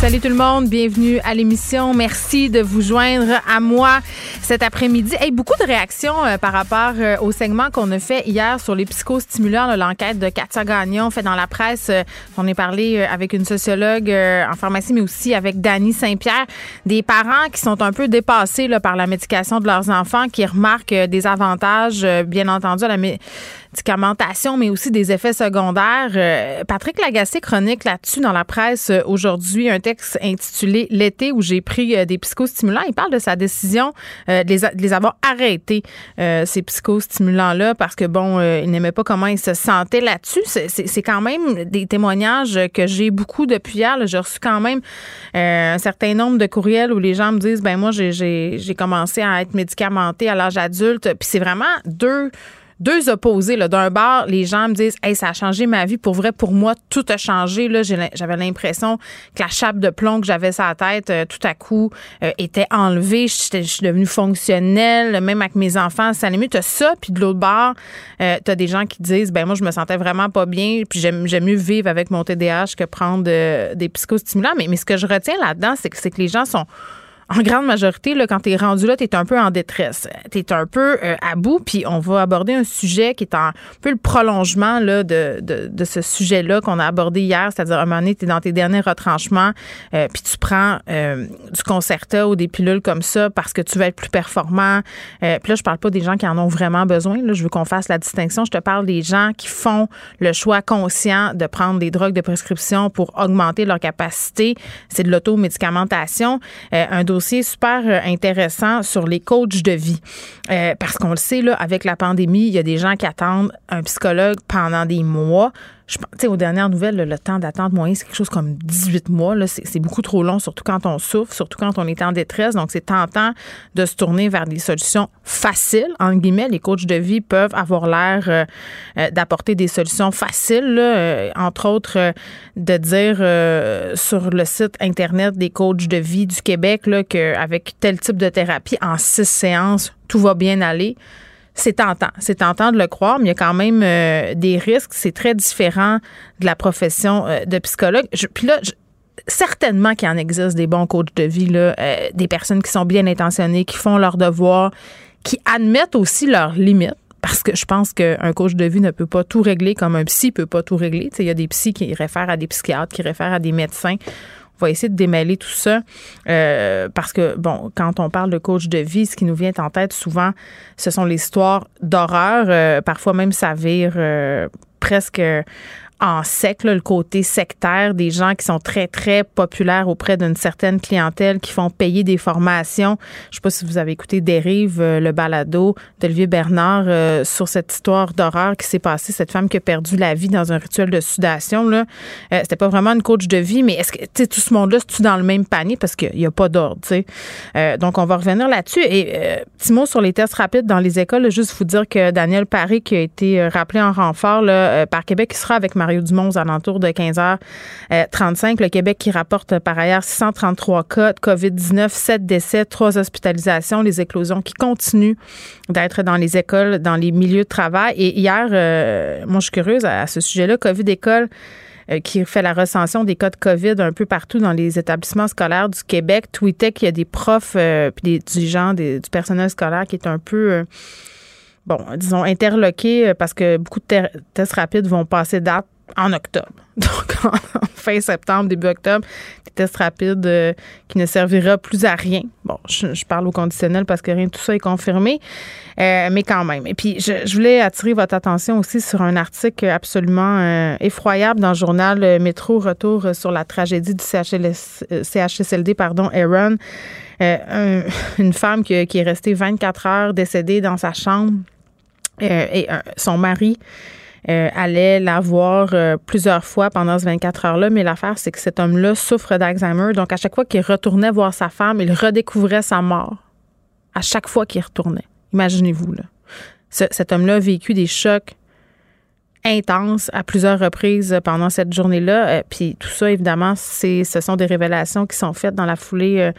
Salut tout le monde, bienvenue à l'émission. Merci de vous joindre à moi cet après-midi. Hey, beaucoup de réactions euh, par rapport euh, au segment qu'on a fait hier sur les psychostimulants, l'enquête de Katia Gagnon faite dans la presse. Euh, on est parlé avec une sociologue en pharmacie, mais aussi avec Dany Saint-Pierre, des parents qui sont un peu dépassés par la médication de leurs enfants, qui remarquent des avantages, bien entendu, à la mais aussi des effets secondaires. Euh, Patrick Lagacé chronique là-dessus dans la presse euh, aujourd'hui un texte intitulé L'été où j'ai pris euh, des psychostimulants. Il parle de sa décision de, les avoir arrêtés, ces psychostimulants-là, parce que, bon, il n'aimait pas comment il se sentait là-dessus. C'est quand même des témoignages que j'ai beaucoup depuis hier. J'ai reçu quand même un certain nombre de courriels où les gens me disent, ben moi, j'ai commencé à être médicamenté à l'âge adulte. Puis c'est vraiment deux deux opposés. D'un bar, les gens me disent Hey, ça a changé ma vie. Pour vrai, pour moi, tout a changé. J'avais l'impression que la chape de plomb que j'avais sur la tête, euh, tout à coup, euh, était enlevée. Je suis devenue fonctionnelle, même avec mes enfants. Ça mieux. T'as ça, puis de l'autre bord, euh, t'as des gens qui disent ben moi, je me sentais vraiment pas bien, puis j'aime mieux vivre avec mon TDAH que prendre des psychostimulants. Mais, mais ce que je retiens là-dedans, c'est que, que les gens sont en grande majorité, là, quand tu es rendu là, tu es un peu en détresse. Tu es un peu euh, à bout, puis on va aborder un sujet qui est un peu le prolongement là, de, de, de ce sujet-là qu'on a abordé hier, c'est-à-dire à un moment donné, tu es dans tes derniers retranchements, euh, puis tu prends euh, du Concerta ou des pilules comme ça parce que tu veux être plus performant. puis là, je parle pas des gens qui en ont vraiment besoin. Là, je veux qu'on fasse la distinction. Je te parle des gens qui font le choix conscient de prendre des drogues de prescription pour augmenter leur capacité. C'est de l'automédicamentation. un dossier dossier super euh, intéressant sur les coachs de vie. Euh, parce qu'on le sait, là, avec la pandémie, il y a des gens qui attendent un psychologue pendant des mois. Je pense, aux dernières nouvelles, le temps d'attente moyen, c'est quelque chose comme 18 mois. C'est beaucoup trop long, surtout quand on souffre, surtout quand on est en détresse. Donc, c'est tentant de se tourner vers des solutions faciles. En guillemets, les coachs de vie peuvent avoir l'air euh, euh, d'apporter des solutions faciles. Euh, entre autres, de dire sur le site Internet des coachs de vie du Québec qu'avec tel type de thérapie, en six séances, tout va bien aller c'est tentant. C'est tentant de le croire, mais il y a quand même euh, des risques. C'est très différent de la profession euh, de psychologue. puis là, certainement qu'il en existe des bons coachs de vie, là, euh, des personnes qui sont bien intentionnées, qui font leur devoir, qui admettent aussi leurs limites. Parce que je pense qu'un coach de vie ne peut pas tout régler comme un psy peut pas tout régler. Il y a des psys qui réfèrent à des psychiatres, qui réfèrent à des médecins. On va essayer de démêler tout ça euh, parce que, bon, quand on parle de coach de vie, ce qui nous vient en tête souvent, ce sont les histoires d'horreur. Euh, parfois même, ça vire euh, presque en sec, le côté sectaire des gens qui sont très, très populaires auprès d'une certaine clientèle, qui font payer des formations. Je sais pas si vous avez écouté Dérive, euh, le balado d'Olivier Bernard euh, sur cette histoire d'horreur qui s'est passée, cette femme qui a perdu la vie dans un rituel de sudation. Là. Euh, c'était pas vraiment une coach de vie, mais est-ce que tout ce monde-là, c'est-tu dans le même panier? Parce qu'il n'y a pas d'ordre. Euh, donc, on va revenir là-dessus. Et petit mot sur les tests rapides dans les écoles. juste vous dire que Daniel Paris, qui a été rappelé en renfort là, par Québec, qui sera avec Marie du Dumont aux alentours de 15h35. Euh, le Québec qui rapporte par ailleurs 633 cas de COVID-19, 7 décès, 3 hospitalisations, les éclosions qui continuent d'être dans les écoles, dans les milieux de travail. Et hier, euh, moi, je suis curieuse à, ce sujet-là, COVID école euh, qui fait la recension des cas de COVID un peu partout dans les établissements scolaires du Québec, tweetait qu'il y a des profs puis des, gens du personnel scolaire qui est un peu bon, disons, interloqués parce que beaucoup de tests rapides vont passer date en octobre. Donc, en fin septembre, début octobre, des tests rapides euh, qui ne servira plus à rien. Bon, je, parle au conditionnel parce que rien de tout ça est confirmé, euh, mais quand même. Et puis, je, voulais attirer votre attention aussi sur un article absolument euh, effroyable dans le journal Métro Retour sur la tragédie du CHSLD, pardon, Aaron. une femme qui, est restée 24 heures décédée dans sa chambre et son mari euh, allait la voir euh, plusieurs fois pendant ces 24 heures-là. Mais l'affaire, c'est que cet homme-là souffre d'Alzheimer. Donc, à chaque fois qu'il retournait voir sa femme, il redécouvrait sa mort. À chaque fois qu'il retournait. Imaginez-vous, là. cet homme-là a vécu des chocs intense à plusieurs reprises pendant cette journée-là. puis tout ça, évidemment, ce sont des révélations qui sont faites dans la foulée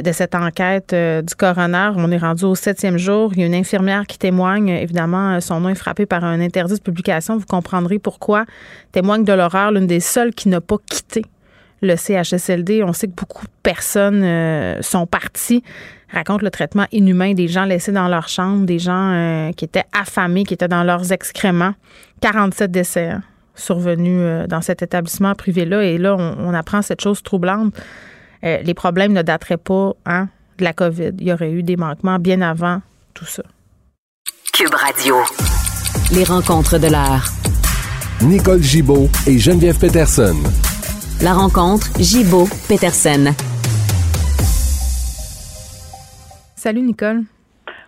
de cette enquête du coroner. On est rendu au septième jour. Il y a une infirmière qui témoigne. Évidemment, son nom est frappé par un interdit de publication. Vous comprendrez pourquoi. Témoigne de l'horreur, l'une des seules qui n'a pas quitté le CHSLD. On sait que beaucoup de personnes euh, sont parties, racontent le traitement inhumain des gens laissés dans leur chambre, des gens euh, qui étaient affamés, qui étaient dans leurs excréments. 47 décès hein, survenus euh, dans cet établissement privé-là. Et là, on, apprend cette chose troublante. Les problèmes ne dateraient pas hein, de la COVID. Il y aurait eu des manquements bien avant tout ça. Cube Radio. Les rencontres de l'art. Nicole Gibaud et Geneviève Peterson. La rencontre Gibaud-Peterson. Salut Nicole.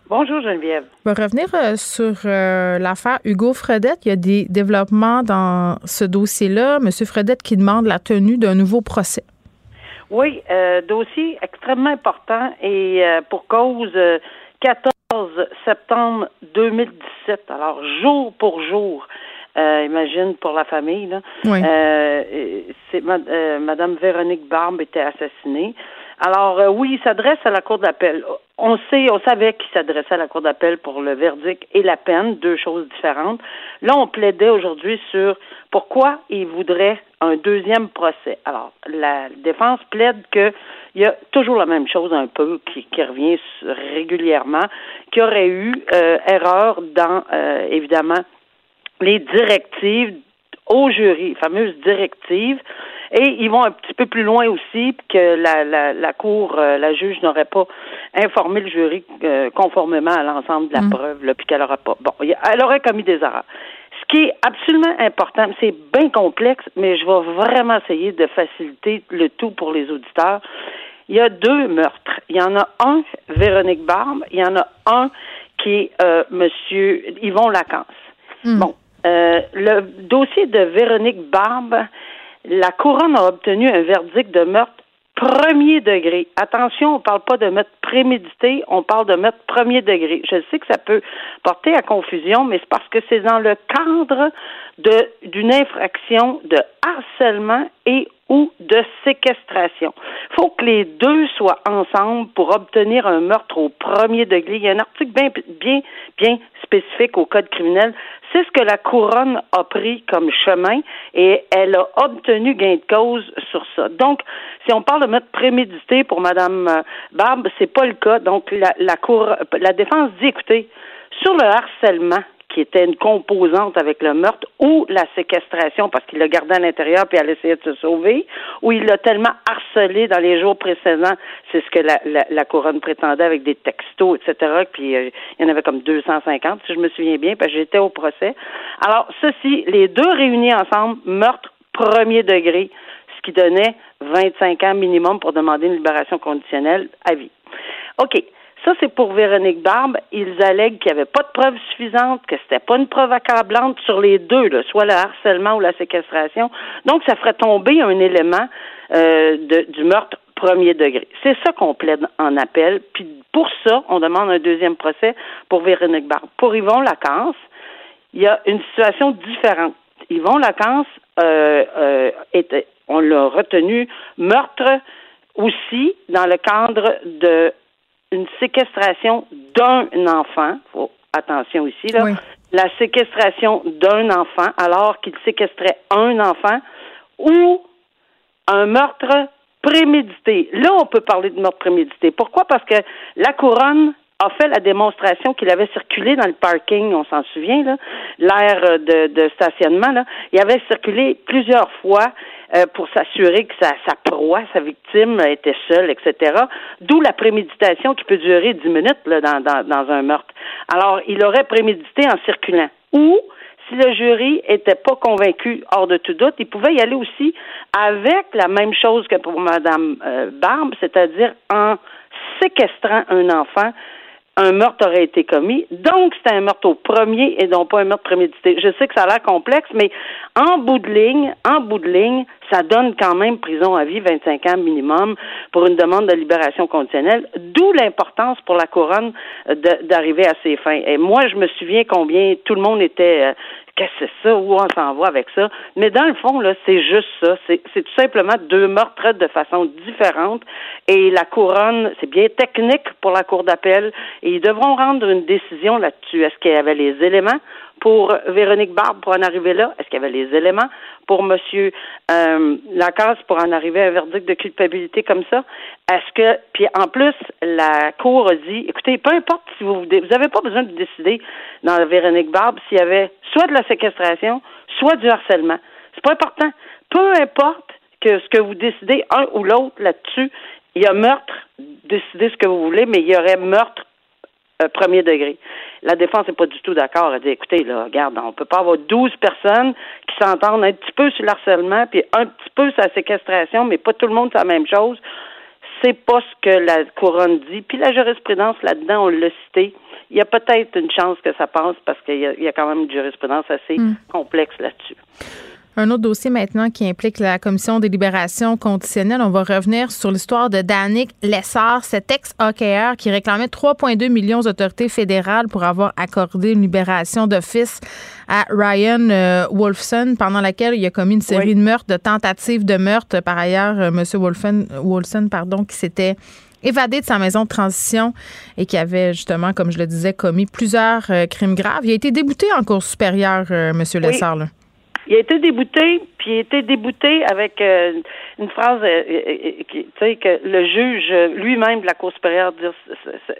Bonjour Geneviève. On va revenir euh, sur euh, l'affaire Hugo Fredette. Il y a des développements dans ce dossier-là. Monsieur Fredette qui demande la tenue d'un nouveau procès. Oui, euh, dossier extrêmement important et pour cause 14 septembre 2017. Alors, jour pour jour, euh, imagine pour la famille. Là. Euh, c'est euh, Madame Véronique Barbe était assassinée. Alors euh, oui, il s'adresse à la Cour d'appel. On sait, on savait qu'il s'adressait à la Cour d'appel pour le verdict et la peine, deux choses différentes. Là, on plaidait aujourd'hui sur pourquoi il voudrait un deuxième procès. Alors, la défense plaide que il y a toujours la même chose un peu qui, qui revient régulièrement, qu'il y aurait eu erreur dans évidemment les directives au jury, fameuses directives, et ils vont un petit peu plus loin aussi que la, la, la cour, euh, la juge n'aurait pas informé le jury euh, conformément à l'ensemble de la mm. preuve, là, puis qu'elle n'aurait pas. Bon, elle aurait commis des erreurs. Qui est absolument important, c'est bien complexe, mais je vais vraiment essayer de faciliter le tout pour les auditeurs. Il y a deux meurtres. Il y en a un, Véronique Barbe, il y en a un qui est euh, Monsieur Yvon Lacan. Mm. Bon, euh, le dossier de Véronique Barbe, la couronne a obtenu un verdict de meurtre premier degré. Attention, on ne parle pas de meurtre prémédité, on parle de meurtre premier degré. Je sais que ça peut porter à confusion, mais c'est parce que c'est dans le cadre d'une infraction de harcèlement et ou de séquestration. Il faut que les deux soient ensemble pour obtenir un meurtre au premier degré. Il y a un article bien, bien, bien spécifique au Code criminel. C'est ce que la couronne a pris comme chemin et elle a obtenu gain de cause sur ça. Donc, si on parle de meurtre prémédité pour Madame euh, Barbe, c'est pas le cas. Donc, la, la cour, la défense dit, écoutez, sur le harcèlement, qui était une composante avec le meurtre, ou la séquestration parce qu'il l'a gardé à l'intérieur puis elle essayé de se sauver, ou il l'a tellement harcelé dans les jours précédents, c'est ce que la, la, couronne prétendait avec des textos, etc. Puis euh, il y en avait comme 250, si je me souviens bien, parce que j'étais au procès. Alors, ceci, les deux réunis ensemble, meurtre premier degré, ce qui donnait 25 ans minimum pour demander une libération conditionnelle à vie. OK. Ça, c'est pour Véronique Barbe. Ils allèguent qu'il n'y avait pas de preuves suffisantes, que c'était pas une preuve accablante sur les deux, soit le harcèlement ou la séquestration. Donc, ça ferait tomber un élément euh, de, du meurtre premier degré. C'est ça qu'on plaide en appel. Puis pour ça, on demande un deuxième procès pour Véronique Barbe. Pour Yvon Lacance, il y a une situation différente. Yvon Lacance, euh, euh, était, on l'a retenu meurtre aussi dans le cadre de une séquestration d'un enfant, faut, attention ici, là, la séquestration d'un enfant alors qu'il séquestrait un enfant ou un meurtre prémédité. Là, on peut parler de meurtre prémédité. Pourquoi? Parce que la couronne a fait la démonstration qu'il avait circulé dans le parking, on s'en souvient, là, l'air de, de stationnement, il avait circulé plusieurs fois euh, pour s'assurer que sa, proie, sa victime, était seule, etc. D'où la préméditation qui peut durer dix minutes dans un meurtre. Alors, il aurait prémédité en circulant. Ou, si le jury était pas convaincu, hors de tout doute, il pouvait y aller aussi avec la même chose que pour Madame euh, Barbe, c'est-à-dire en séquestrant un enfant un meurtre aurait été commis. Donc, c'est un meurtre au premier et non pas un meurtre prémédité. Je sais que ça a l'air complexe, mais en bout de ligne, en bout de ligne, ça donne quand même prison à vie, 25 ans minimum, pour une demande de libération conditionnelle, d'où l'importance pour la couronne d'arriver à ses fins. Et moi, je me souviens combien tout le monde était euh, qu'est-ce que c'est ça, où on s'en va avec ça. Mais dans le fond, là, c'est juste ça. C'est, tout simplement deux meurtres de façon différente. Et la couronne, c'est bien technique pour la Cour d'appel. Et ils devront rendre une décision là-dessus. Est-ce qu'il y avait les éléments? Pour Véronique Barbe pour en arriver là? Est-ce qu'il y avait les éléments pour Monsieur euh, Lacasse pour en arriver à un verdict de culpabilité comme ça? Est-ce que puis en plus la Cour a dit écoutez, peu importe si vous vous n'avez pas besoin de décider dans Véronique Barbe s'il y avait soit de la séquestration, soit du harcèlement. C'est pas important. Peu importe que ce que vous décidez un ou l'autre là-dessus, il y a meurtre, décidez ce que vous voulez, mais il y aurait meurtre euh, premier degré. La défense n'est pas du tout d'accord. Elle dit, écoutez, là, regarde, on peut pas avoir 12 personnes qui s'entendent un petit peu sur le harcèlement, puis un petit peu sur la séquestration, mais pas tout le monde c'est la même chose. C'est pas ce que la couronne dit. Puis la jurisprudence là-dedans, on l'a cité. Il y a peut-être une chance que ça passe parce qu'il y, a quand même une jurisprudence assez hmm. complexe là-dessus. Un autre dossier maintenant qui implique la commission des libérations conditionnelles. On va revenir sur l'histoire de Danick Lessard, cet ex-hockeyeur qui réclamait 3,2 millions d'autorités fédérales pour avoir accordé une libération d'office à Ryan euh, Wolfson, pendant laquelle il a commis une série de meurtres, de tentatives de meurtre. Par ailleurs, euh, M. Wolfen, Wolfson, pardon, qui s'était évadé de sa maison de transition et qui avait justement, comme je le disais, commis plusieurs euh, crimes graves. Il a été débouté en cours supérieure, M. Lessard. Là. Il a été débouté, puis il a été débouté avec euh, une phrase, euh, euh, tu sais, que le juge lui-même de la Cour supérieure dit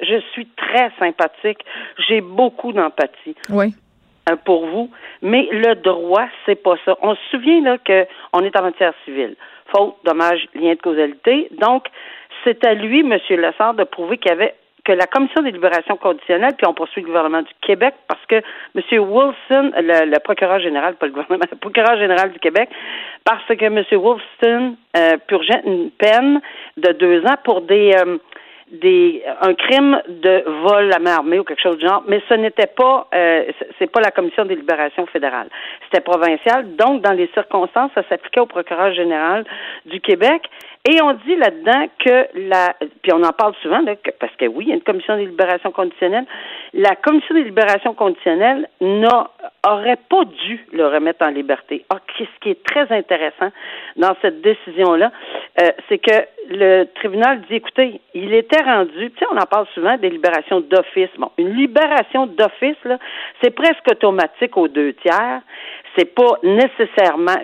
Je suis très sympathique, j'ai beaucoup d'empathie. Oui. Pour vous, mais le droit, c'est pas ça. On se souvient là qu'on est en matière civile. Faute, dommage, lien de causalité. Donc, c'est à lui, M. Lessard, de prouver qu'il y avait que la Commission des libérations conditionnelles, puis on poursuit le gouvernement du Québec parce que M. Wilson, le, procureur général, pas le gouvernement, le procureur général du Québec, parce que M. Wilson euh, purgeait une peine de deux ans pour des euh, des un crime de vol à main armée ou quelque chose du genre, mais ce n'était pas euh, c'est pas la commission des libérations fédérales. C'était provincial, donc dans les circonstances, ça s'appliquait au procureur général du Québec. Et on dit là-dedans que la puis on en parle souvent là, parce que oui, il y a une commission des libérations conditionnelles. La commission des libérations conditionnelles n'aurait pas dû le remettre en liberté. Ah, ce qui est très intéressant dans cette décision-là, euh, c'est que le tribunal dit écoutez, il était rendu, tu sais, on en parle souvent des libérations d'office. Bon, une libération d'office, là, c'est presque automatique aux deux tiers. C'est pas nécessairement,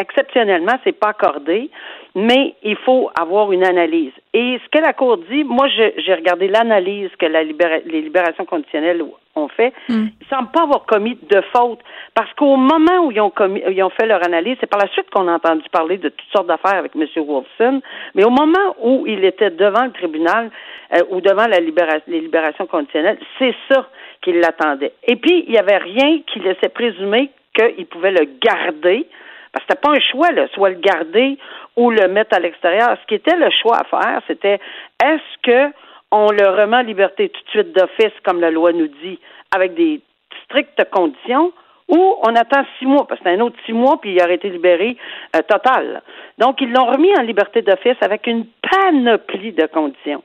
exceptionnellement, c'est pas accordé, mais il faut avoir une analyse. Et ce que la Cour dit, moi, j'ai regardé l'analyse que la les libérations conditionnelles ont fait. Mm. Ils semblent pas avoir commis de faute parce qu'au moment où ils ont commis, ils ont fait leur analyse, c'est par la suite qu'on a entendu parler de toutes sortes d'affaires avec M. Wolfson, mais au moment où il était devant le tribunal euh, ou devant la les libérations conditionnelles, c'est ça qui l'attendait. Et puis, il n'y avait rien qui laissait présumer qu'il pouvait le garder. Parce que c'était pas un choix, soit le garder ou le mettre à l'extérieur. Ce qui était le choix à faire, c'était est-ce que on le remet en liberté tout de suite d'office, comme la loi nous dit, avec des strictes conditions, ou on attend six mois, parce que c'est un autre six mois, puis il aurait été libéré euh, total. Donc, ils l'ont remis en liberté d'office avec une panoplie de conditions.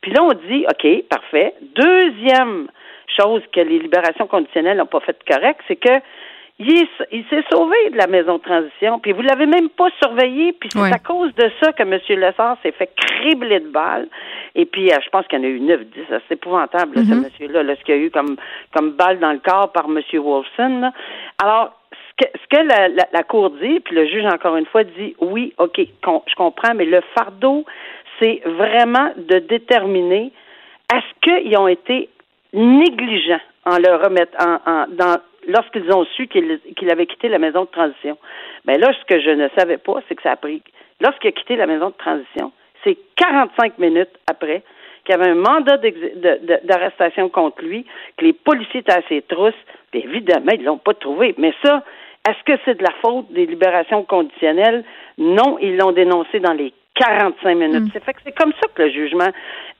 Puis là, on dit, OK, parfait. Deuxième chose que les libérations conditionnelles n'ont pas fait correct, c'est que il, s'est sauvé de la maison de transition, puis vous l'avez même pas surveillé, puis c'est à cause de ça que M. Lessard s'est fait cribler de balles. Et puis, euh, je pense qu'il y en a eu neuf, dix. C'est épouvantable, ce mm-hmm. monsieur-là, ce qu'il y a eu comme, comme balle dans le corps par M. Wolfson. Alors, ce que, ce que la, la, Cour dit, puis le juge, encore une fois, dit oui, OK, je comprends, mais le fardeau, c'est vraiment de déterminer est-ce qu'ils ont été négligents en le remettant en, dans lorsqu'ils ont su qu'il avait quitté la maison de transition. Mais ben là, ce que je ne savais pas, c'est que ça a pris. Lorsqu'il a quitté la maison de transition, c'est 45 minutes après qu'il y avait un mandat d'arrestation contre lui, que les policiers étaient à ses trousses, puis évidemment, ils l'ont pas trouvé. Mais ça, est-ce que c'est de la faute des libérations conditionnelles? Non, ils l'ont dénoncé dans les 45 minutes. Mm. C'est fait que c'est comme ça que le jugement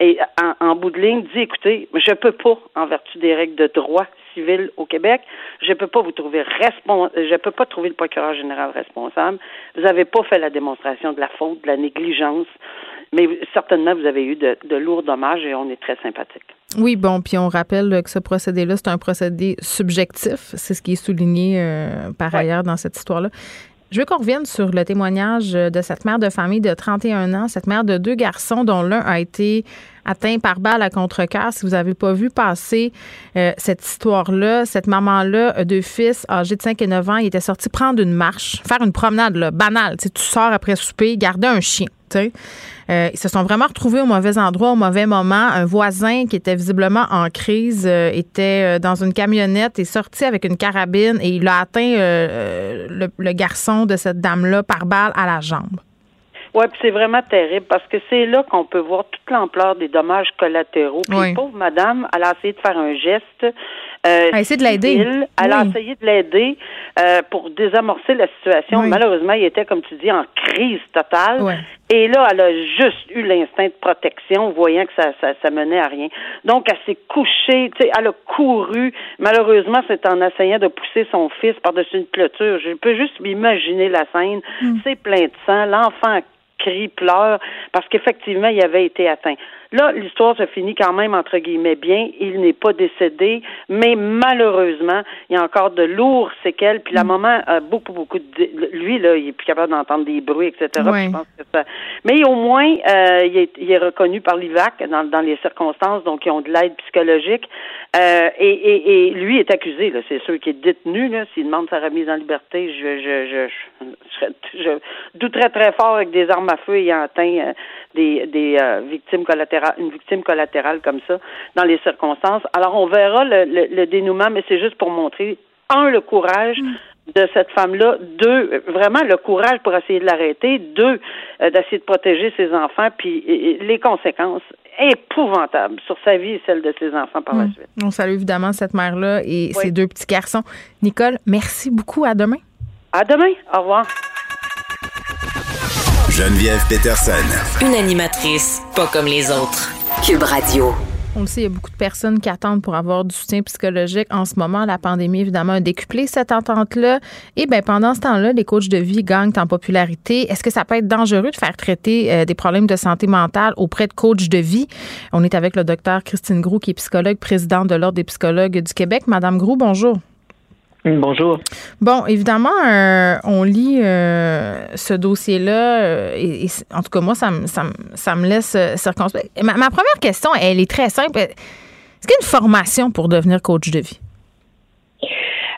est en, bout de ligne dit écoutez, je peux pas, en vertu des règles de droit, civile au Québec. Je ne peux pas vous trouver responsable, je peux pas trouver le procureur général responsable. Vous n'avez pas fait la démonstration de la faute, de la négligence, mais certainement vous avez eu de, de lourds dommages et on est très sympathique. Oui, bon, puis on rappelle que ce procédé-là, c'est un procédé subjectif. C'est ce qui est souligné euh, par ailleurs dans cette histoire-là. Je veux qu'on revienne sur le témoignage de cette mère de famille de 31 ans, cette mère de deux garçons dont l'un a été atteint par balle à contre-cœur. Si vous n'avez pas vu passer euh, cette histoire-là, cette maman-là, deux fils âgés de 5 et 9 ans, il était sorti prendre une marche, faire une promenade là, banale. Tu sors après souper, garder un chien. Euh, ils se sont vraiment retrouvés au mauvais endroit, au mauvais moment. Un voisin qui était visiblement en crise euh, était euh, dans une camionnette et sorti avec une carabine et il a atteint le, le, garçon de cette dame-là par balle à la jambe. Oui, puis c'est vraiment terrible parce que c'est là qu'on peut voir toute l'ampleur des dommages collatéraux. Puis pauvre madame, elle a essayé de faire un geste. Euh, elle a essayé de l'aider. Elle a essayé de l'aider euh, pour désamorcer la situation. Malheureusement, il était, comme tu dis, en crise totale. Et là, elle a juste eu l'instinct de protection, voyant que ça, ça, ça menait à rien. Donc, elle s'est couchée, tu sais, elle a couru. Malheureusement, c'est en essayant de pousser son fils par-dessus une clôture. Je peux juste m'imaginer la scène. Mm. C'est plein de sang. L'enfant crie, pleure, parce qu'effectivement, il avait été atteint. Là, l'histoire se finit quand même, entre guillemets, bien. Il n'est pas décédé, mais malheureusement, il y a encore de lourds séquelles. Puis la mm. maman a beaucoup, beaucoup de... Lui, là, il est plus capable d'entendre des bruits, etc. Je pense que ça... Mais au moins, euh, il, est, il, est, reconnu par l'IVAC dans, dans les circonstances, donc ils ont de l'aide psychologique. Euh, et, et, et, lui est accusé, là, c'est sûr qu'il est détenu. Là, s'il demande sa remise en liberté, je, je, je, je, je douterais très fort avec des armes à feu ayant atteint euh, des, des euh, victimes collatérales, une victime collatérale comme ça dans les circonstances. Alors on verra le, le, dénouement, mais c'est juste pour montrer un le courage. de cette femme-là, deux, vraiment le courage pour essayer de l'arrêter, deux, euh, d'essayer de protéger ses enfants, puis les conséquences épouvantables sur sa vie et celle de ses enfants par la hmm. suite. On salue évidemment cette mère-là et ses deux petits garçons. Nicole, merci beaucoup. À demain. À demain. Au revoir. Geneviève Peterson. Une animatrice pas comme les autres. Cube Radio. On le sait, il y a beaucoup de personnes qui attendent pour avoir du soutien psychologique. En ce moment, la pandémie, évidemment, a décuplé cette entente-là. Et bien, pendant ce temps-là, les coachs de vie gagnent en popularité. Est-ce que ça peut être dangereux de faire traiter euh, des problèmes de santé mentale auprès de coachs de vie? On est avec le docteur Christine Groux, qui est psychologue, présidente de l'Ordre des psychologues du Québec. Madame Groux, bonjour. Bonjour. Bon, évidemment, euh, on lit euh, ce dossier-là, euh, et, en tout cas, moi, ça, me, ça, ça me laisse circonspect. Ma, ma, première question, elle est très simple. Est-ce qu'il y a une formation pour devenir coach de vie?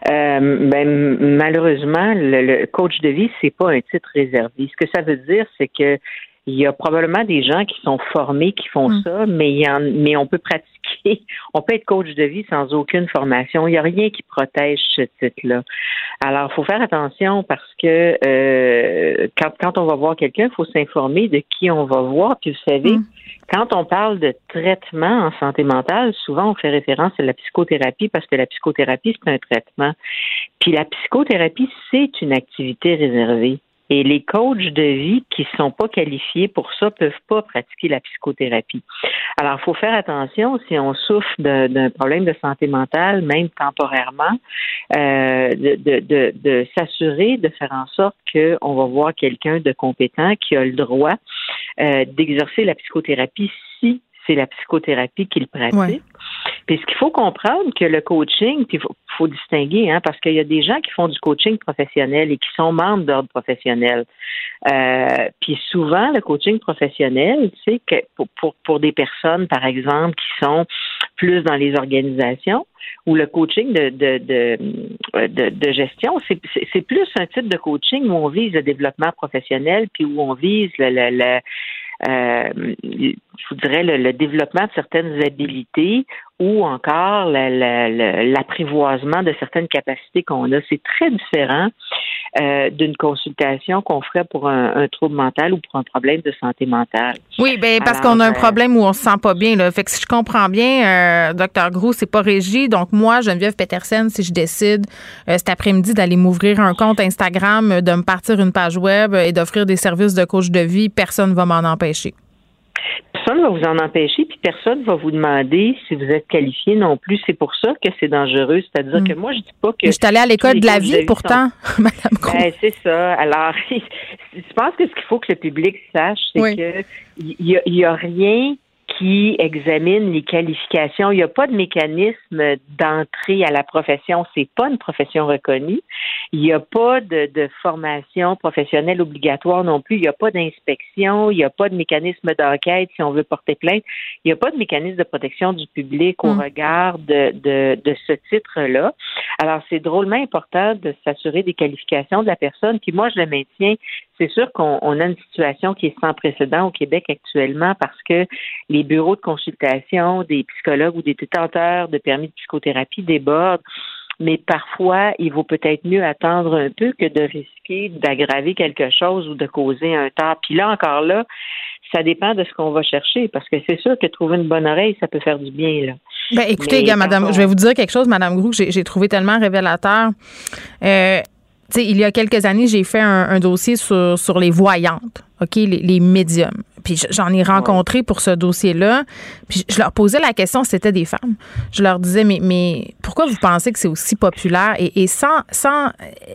ben, malheureusement, le, le, coach de vie, c'est pas un titre réservé. Ce que ça veut dire, c'est que il y a probablement des gens qui sont formés qui font mm. ça, mais, il y en, mais on peut pratiquer, on peut être coach de vie sans aucune formation. Il n'y a rien qui protège ce titre-là. Alors, il faut faire attention parce que euh, quand, quand on va voir quelqu'un, il faut s'informer de qui on va voir. Puis vous savez, mm. quand on parle de traitement en santé mentale, souvent on fait référence à la psychothérapie parce que la psychothérapie, c'est un traitement. Puis la psychothérapie, c'est une activité réservée. Et les coachs de vie qui sont pas qualifiés pour ça peuvent pas pratiquer la psychothérapie. Alors, il faut faire attention si on souffre d'un problème de santé mentale, même temporairement, euh, de, de, de, de s'assurer de faire en sorte qu'on va voir quelqu'un de compétent qui a le droit euh, d'exercer la psychothérapie si c'est la psychothérapie qu'il pratique. Puis ce qu'il faut comprendre que le coaching, puis il faut, distinguer, hein, parce qu'il y a des gens qui font du coaching professionnel et qui sont membres d'ordre professionnel. Euh, puis souvent, le coaching professionnel, c'est que pour, pour, pour des personnes, par exemple, qui sont plus dans les organisations, ou le coaching de, de, de, de, de gestion, c'est plus un type de coaching où on vise le développement professionnel, puis où on vise le, le, le euh, je vous dirais, le, développement de certaines habilités ou encore l'apprivoisement de certaines capacités qu'on a. C'est très différent euh, d'une consultation qu'on ferait pour un, trouble mental ou pour un problème de santé mentale. Oui, ben parce qu'on a un euh, problème où on se sent pas bien. Là. Fait que si je comprends bien, euh, docteur Gros, c'est pas régi. Donc moi, Geneviève Petersen, si je décide cet après-midi d'aller m'ouvrir un compte Instagram, de me partir une page web et d'offrir des services de coach de vie, personne ne va m'en empêcher. Personne va vous en empêcher, puis personne va vous demander si vous êtes qualifié non plus. C'est pour ça que c'est dangereux. C'est-à-dire que moi, je dis pas que. Je suis allée à l'école de la vie, pourtant, Madame ben, C'est ça. Alors, je pense que ce qu'il faut que le public sache, c'est que il y, a rien qui examine les qualifications. Il n'y a pas de mécanisme d'entrée à la profession. C'est pas une profession reconnue. Il n'y a pas de, de, formation professionnelle obligatoire non plus. Il n'y a pas d'inspection. Il n'y a pas de mécanisme d'enquête si on veut porter plainte. Il n'y a pas de mécanisme de protection du public au mm. regard de, de, de ce titre-là. Alors, c'est drôlement important de s'assurer des qualifications de la personne. Puis moi, je le maintiens. C'est sûr qu'on a une situation qui est sans précédent au Québec actuellement parce que les bureaux de consultation des psychologues ou des détenteurs de permis de psychothérapie débordent mais parfois, il vaut peut-être mieux attendre un peu que de risquer d'aggraver quelque chose ou de causer un tort. Puis là, encore là, ça dépend de ce qu'on va chercher, parce que c'est sûr que trouver une bonne oreille, ça peut faire du bien, là. Ben, écoutez, gars, madame, je vais vous dire quelque chose, madame Grou, que j'ai trouvé tellement révélateur. Euh, il y a quelques années, j'ai fait un, dossier sur, sur les voyantes, OK, les, les médiums. Puis j'en ai rencontré pour ce dossier-là. Puis je leur posais la question, c'était des femmes. Je leur disais, mais, mais pourquoi vous pensez que c'est aussi populaire? Et, sans, sans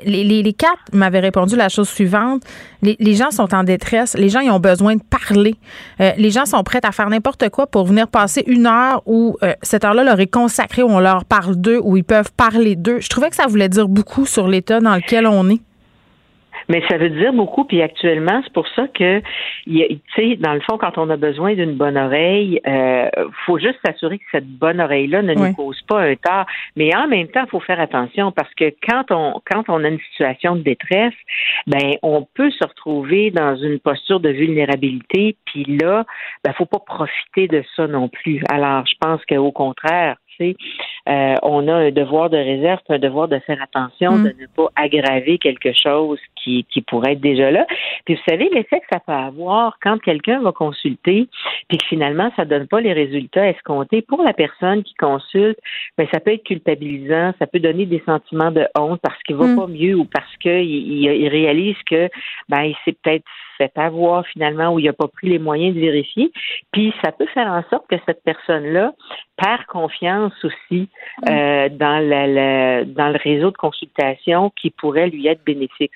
les, les, quatre m'avaient répondu la chose suivante. Les, les, gens sont en détresse. Les gens, ils ont besoin de parler. Euh, les gens sont prêts à faire n'importe quoi pour venir passer une heure où euh, cette heure-là leur est consacrée, où on leur parle d'eux, où ils peuvent parler d'eux. Je trouvais que ça voulait dire beaucoup sur l'état dans lequel on est. Mais ça veut dire beaucoup, puis actuellement, c'est pour ça que, tu sais, dans le fond, quand on a besoin d'une bonne oreille, euh, faut juste s'assurer que cette bonne oreille-là ne nous cause pas un tort. Mais en même temps, il faut faire attention parce que quand on quand on a une situation de détresse, ben on peut se retrouver dans une posture de vulnérabilité, puis là, ben faut pas profiter de ça non plus. Alors, je pense qu'au contraire, euh, on a un devoir de réserve, un devoir de faire attention, de ne pas aggraver quelque chose qui, qui pourrait être déjà là. Puis vous savez, l'effet que ça peut avoir quand quelqu'un va consulter, puis que finalement, ça donne pas les résultats escomptés pour la personne qui consulte, mais ben, ça peut être culpabilisant, ça peut donner des sentiments de honte parce qu'il va mm. pas mieux ou parce qu'il il, réalise que ben il s'est peut-être fait avoir finalement ou il n'a pas pris les moyens de vérifier. Puis ça peut faire en sorte que cette personne-là perd confiance aussi mm. euh, dans, le, dans le réseau de consultation qui pourrait lui être bénéfique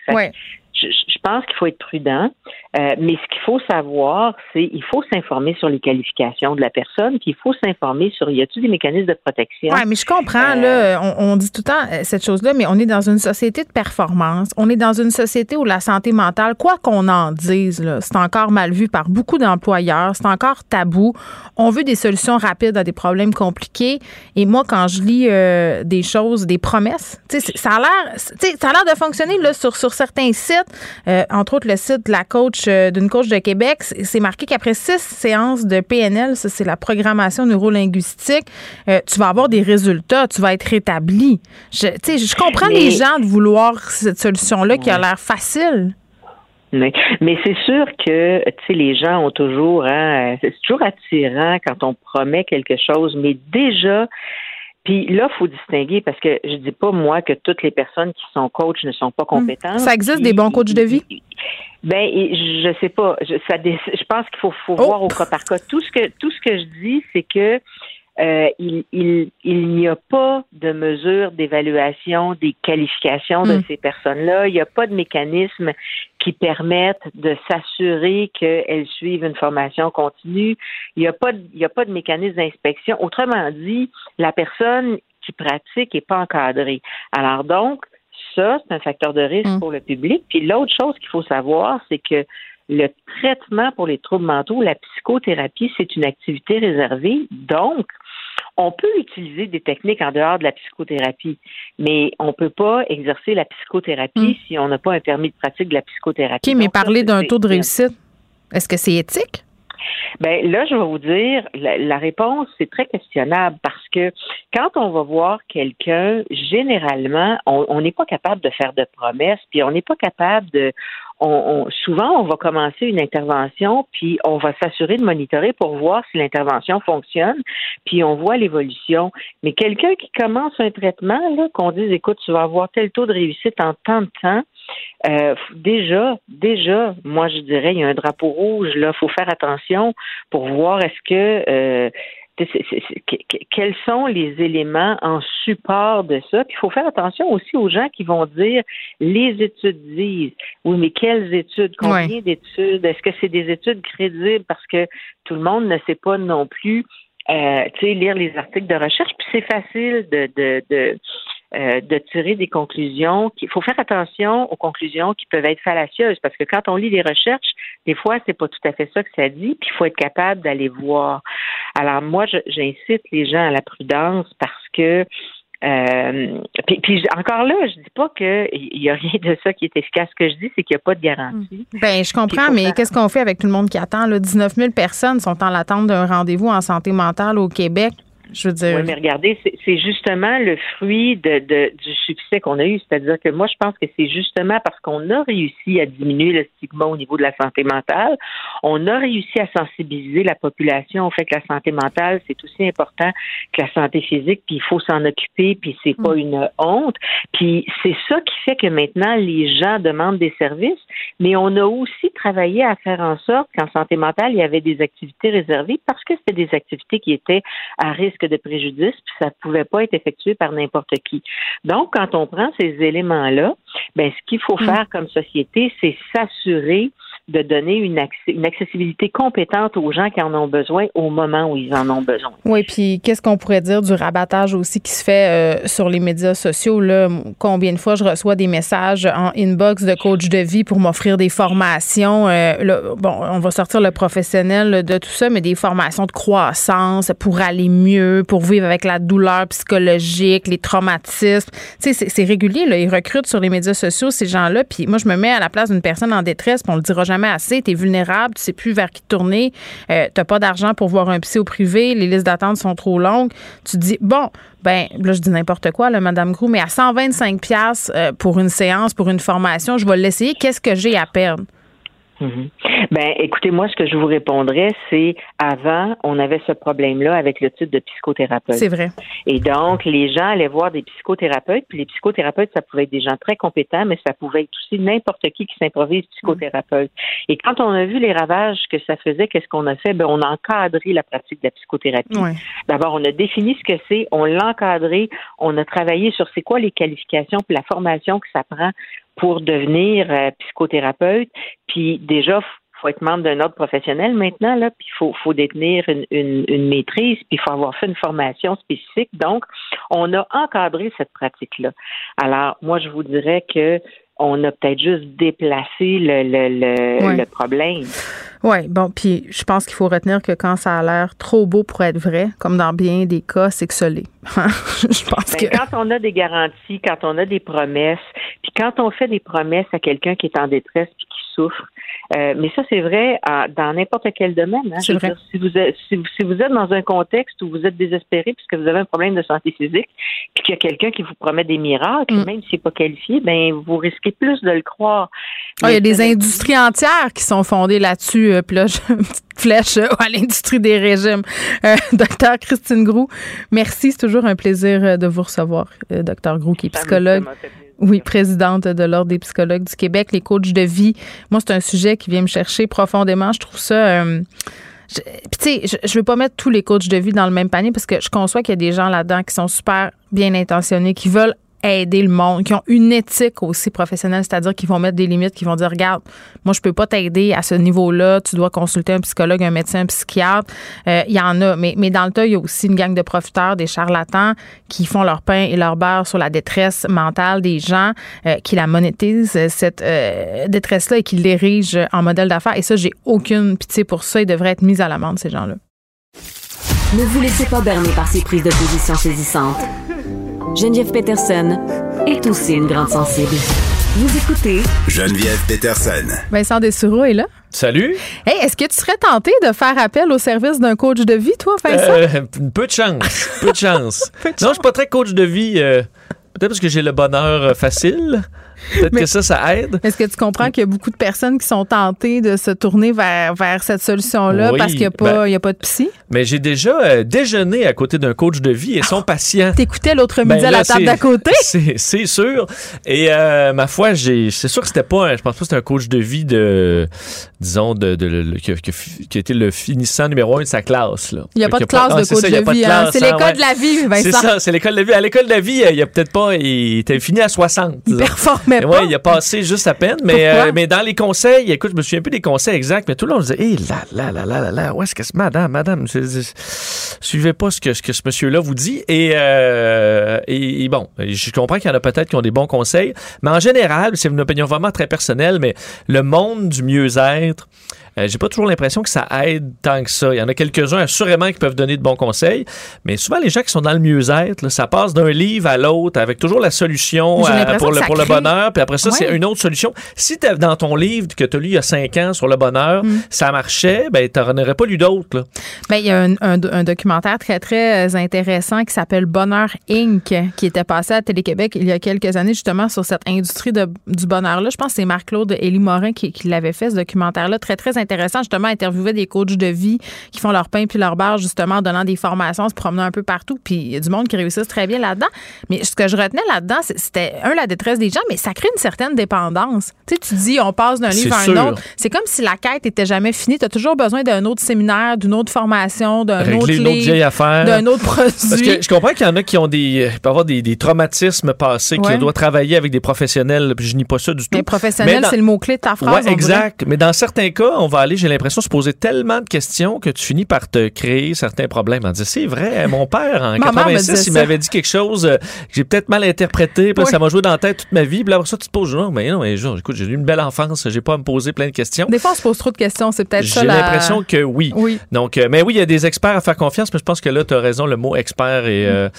je, pense qu'il faut être prudent, euh, mais ce qu'il faut savoir, c'est il faut s'informer sur les qualifications de la personne, puis il faut s'informer sur y a-t-il des mécanismes de protection? Oui, mais je comprends là, euh, on, dit tout le temps euh, cette chose-là, mais on est dans une société de performance, on est dans une société où la santé mentale, quoi qu'on en dise, c'est encore mal vu par beaucoup d'employeurs, c'est encore tabou. On veut des solutions rapides à des problèmes compliqués, et moi quand je lis des choses, des promesses, ça a l'air, ça a l'air de fonctionner là sur sur certains sites euh, entre autres le site de la coach euh, d'une coach de Québec, c'est marqué qu'après six séances de PNL, ça c'est la programmation neurolinguistique, euh, tu vas avoir des résultats, tu vas être rétabli. Je, je comprends les gens de vouloir cette solution-là qui a l'air facile. Mais, mais c'est sûr que les gens ont toujours, hein, c'est toujours attirant quand on promet quelque chose, mais déjà, puis là, il faut distinguer parce que je dis pas moi que toutes les personnes qui sont coachs ne sont pas hmm. compétentes. Ça existe des bons coachs de vie? Ben, je sais pas. Je, ça, je pense qu'il faut, faut voir au cas par cas. Tout ce que tout ce que je dis, c'est que euh, il, il, il n'y a pas de mesure d'évaluation des qualifications de hmm. ces personnes-là. Il n'y a pas de mécanisme qui permettent de s'assurer qu'elles suivent une formation continue. Il n'y a pas de, il y a pas de mécanisme d'inspection. Autrement dit, la personne qui pratique n'est pas encadrée. Alors donc, ça, c'est un facteur de risque hmm. pour le public. Puis l'autre chose qu'il faut savoir, c'est que le traitement pour les troubles mentaux, la psychothérapie, c'est une activité réservée. Donc, on peut utiliser des techniques en dehors de la psychothérapie, mais on ne peut pas exercer la psychothérapie hmm. si on n'a pas un permis de pratique de la psychothérapie. OK, mais parler d'un taux de réussite, est-ce que c'est éthique? Ben là, je vais vous dire, la, réponse c'est très questionnable parce que quand on va voir quelqu'un, généralement, on n'est pas capable de faire de promesses, puis on n'est pas capable de, on, souvent, on va commencer une intervention, puis on va s'assurer de monitorer pour voir si l'intervention fonctionne, puis on voit l'évolution. Mais quelqu'un qui commence un traitement, là, qu'on dise, écoute, tu vas avoir tel taux de réussite en tant de temps, euh, déjà, déjà, moi je dirais, il y a un drapeau rouge, là, faut faire attention pour voir est-ce que euh, quels sont les éléments en support de ça? Puis il faut faire attention aussi aux gens qui vont dire les études disent. Oui, mais quelles études? Combien d'études? Est-ce que c'est des études crédibles? Parce que tout le monde ne sait pas non plus euh, lire les articles de recherche. Puis c'est facile de, de, de euh, de tirer des conclusions. Il faut faire attention aux conclusions qui peuvent être fallacieuses parce que quand on lit les recherches, des fois, c'est pas tout à fait ça que ça dit, puis il faut être capable d'aller voir. Alors moi, j'incite les gens à la prudence parce que euh, puis, encore là, je dis pas qu'il y a rien de ça qui est efficace. Ce que je dis, c'est qu'il n'y a pas de garantie. Ben, je comprends, mais qu'est-ce qu'on fait avec tout le monde qui attend? Là? 19 000 personnes sont en attente d'un rendez-vous en santé mentale au Québec. Je veux dire. Oui, mais regardez, c'est justement le fruit de, de du succès qu'on a eu. C'est-à-dire que moi, je pense que c'est justement parce qu'on a réussi à diminuer le stigma au niveau de la santé mentale, on a réussi à sensibiliser la population au fait que la santé mentale, c'est aussi important que la santé physique, puis il faut s'en occuper, puis c'est pas mm. une honte. Puis c'est ça qui fait que maintenant, les gens demandent des services, mais on a aussi travaillé à faire en sorte qu'en santé mentale, il y avait des activités réservées parce que c'était des activités qui étaient à risque de préjudice, puis ça ne pouvait pas être effectué par n'importe qui. Donc, quand on prend ces éléments-là, ben, ce qu'il faut mm. faire comme société, c'est s'assurer de donner une, accessibilité compétente aux gens qui en ont besoin au moment où ils en ont besoin. Oui, puis qu'est-ce qu'on pourrait dire du rabattage aussi qui se fait euh, sur les médias sociaux? Là? Combien de fois je reçois des messages en inbox de coach de vie pour m'offrir des formations? Euh, bon, on va sortir le professionnel de tout ça, mais des formations de croissance pour aller mieux, pour vivre avec la douleur psychologique, les traumatismes. Tu sais, c'est régulier. Là. Ils recrutent sur les médias sociaux ces gens-là, puis moi, je me mets à la place d'une personne en détresse, on le dira jamais jamais assez, tu es vulnérable, tu sais plus vers qui tourner, euh, tu pas d'argent pour voir un psy au privé, les listes d'attente sont trop longues. Tu dis, bon, ben là, je dis n'importe quoi, là, Madame Grou, mais à 125 pièces euh, pour une séance, pour une formation, je vais l'essayer. Qu'est-ce que j'ai à perdre? Mhm. Ben, écoutez, moi, ce que je vous répondrais, c'est avant, on avait ce problème-là avec le titre de psychothérapeute. C'est vrai. Et donc, les gens allaient voir des psychothérapeutes, puis les psychothérapeutes, ça pouvait être des gens très compétents, mais ça pouvait être aussi n'importe qui qui s'improvise psychothérapeute. Et quand on a vu les ravages que ça faisait, qu'est-ce qu'on a fait? Ben, on a encadré la pratique de la psychothérapie. D'abord, on a défini ce que c'est, on l'a encadré, on a travaillé sur c'est quoi les qualifications, puis la formation que ça prend pour devenir euh, psychothérapeute. Puis déjà, faut être membre d'un ordre professionnel maintenant, là, puis il faut, faut détenir une, une, une maîtrise, puis il faut avoir fait une formation spécifique. Donc, on a encadré cette pratique-là. Alors, moi, je vous dirais que on a peut-être juste déplacé le, le, le, problème. Oui, bon, puis je pense qu'il faut retenir que quand ça a l'air trop beau pour être vrai, comme dans bien des cas, c'est que ça l'est. je pense ben, que... Quand on a des garanties, quand on a des promesses, puis quand on fait des promesses à quelqu'un qui est en détresse puis qui souffre, euh, mais ça, c'est vrai dans n'importe quel domaine. Hein. Vrai. si, vous êtes, si, vous êtes dans un contexte où vous êtes désespéré puisque vous avez un problème de santé physique, puis qu'il y a quelqu'un qui vous promet des miracles, mm. même s'il n'est pas qualifié, ben vous risquez plus de le croire. Ah, il y a des industries entières qui sont fondées là-dessus. Euh, puis là, une petite flèche euh, à l'industrie des régimes. docteur Christine Grou, merci. C'est toujours un plaisir de vous recevoir, docteur Grou, qui est psychologue. Oui, présidente de l'Ordre des psychologues du Québec, les coachs de vie. Moi, c'est un sujet qui vient me chercher profondément. Je trouve ça. Euh, tu sais, je, je veux pas mettre tous les coachs de vie dans le même panier parce que je conçois qu'il y a des gens là-dedans qui sont super bien intentionnés, qui veulent aider le monde, qui ont une éthique aussi professionnelle, c'est-à-dire qu'ils vont mettre des limites, qui vont dire regarde, moi je peux pas t'aider à ce niveau-là, tu dois consulter un psychologue, un médecin, un psychiatre. Euh, il y en a, mais, mais dans le tas, il y a aussi une gang de profiteurs, des charlatans qui font leur pain et leur beurre sur la détresse mentale des gens, euh, qui la monétisent cette euh, détresse-là et qui l'érigent en modèle d'affaires. Et ça, j'ai aucune pitié pour ça. Ils devraient être mis à l'amende ces gens-là. Ne vous laissez pas berner par ces prises de position saisissantes. Geneviève Peterson est aussi une grande sensible. Vous écoutez Geneviève Peterson. Vincent Dessureau est là. Salut. Hey, est-ce que tu serais tenté de faire appel au service d'un coach de vie, toi, Vincent? Euh, peu de chance. peu de chance. non, je suis pas très coach de vie. Euh, peut-être parce que j'ai le bonheur euh, facile. Peut-être que ça, ça aide. Est-ce que tu comprends qu'il y a beaucoup de personnes qui sont tentées de se tourner vers, vers cette solution-là Oui, parce qu'il n'y a, pas- ben- a pas de psy? Mais j'ai déjà euh, déjeuné à côté d'un coach de vie et son patient. T'écoutais l'autre Ben midi à la table c'est- d'à côté? C'est c'est sûr. Et euh, ma foi, c'est sûr que c'était pas un, je pense pas que c'était un coach de vie de disons de, qui, été le finissant numéro un de sa classe là. Il n'y a pas de classe ah, de c'est coach de vie. hein. C'est hein, l'école ouais. de la vie, C'est Vincent. ça, c'est l'école de la vie. À l'école de la vie, il y a peut-être pas il était fini à 60. Il. Pas. Ouais, il a passé juste à peine, mais, euh, mais dans les conseils, écoute, je me souviens plus des conseils exacts, mais tout le on disait, hé, là, là, là, là, là, là, où est-ce que c'est, madame, madame, suivez pas ce que, ce que ce monsieur-là vous dit. Et, euh, et, et bon, je comprends qu'il y en a peut-être qui ont des bons conseils, mais en général, c'est une opinion vraiment très personnelle, mais le monde du mieux-être, euh, j'ai pas toujours l'impression que ça aide tant que ça. Il y en a quelques-uns, assurément, qui peuvent donner de bons conseils, mais souvent, les gens qui sont dans le mieux-être, ça passe d'un livre à l'autre avec toujours la solution à- l'impression pour le, pour le bonheur, puis après ça, Ouais. c'est une autre solution. Si tu dans ton livre que tu as lu il y a cinq ans sur le bonheur, Mm. ça marchait, ben, tu n'en aurais pas lu d'autres. Ben, il y a un, un- un documentaire très, très euh, intéressant qui s'appelle Bonheur Inc., qui était passé à Télé-Québec il y a quelques années, justement, sur cette industrie de- du bonheur-là. Je pense que c'est Marc-Claude Élie Morin qui, qui l'avait fait, ce documentaire-là. Très, très intéressant. Justement, interviewait des coachs de vie qui font leur pain puis leur beurre, justement, en donnant des formations, se promenant un peu partout. Puis il y a du monde qui réussissent très bien là-dedans. Mais ce que je retenais là-dedans, c'était, un, la détresse des gens, mais ça crée une certaine dépendance. Tu sais, tu dis, on passe d'un livre à sûr. un autre. C'est comme si la quête était jamais finie. Tu as toujours besoin d'un autre séminaire, d'une autre formation, d'un autre livre, d'un autre produit. Parce que je comprends qu'il y en a qui ont des, peuvent avoir des, des traumatismes passés, Ouais. qui doivent travailler avec des professionnels, puis je nie pas ça du tout. Mais professionnel, Mais dans- c'est le mot-clé de ta phrase. dirait. exact. Mais dans certains cas, on va aller, j'ai l'impression, se poser tellement de questions que tu finis par te créer certains problèmes. En disant, c'est vrai, mon père, en Ma mère me 86, disait il m'avait dit quelque chose euh, que j'ai peut-être mal interprété, puis Oui. ça m'a joué dans la tête toute ma vie. Puis après ça, tu te poses, non, mais non, mais genre, écoute, j'ai eu une belle enfance, j'ai pas à me poser plein de questions. Des fois, on se pose trop de questions. C'est peut-être ça J'ai la- l'impression que oui. Oui. Donc, euh, mais oui, il y a des experts à faire confiance, mais je pense que là, tu as raison, le mot expert est. euh,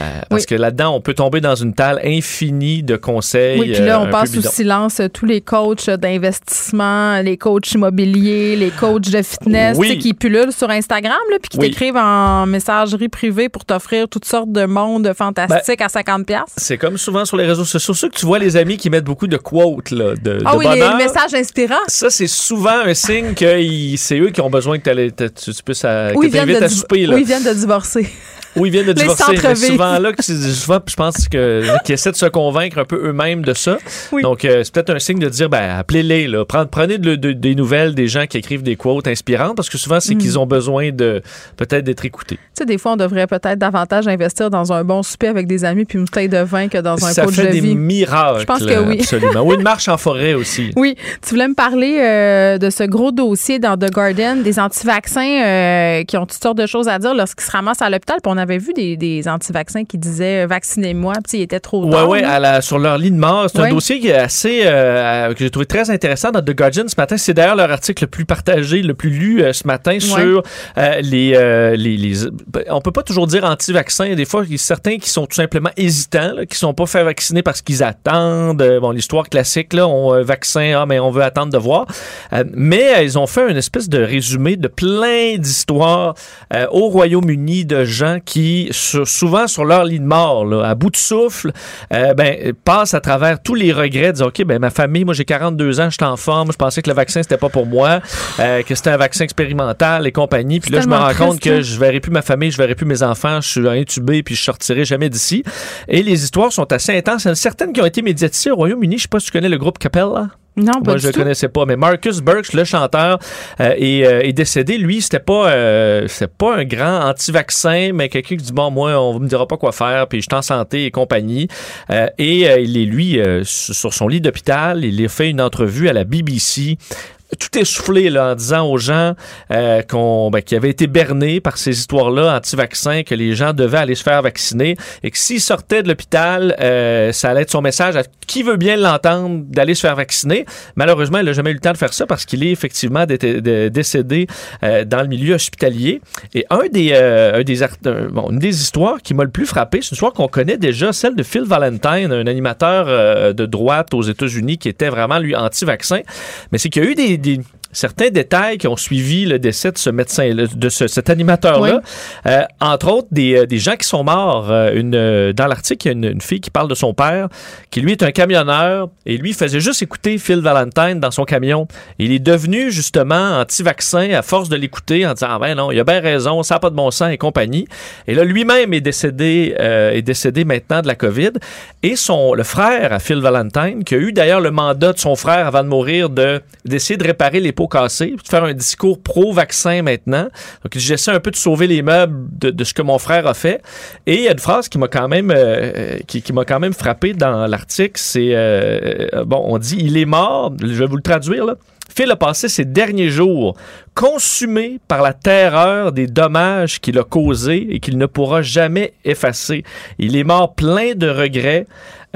euh, parce que là-dedans, on peut tomber dans une talle infinie de conseils. Oui, puis là, on passe sous silence tous les coachs d'investissement, les coachs immobiliers, les coachs de fitness Oui. qui pullulent sur Instagram, là, puis qui Oui. t'écrivent en messagerie privée pour t'offrir toutes sortes de mondes fantastiques Ben, à 50$. piastres. C'est comme souvent sur les réseaux sociaux, ceux que tu vois les amis qui mettent beaucoup de quotes là, de, Ah de oui, les messages inspirants. Ça, c'est souvent un signe que c'est eux qui ont besoin que, tu, puisses à, Ou que ils, viennent t'invites de à souper. Là. ou ils viennent de divorcer. Ou ils viennent de divorcer. Mais souvent là, que souvent, je pense que qu'ils essaient de se convaincre un peu eux-mêmes de ça. Oui. Donc, euh, c'est peut-être un signe de dire, ben, appelez-les. Là. Prenez, prenez de- de- des nouvelles des gens qui écrivent des quotes inspirantes parce que souvent, Mm. c'est qu'ils ont besoin de peut-être d'être écoutés. Tu sais, des fois, on devrait peut-être davantage investir dans un bon souper avec des amis puis une bouteille de vin que dans un ça coach fait de des vie. miracles. Je pense que oui. Absolument. Ou une marche en forêt aussi. Oui, tu voulais me parler euh, de ce gros dossier dans The Garden, des anti-vaccins euh, qui ont toutes sortes de choses à dire lorsqu'ils se ramassent à l'hôpital. On avait vu des, des anti-vaccins qui disaient euh, vaccinez-moi, puis il était trop tard. à la- sur leur lit de mort. C'est Ouais. un dossier qui est assez, euh, que j'ai trouvé très intéressant dans The Guardian ce matin. C'est d'ailleurs leur article le plus partagé, le plus lu euh, ce matin sur euh, les, euh, les, les- On peut pas toujours dire anti-vaccin. Il y a Des fois, il y a certains qui sont tout simplement hésitants, là, qui sont pas fait vacciner parce qu'ils attendent. Euh, bon, l'histoire classique, là, on euh, vaccin, ah, mais on veut attendre de voir. Euh, mais euh, ils ont fait une espèce de résumé de plein d'histoires euh, au Royaume-Uni de gens qui, sur- souvent sur leur lit de mort, là, à bout de souffle, euh, ben, passent à travers tous les regrets, disent OK, ben, ma famille, moi j'ai 42 ans, je suis en forme, je pensais que le vaccin c'était pas pour moi, euh, que c'était un vaccin expérimental et compagnie. Puis là, je me rends compte triste, hein. que je verrai plus ma famille, je verrai plus mes enfants, je suis intubé puis je sortirai jamais d'ici. Et les histoires sont assez intenses. Il y en a certaines qui ont été médiatisées au Royaume-Uni. Je sais pas si tu connais le groupe Capella. Non, Moi, je le tout. connaissais pas, mais Marcus Burks, le chanteur, euh, est, euh, est décédé. Lui, c'était pas, euh, pas un grand anti-vaccin, mais quelqu'un qui dit bon, moi, on me dira pas quoi faire, puis je suis en santé et compagnie. Euh, et euh, il est lui euh, sur son lit d'hôpital, il a fait une entrevue à la BBC tout essoufflé là, en disant aux gens euh, qu'on ben, qui avaient été bernés par ces histoires-là anti-vaccins, que les gens devaient aller se faire vacciner et que s'ils sortaient de l'hôpital, euh, ça allait être son message à qui veut bien l'entendre d'aller se faire vacciner. Malheureusement, il n'a jamais eu le temps de faire ça parce qu'il est effectivement dé- dé- décédé euh, dans le milieu hospitalier. Et un des, euh, un des bon, une des histoires qui m'a le plus frappé, c'est une histoire qu'on connaît déjà, celle de Phil Valentine, un animateur euh, de droite aux États-Unis qui était vraiment lui anti-vaccin. Mais c'est qu'il y a eu des, des- certains détails qui ont suivi le décès de ce médecin, de ce, cet animateur-là. Euh, entre autres, des, euh, des, gens qui sont morts. Euh, une, dans l'article, il y a une, une, fille qui parle de son père, qui lui est un camionneur, et lui faisait juste écouter Phil Valentine dans son camion. Il est devenu justement anti-vaccin à force de l'écouter en disant, ah ben non, il a bien raison, ça n'a pas de bon sens et compagnie. Et là, lui-même est décédé, est décédé maintenant de la COVID. Et son, le frère à Phil Valentine, qui a eu d'ailleurs le mandat de son frère avant de mourir de, d'essayer de réparer les cassés, de faire un discours pro-vaccin maintenant. Donc, j'essaie un peu de sauver les meubles de, ce que mon frère a fait. Et il y a une phrase qui m'a quand même, euh, qui, m'a quand même frappé dans l'article. C'est, euh, bon, on dit, il est mort. Je vais vous le traduire, là. Phil a passé ses derniers jours consumé par la terreur des dommages qu'il a causés et qu'il ne pourra jamais effacer. Il est mort plein de regrets.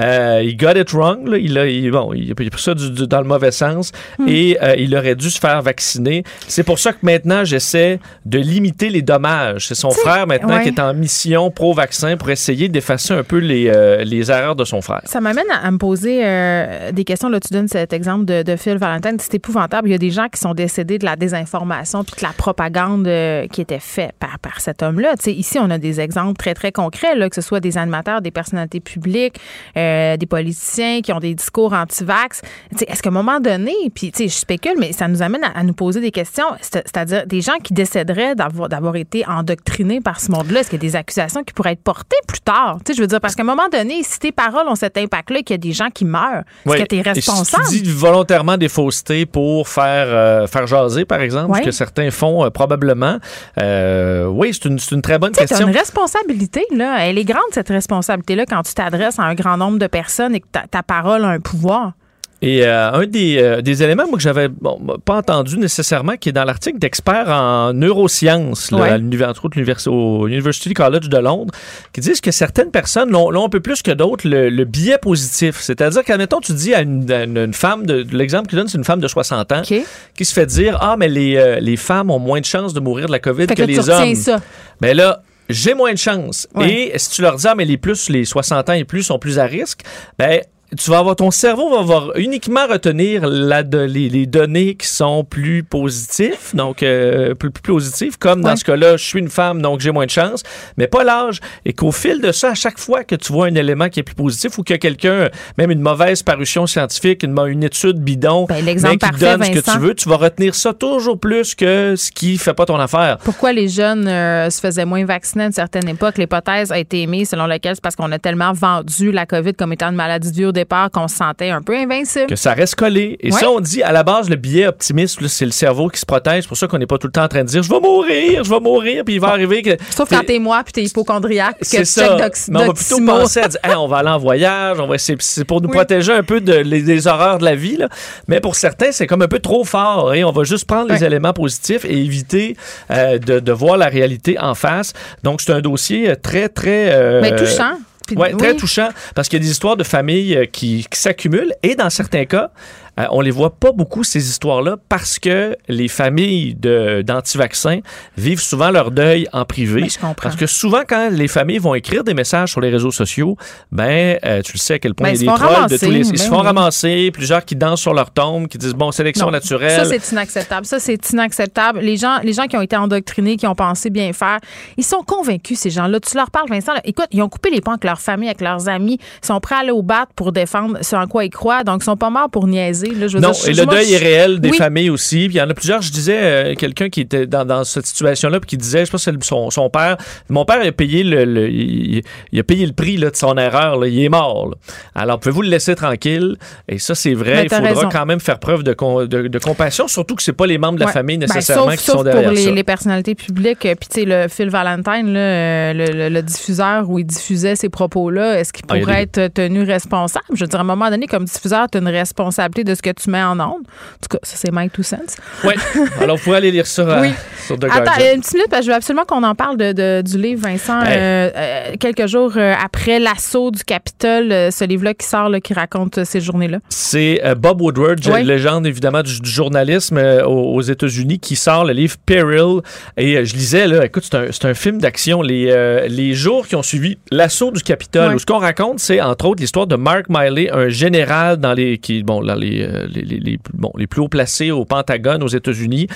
Euh, il got it wrong. Là. Il, a, il, bon, il a pris ça du, du, dans le mauvais sens mm. et euh, il aurait dû se faire vacciner. C'est pour ça que maintenant, j'essaie de limiter les dommages. C'est son frère maintenant ouais. qui est en mission pro-vaccin pour essayer d'effacer un peu les, euh, les erreurs de son frère. Ça m'amène à, à, me poser euh, des questions. Là, tu donnes cet exemple de, de Phil Valentine. C'est épouvantable. Il y a des gens qui sont décédés de la désinformation puis de la propagande euh, qui était faite par, par cet homme-là. ici, on a des exemples très, très concrets, là, que ce soit des animateurs, des personnalités publiques, euh, des politiciens qui ont des discours anti-vax. Est-ce qu'à un moment donné, puis je spécule, mais ça nous amène à, à nous poser des questions, c'est-à-dire des gens qui décéderaient d'avoir été endoctrinés par ce monde-là. Est-ce qu'il y a des accusations qui pourraient être portées plus tard? je veux dire, parce qu'à un moment donné, si tes paroles ont cet impact-là, qu'il y a des gens qui meurent, est-ce oui. que tu es responsable? Et si tu dis volontairement des faussetés pour faire, euh, faire jaser, par exemple, oui. ce que certains font euh, probablement, euh, oui, c'est une, une, très bonne t'sais, question. Tu une responsabilité, là. Elle est grande, cette responsabilité-là, quand tu t'adresses à un grand nombre de personnes et que ta, ta parole a un pouvoir. Et euh, un des, euh, des, éléments moi, que j'avais bon, pas entendu nécessairement, qui est dans l'article d'experts en neurosciences, là, ouais. à entre autres au University College de Londres, qui disent que certaines personnes l'ont un peu plus que d'autres le, le, biais positif. C'est-à-dire qu'admettons, tu dis à une, à une femme, de, l'exemple qu'il donne, c'est une femme de 60 ans, okay. qui se fait dire Ah, mais les, euh, les femmes ont moins de chances de mourir de la COVID fait que, que les hommes. Ça. Mais là, j'ai moins de chance. Ouais. Et si tu leur dis, ah, mais les plus, les 60 ans et plus sont plus à risque, ben, tu vas avoir ton cerveau va avoir uniquement retenir la les, les, données qui sont plus positifs, donc euh, plus, plus positives, comme dans ouais. ce cas-là, je suis une femme, donc j'ai moins de chance, mais pas l'âge. Et qu'au fil de ça, à chaque fois que tu vois un élément qui est plus positif ou que quelqu'un, même une mauvaise parution scientifique, une, une étude bidon, ben, mais qui parfait, donne Vincent. ce que tu veux, tu vas retenir ça toujours plus que ce qui fait pas ton affaire. Pourquoi les jeunes euh, se faisaient moins vacciner à une certaine époque? L'hypothèse a été émise selon laquelle c'est parce qu'on a tellement vendu la COVID comme étant une maladie dure départ qu'on se sentait un peu invincible. Que ça reste collé. Et ouais. ça, on dit à la base, le biais optimiste, c'est le cerveau qui se protège. C'est pour ça qu'on n'est pas tout le temps en train de dire je vais mourir, je vais mourir, puis il va bon. arriver que. Sauf quand t'es moi puis t'es hypochondriaque, que c'est ça. Mais on va plutôt penser à dire hey, on va aller en voyage, on va c'est pour nous oui. protéger un peu de, les, des horreurs de la vie. Là. Mais pour certains, c'est comme un peu trop fort. Et on va juste prendre ouais. les éléments positifs et éviter euh, de, de, voir la réalité en face. Donc, c'est un dossier très, très. Euh, Mais touchant. Oui, très touchant parce qu'il y a des histoires de familles euh, qui, qui s'accumulent et dans certains cas, euh, on les voit pas beaucoup ces histoires-là parce que les familles d'anti-vaccins vivent souvent leur deuil en privé. Mais je comprends. Parce que souvent, quand les familles vont écrire des messages sur les réseaux sociaux, ben, euh, tu le sais à quel point ben, il y a des trolls ramasser, de tous les. Ils ben se font oui. ramasser, plusieurs qui dansent sur leur tombe, qui disent bon, sélection non, naturelle. Ça, c'est inacceptable. Ça, c'est inacceptable. Les gens, les gens qui ont été endoctrinés, qui ont pensé bien faire, ils sont convaincus, ces gens-là. Tu leur parles, Vincent, là, écoute, ils ont coupé les ponts avec leur famille, avec leurs amis, ils sont prêts à aller au bat pour défendre ce en quoi ils croient, donc ils sont pas morts pour niaiser. Là, je veux non, dire, et le deuil je... est réel des oui. familles aussi. Puis il y en a plusieurs. Je disais, euh, quelqu'un qui était dans, dans cette situation-là, puis qui disait, je pense que c'est son, son, père. Mon père a payé le, le il, il, a payé le prix là, de son erreur. Là. Il est mort. Là. Alors, pouvez-vous le laisser tranquille? Et ça, c'est vrai. il faudra raison. quand même faire preuve de, de, de, compassion, surtout que c'est pas les membres de la ouais. famille ben, nécessairement ben, sauf, qui sauf sont derrière pour les, ça. les personnalités publiques. Puis, tu sais, le Phil Valentine, là, le, le, le, diffuseur où il diffusait ces propos-là, est-ce qu'il pourrait ah, des... être tenu responsable? Je veux dire, à un moment donné, comme diffuseur, tu as une responsabilité de ce que tu mets en ondes. En tout cas, ça, c'est Mike Two Cents. Oui. Alors, vous pouvez aller lire ça euh, oui. sur The Attends, Guardian. une petite minute, parce que je veux absolument qu'on en parle de, de, du livre, Vincent. Hey. Euh, euh, quelques jours après l'assaut du Capitole, ce livre-là qui sort, là, qui raconte ces journées-là. C'est Bob Woodward, oui. légende évidemment du, du journalisme aux, États-Unis, qui sort le livre Peril. Et je lisais, là, écoute, c'est un, un, film d'action. Les, les jours qui ont suivi l'assaut du Capitole, oui. où ce qu'on raconte, c'est entre autres l'histoire de Mark Miley, un général dans les, qui, bon, dans les, les, les, les, bon, les plus hauts placés au Pentagone aux États-Unis,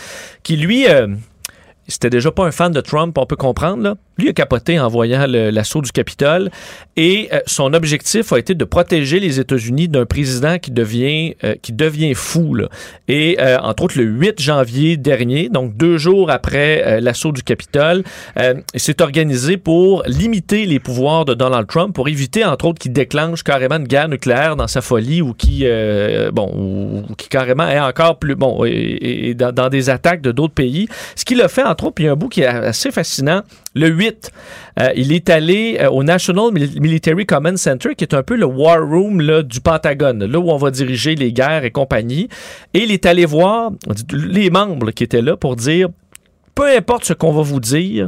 qui lui c'était déjà pas un fan de Trump, on peut comprendre. Là. Lui a capoté en voyant l'assaut du Capitole et euh, son objectif a été de protéger les États-Unis d'un président qui devient, euh, qui devient fou. Là. Et euh, entre autres, le 8 janvier dernier, donc deux jours après l'assaut du Capitole, il s'est organisé pour limiter les pouvoirs de Donald Trump, pour éviter entre autres qu'il déclenche carrément une guerre nucléaire dans sa folie ou qui, bon, ou, qui carrément est encore plus bon et, dans, dans, des attaques de d'autres pays. Ce qu'il a fait puis il y a un bout qui est assez fascinant. Le 8, euh, il est allé euh, au National Military Command Center, qui est un peu le war room là, du Pentagone, là où on va diriger les guerres et compagnie. Et il est allé voir les membres qui étaient là pour dire, peu importe ce qu'on va vous dire,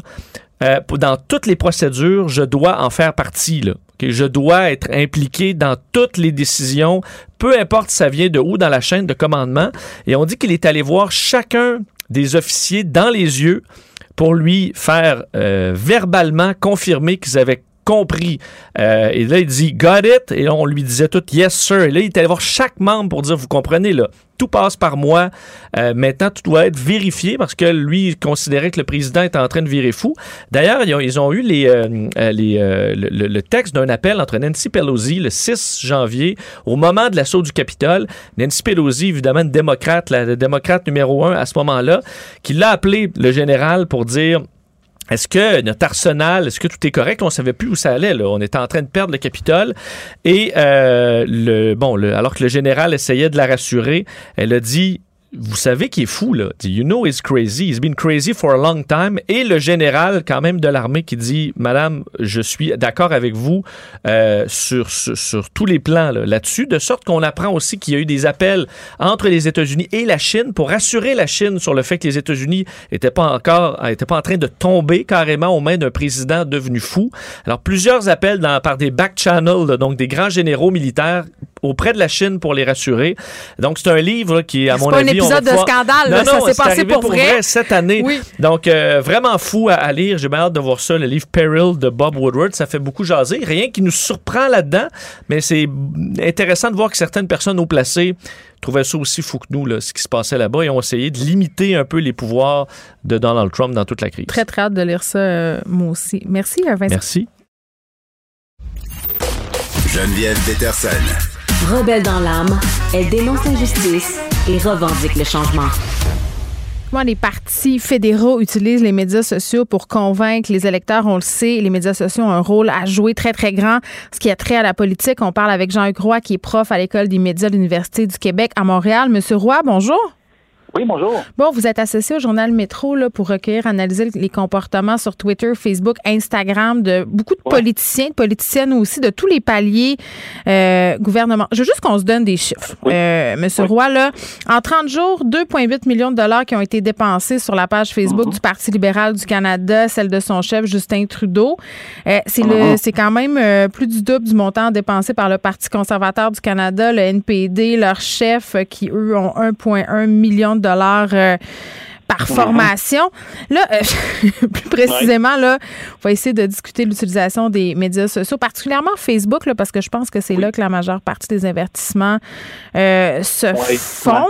euh, dans toutes les procédures, je dois en faire partie. Là. Je dois être impliqué dans toutes les décisions, peu importe si ça vient de où dans la chaîne de commandement. Et on dit qu'il est allé voir chacun des officiers dans les yeux pour lui faire euh, verbalement confirmer qu'ils avaient compris. Euh, et là, il dit Got it. Et on lui disait tout Yes, sir. Et là, il est allé voir chaque membre pour dire Vous comprenez, là, tout passe par moi. Euh, maintenant, tout doit être vérifié parce que lui, il considérait que le président était en train de virer fou. D'ailleurs, ils, ont eu les, euh, les, le, texte d'un appel entre Nancy Pelosi le 6 janvier, au moment de l'assaut du Capitole. Nancy Pelosi, évidemment, une démocrate, la démocrate numéro un à ce moment-là, qui l'a appelé le général pour dire est-ce que notre arsenal, est-ce que tout est correct? On savait plus où ça allait. Là. On était en train de perdre le Capitole. Et euh, le, bon, le, alors que le général essayait de la rassurer, elle a dit vous savez qu'il est fou, là. You know he's crazy. He's been crazy for a long time. Et le général, quand même, de l'armée qui dit, Madame, je suis d'accord avec vous euh, sur, sur, tous les plans là-dessus, de sorte qu'on apprend aussi qu'il y a eu des appels entre les États-Unis et la Chine pour rassurer la Chine sur le fait que les États-Unis n'étaient pas encore, étaient pas en train de tomber carrément aux mains d'un président devenu fou. Alors, plusieurs appels par des back channels, donc des grands généraux militaires auprès de la Chine pour les rassurer. Donc, c'est un livre qui, à mon avis, un épisode de scandale. Non, non, ça s'est passé pour, vrai. cette année. Oui. Donc, euh, vraiment fou à, lire. J'ai hâte de voir ça, le livre Peril de Bob Woodward. Ça fait beaucoup jaser. Rien qui nous surprend là-dedans, mais c'est intéressant de voir que certaines personnes haut placées trouvaient ça aussi fou que nous, là, ce qui se passait là-bas, et ont essayé de limiter un peu les pouvoirs de Donald Trump dans toute la crise. Très, très hâte de lire ça, euh, moi aussi. Merci, Vincent. Merci. Geneviève Peterson. Rebelle dans l'âme, elle dénonce l'injustice et revendique le changement. Les partis fédéraux utilisent les médias sociaux pour convaincre les électeurs, on le sait, les médias sociaux ont un rôle à jouer très, très grand. Ce qui a trait à la politique, on parle avec Jean-Hugues qui est prof à l'École des médias de l'Université du Québec à Montréal. Monsieur Roy, bonjour. Oui, bonjour. Bon, vous êtes associé au journal Métro là, pour recueillir, analyser les comportements sur Twitter, Facebook, Instagram de beaucoup de politiciens, de politiciennes aussi, de tous les paliers euh, gouvernement. Je veux juste qu'on se donne des chiffres. Euh, Monsieur Roy, là, en 30 jours, 2,8 millions de dollars qui ont été dépensés sur la page Facebook mm-hmm. du Parti libéral du Canada, celle de son chef Justin Trudeau. Euh, c'est le, mm-hmm. c'est quand même euh, plus du double du montant dépensé par le Parti conservateur du Canada, le NPD, leur chef, qui eux ont 1,1 million de dollars euh, par formation. Là, euh, plus précisément, là, on va essayer de discuter l'utilisation des médias sociaux, particulièrement Facebook, là, parce que je pense que c'est là que la majeure partie des avertissements euh, se font.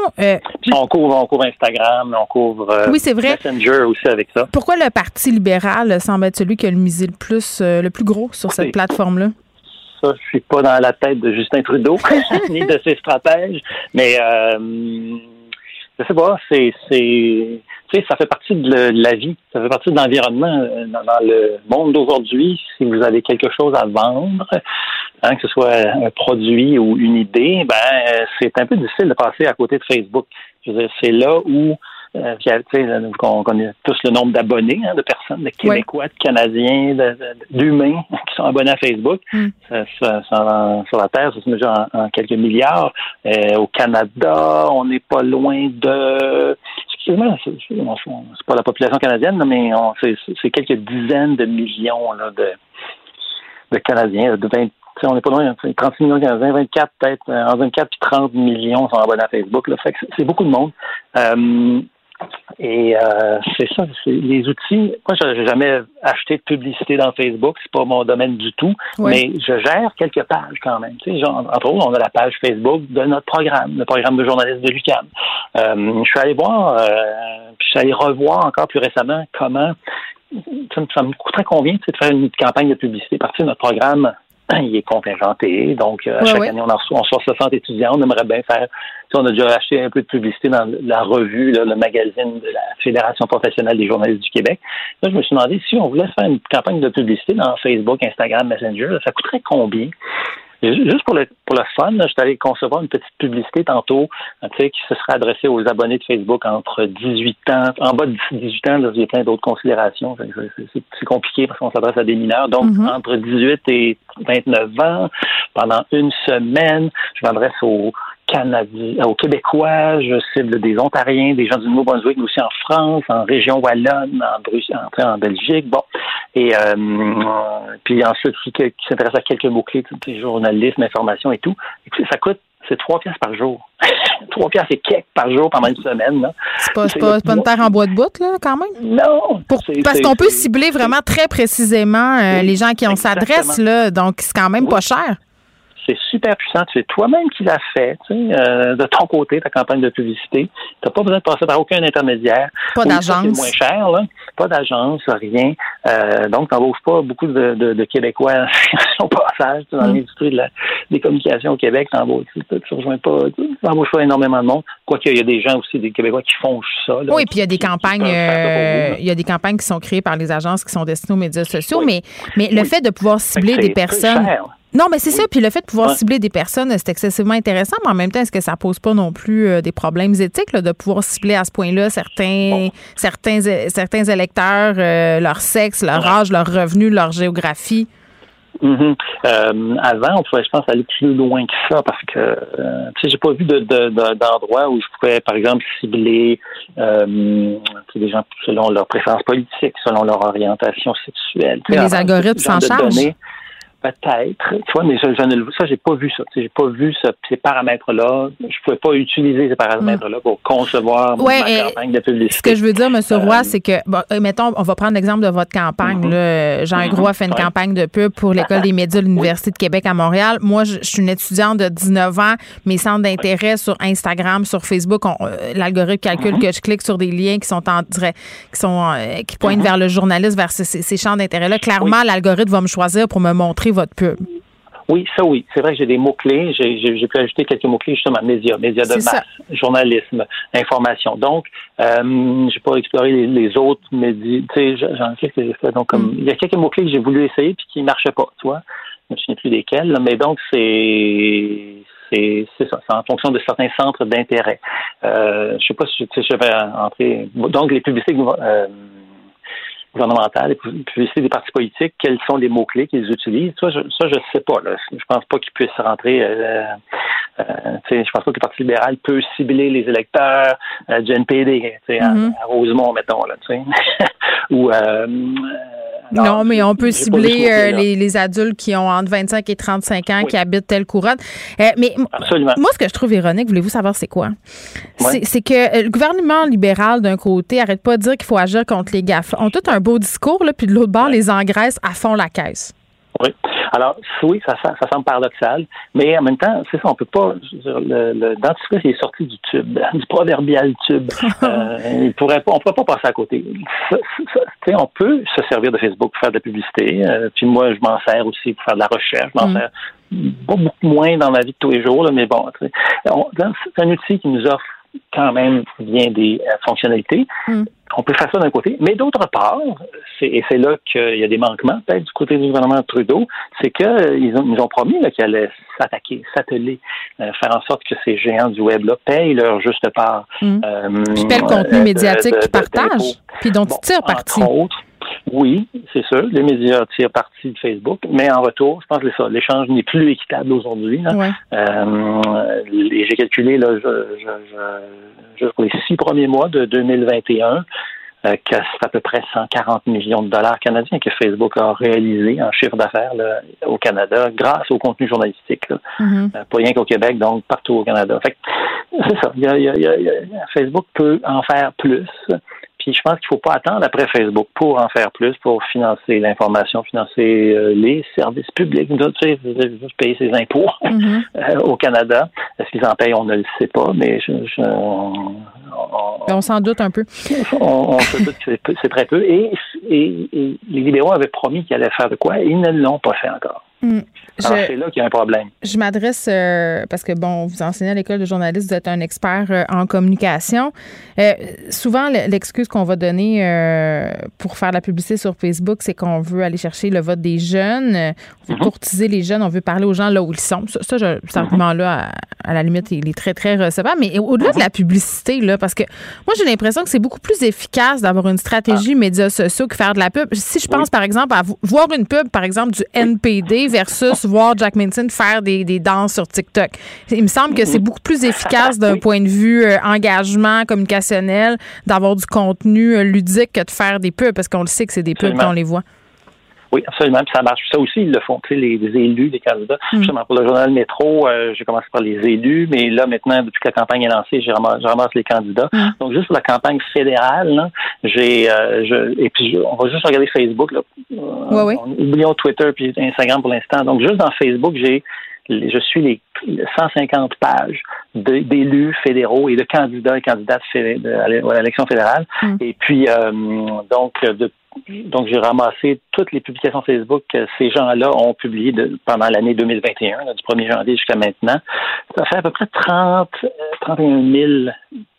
on, couvre, on couvre Instagram, on couvre oui, c'est vrai. Messenger aussi avec ça. Pourquoi le Parti libéral semble être celui qui a le misé le plus, le plus gros sur cette plateforme-là? Ça, je suis pas dans la tête de Justin Trudeau ni de ses stratèges, mais je sais pas, c'est, c'est, ça fait partie de, la vie, ça fait partie de l'environnement euh, dans, le monde d'aujourd'hui. Si vous avez quelque chose à vendre, hein, que ce soit un produit ou une idée, ben euh, c'est un peu difficile de passer à côté de Facebook. C'est là où euh, on connaît tous le nombre d'abonnés, hein, de personnes, de Québécois, de Canadiens, d'humains qui sont abonnés à Facebook. Mm. sur la Terre, ça se mesure en, quelques milliards. Euh, au Canada, on n'est pas loin de... Excusez-moi, c'est pas la population canadienne, mais c'est quelques dizaines de millions là, de, de Canadiens, de 20, on n'est pas loin, 36 millions de Canadiens, 24 peut-être, en 24 puis 30 millions sont abonnés à Facebook. Là, fait c'est beaucoup de monde. Euh, Et euh, c'est ça, c'est les outils. Moi, je n'ai jamais acheté de publicité dans Facebook, c'est pas mon domaine du tout, mais je gère quelques pages quand même. Tu sais, genre, entre autres, on a la page Facebook de notre programme, le programme de journaliste de l'UQAM. Euh, je suis allé voir, euh, puis je suis allé revoir encore plus récemment comment ça, me, ça me coûterait combien de faire une campagne de publicité partir de notre programme il est contingenté. Donc, euh, à chaque année, on en reçoit, on reçoit 60 étudiants. On aimerait bien faire. on a déjà acheté un peu de publicité dans la revue, le magazine de la Fédération professionnelle des journalistes du Québec. Là, je me suis demandé si on voulait faire une campagne de publicité dans Facebook, Instagram, Messenger, ça coûterait combien? Juste pour le, pour le fun, je suis allé concevoir une petite publicité tantôt, tu sais, qui se serait adressée aux abonnés de Facebook entre 18 ans, en bas de 18 ans, là, il y a plein d'autres considérations. C'est compliqué parce qu'on s'adresse à des mineurs. Donc, mm-hmm. entre 18 et 29 ans, pendant une semaine, je m'adresse aux Canadiens, aux Québécois, je cible des Ontariens, des gens du Nouveau-Brunswick, mais aussi en France, en région wallonne, en Bruxelles, en, Belgique, bon. Et euh, puis ensuite, qui, qui s'intéresse à quelques mots-clés, journalisme, information et tout. Et ça coûte c'est trois pièces par jour. trois pièces et quelques par jour pendant une semaine. C'est pas, pas, pas, une terre en bois de bout, là, quand même? Non. parce qu'on peut cibler vraiment très précisément euh, les gens qui on s'adresse, là. Donc, c'est quand même pas cher c'est super puissant. C'est toi-même qui l'as fait, tu sais, euh, de ton côté, ta campagne de publicité. Tu n'as pas besoin de passer par aucun intermédiaire. Pas d'agence. C'est moins cher, là. Pas d'agence, rien. Euh, donc, tu n'embauches pas beaucoup de, de, de Québécois au passage dans mm. l'industrie de la, des communications au Québec. Tu ne rejoins pas, tu n'embauches pas énormément de monde. Quoique, il y a des gens aussi, des Québécois qui font ça. Là, oui, puis il y a des campagnes, euh, il y a des campagnes qui sont créées par les agences qui sont destinées aux médias sociaux, mais, mais le fait de pouvoir cibler des personnes. Non, mais c'est ça. Puis le fait de pouvoir cibler des personnes, c'est excessivement intéressant. Mais en même temps, est-ce que ça pose pas non plus euh, des problèmes éthiques de pouvoir cibler à ce point-là certains, certains, certains électeurs, euh, leur sexe, leur âge, leur revenu, leur géographie? Mm-hmm. Euh, avant, on pouvait, je pense, aller plus loin que ça parce que, tu sais, j'ai pas vu d'endroit où je pouvais, par exemple, cibler des gens selon leur préférence politique, selon leur orientation sexuelle. Mais les algorithmes s'en chargent. Peut-être, tu vois, mais je, je ça, j'ai pas vu ça. J'ai pas vu ces paramètres-là. Je pouvais pas utiliser ces paramètres-là pour concevoir ma campagne de publicité. Ce que je veux dire, M. Roy, euh, c'est que, bon, euh, mettons, on va prendre l'exemple de votre campagne. Mm-hmm. Jean mm a fait une campagne de pub pour l'École des médias de l'Université de Québec à Montréal. Moi, je, suis une étudiante de 19 ans. Mes centres d'intérêt sur Instagram, sur Facebook, euh, l'algorithme calcule mm-hmm. que je clique sur des liens qui sont en qui sont qui pointent mm-hmm. vers le journaliste, vers ces, ces champs d'intérêt-là. Clairement, l'algorithme va me choisir pour me montrer votre pub? Oui, ça oui. C'est vrai que j'ai des mots-clés. J'ai pu ajouter quelques mots-clés justement, médias, médias de masse, journalisme, information. Donc, euh, j'ai pas exploré les, autres médias. Tu sais, j'en sais que j'ai fait. Donc, comme, mm. il y a quelques mots-clés que j'ai voulu essayer puis qui ne marchaient pas, tu vois. Je ne me souviens plus lesquels. Mais donc, c'est c'est ça, c'est en fonction de certains centres d'intérêt. Euh, je sais pas si, je vais entrer. Donc, les publicités euh, gouvernementales, les publicités des partis politiques, quels sont les mots-clés qu'ils utilisent? Ça, je, je sais pas. Là. Je pense pas qu'ils puissent rentrer. Euh, euh, je pense pas que le Parti libéral peut cibler les électeurs euh, du NPD, mm -hmm. à, Rosemont, mettons, là, ou euh, non, mais on peut cibler euh, les, les, adultes qui ont entre 25 et 35 ans qui habitent telle couronne. Euh, mais moi, ce que je trouve ironique, voulez-vous savoir c'est quoi? C'est que euh, le gouvernement libéral, d'un côté, arrête pas de dire qu'il faut agir contre les GAFA. ont tout un beau discours, là, puis de l'autre bord, les engraissent à fond la caisse. Oui. Alors, oui, ça, ça, semble paradoxal, mais en même temps, c'est ça, on peut pas. Le, le dentifrice est sorti du tube, du proverbial tube. euh, il pourrait pas, on pourrait pas passer à côté. Ça, on peut se servir de Facebook pour faire de la publicité. Euh, puis moi, je m'en sers aussi pour faire de la recherche. Je m'en mm. sers pas beaucoup moins dans ma vie de tous les jours, mais bon, c'est un outil qui nous offre quand même bien des euh, fonctionnalités. Mm. On peut faire ça d'un côté, mais d'autre part, et c'est là qu'il y a des manquements peut-être du côté du gouvernement Trudeau, c'est qu'ils euh, nous ont promis qu'ils allaient s'attaquer, s'atteler, euh, faire en sorte que ces géants du web là payent leur juste part. Mm. puis le contenu médiatique qu'ils partagent, puis dont ils tirent parti. Oui, c'est sûr. Les médias tirent parti de Facebook, mais en retour, je pense que ça, l'échange n'est plus équitable aujourd'hui. Euh, j'ai calculé là, je, pour les six premiers mois de 2021 euh, que c'est à peu près 140 millions de dollars canadiens que Facebook a réalisé en chiffre d'affaires au Canada grâce au contenu journalistique. Mm-hmm. Euh, pas rien qu'au Québec, donc partout au Canada. Fait c'est ça. Y a- y a- y a- Facebook peut en faire plus. Puis je pense qu'il ne faut pas attendre après Facebook pour en faire plus, pour financer l'information, financer euh, les services publics. Nous autres, tu sais, payer ses impôts Mhm. euh, au Canada. Est-ce qu'ils en payent? On ne le sait pas, mais je, je- on, on- On s'en doute un peu. on, on se doute que c'est très peu. Et, et- et les libéraux avaient promis qu'ils allaient faire de quoi? Ils ne l'ont pas fait encore. Mm. C'est là qu'il y a un problème. Je m'adresse euh, parce que bon, vous enseignez à l'école de journalisme, vous êtes un expert euh, en communication. Euh, souvent, le- l'excuse qu'on va donner pour faire la publicité sur Facebook, c'est qu'on veut aller chercher le vote des jeunes, on veut courtiser les jeunes, on veut parler aux gens là où ils sont. Ça, ça, je- cet argument-là, à, à la limite, il est très très recevable. Mais au-delà de la publicité, là, parce que moi, j'ai l'impression que c'est beaucoup plus efficace d'avoir une stratégie médias sociaux que faire de la pub. Si je pense, par exemple, à vo- voir une pub, par exemple, du NPD versus voir Jack Minton faire des, des danses sur TikTok. Il me semble que c'est beaucoup plus efficace d'un point de vue euh, engagement communicationnel d'avoir du contenu euh, ludique que de faire des pubs parce qu'on le sait que c'est des pubs qu'on les voit. Oui, absolument. Puis ça marche. Ça aussi, ils le font. Tu sais, les, les élus, les candidats. Mm. Justement, pour le journal Métro, euh, j'ai commencé par les élus, mais là, maintenant, depuis que la campagne est lancée, je ramasse, je ramasse les candidats. Mm. Donc, juste pour la campagne fédérale, j'ai, euh, je, et puis, on va juste regarder Facebook, là. Euh, on- oublions Twitter puis Instagram pour l'instant. Donc, juste dans Facebook, j'ai, je suis les 150 pages d'élus fédéraux et de candidats et candidates à l'é- à l'élection fédérale. Mm. Et puis, euh, donc, de donc, j'ai ramassé toutes les publications Facebook que ces gens-là ont publiées de- pendant l'année 2021, là, du 1er janvier jusqu'à maintenant. Ça fait à peu près 30, euh, 31 000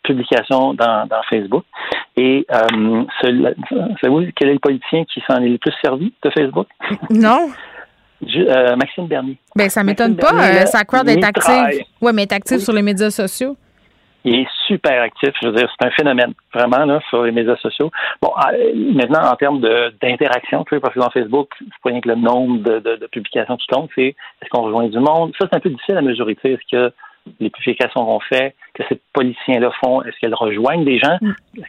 publications dans, dans Facebook. Et euh, savez-vous quel est le politicien qui s'en est le plus servi de Facebook? Non? Euh, Maxime Bernier. Ben ça m'étonne pas. Bernier, Euh, sa crowd est active. Oui, mais est active Oui. sur les médias sociaux. Il est super actif. Je veux dire, c'est un phénomène, vraiment, là, sur les médias sociaux. Bon, euh, maintenant, en termes d'interaction, tu sais, parce que dans Facebook, c'est pas rien que le nombre de, de- de publications qui compte, c'est est-ce qu'on rejoint du monde? Ça, c'est un peu difficile à mesurer. Tu sais, est-ce que les publications qu'on fait, que ces policiers-là font, est-ce qu'elles rejoignent des gens?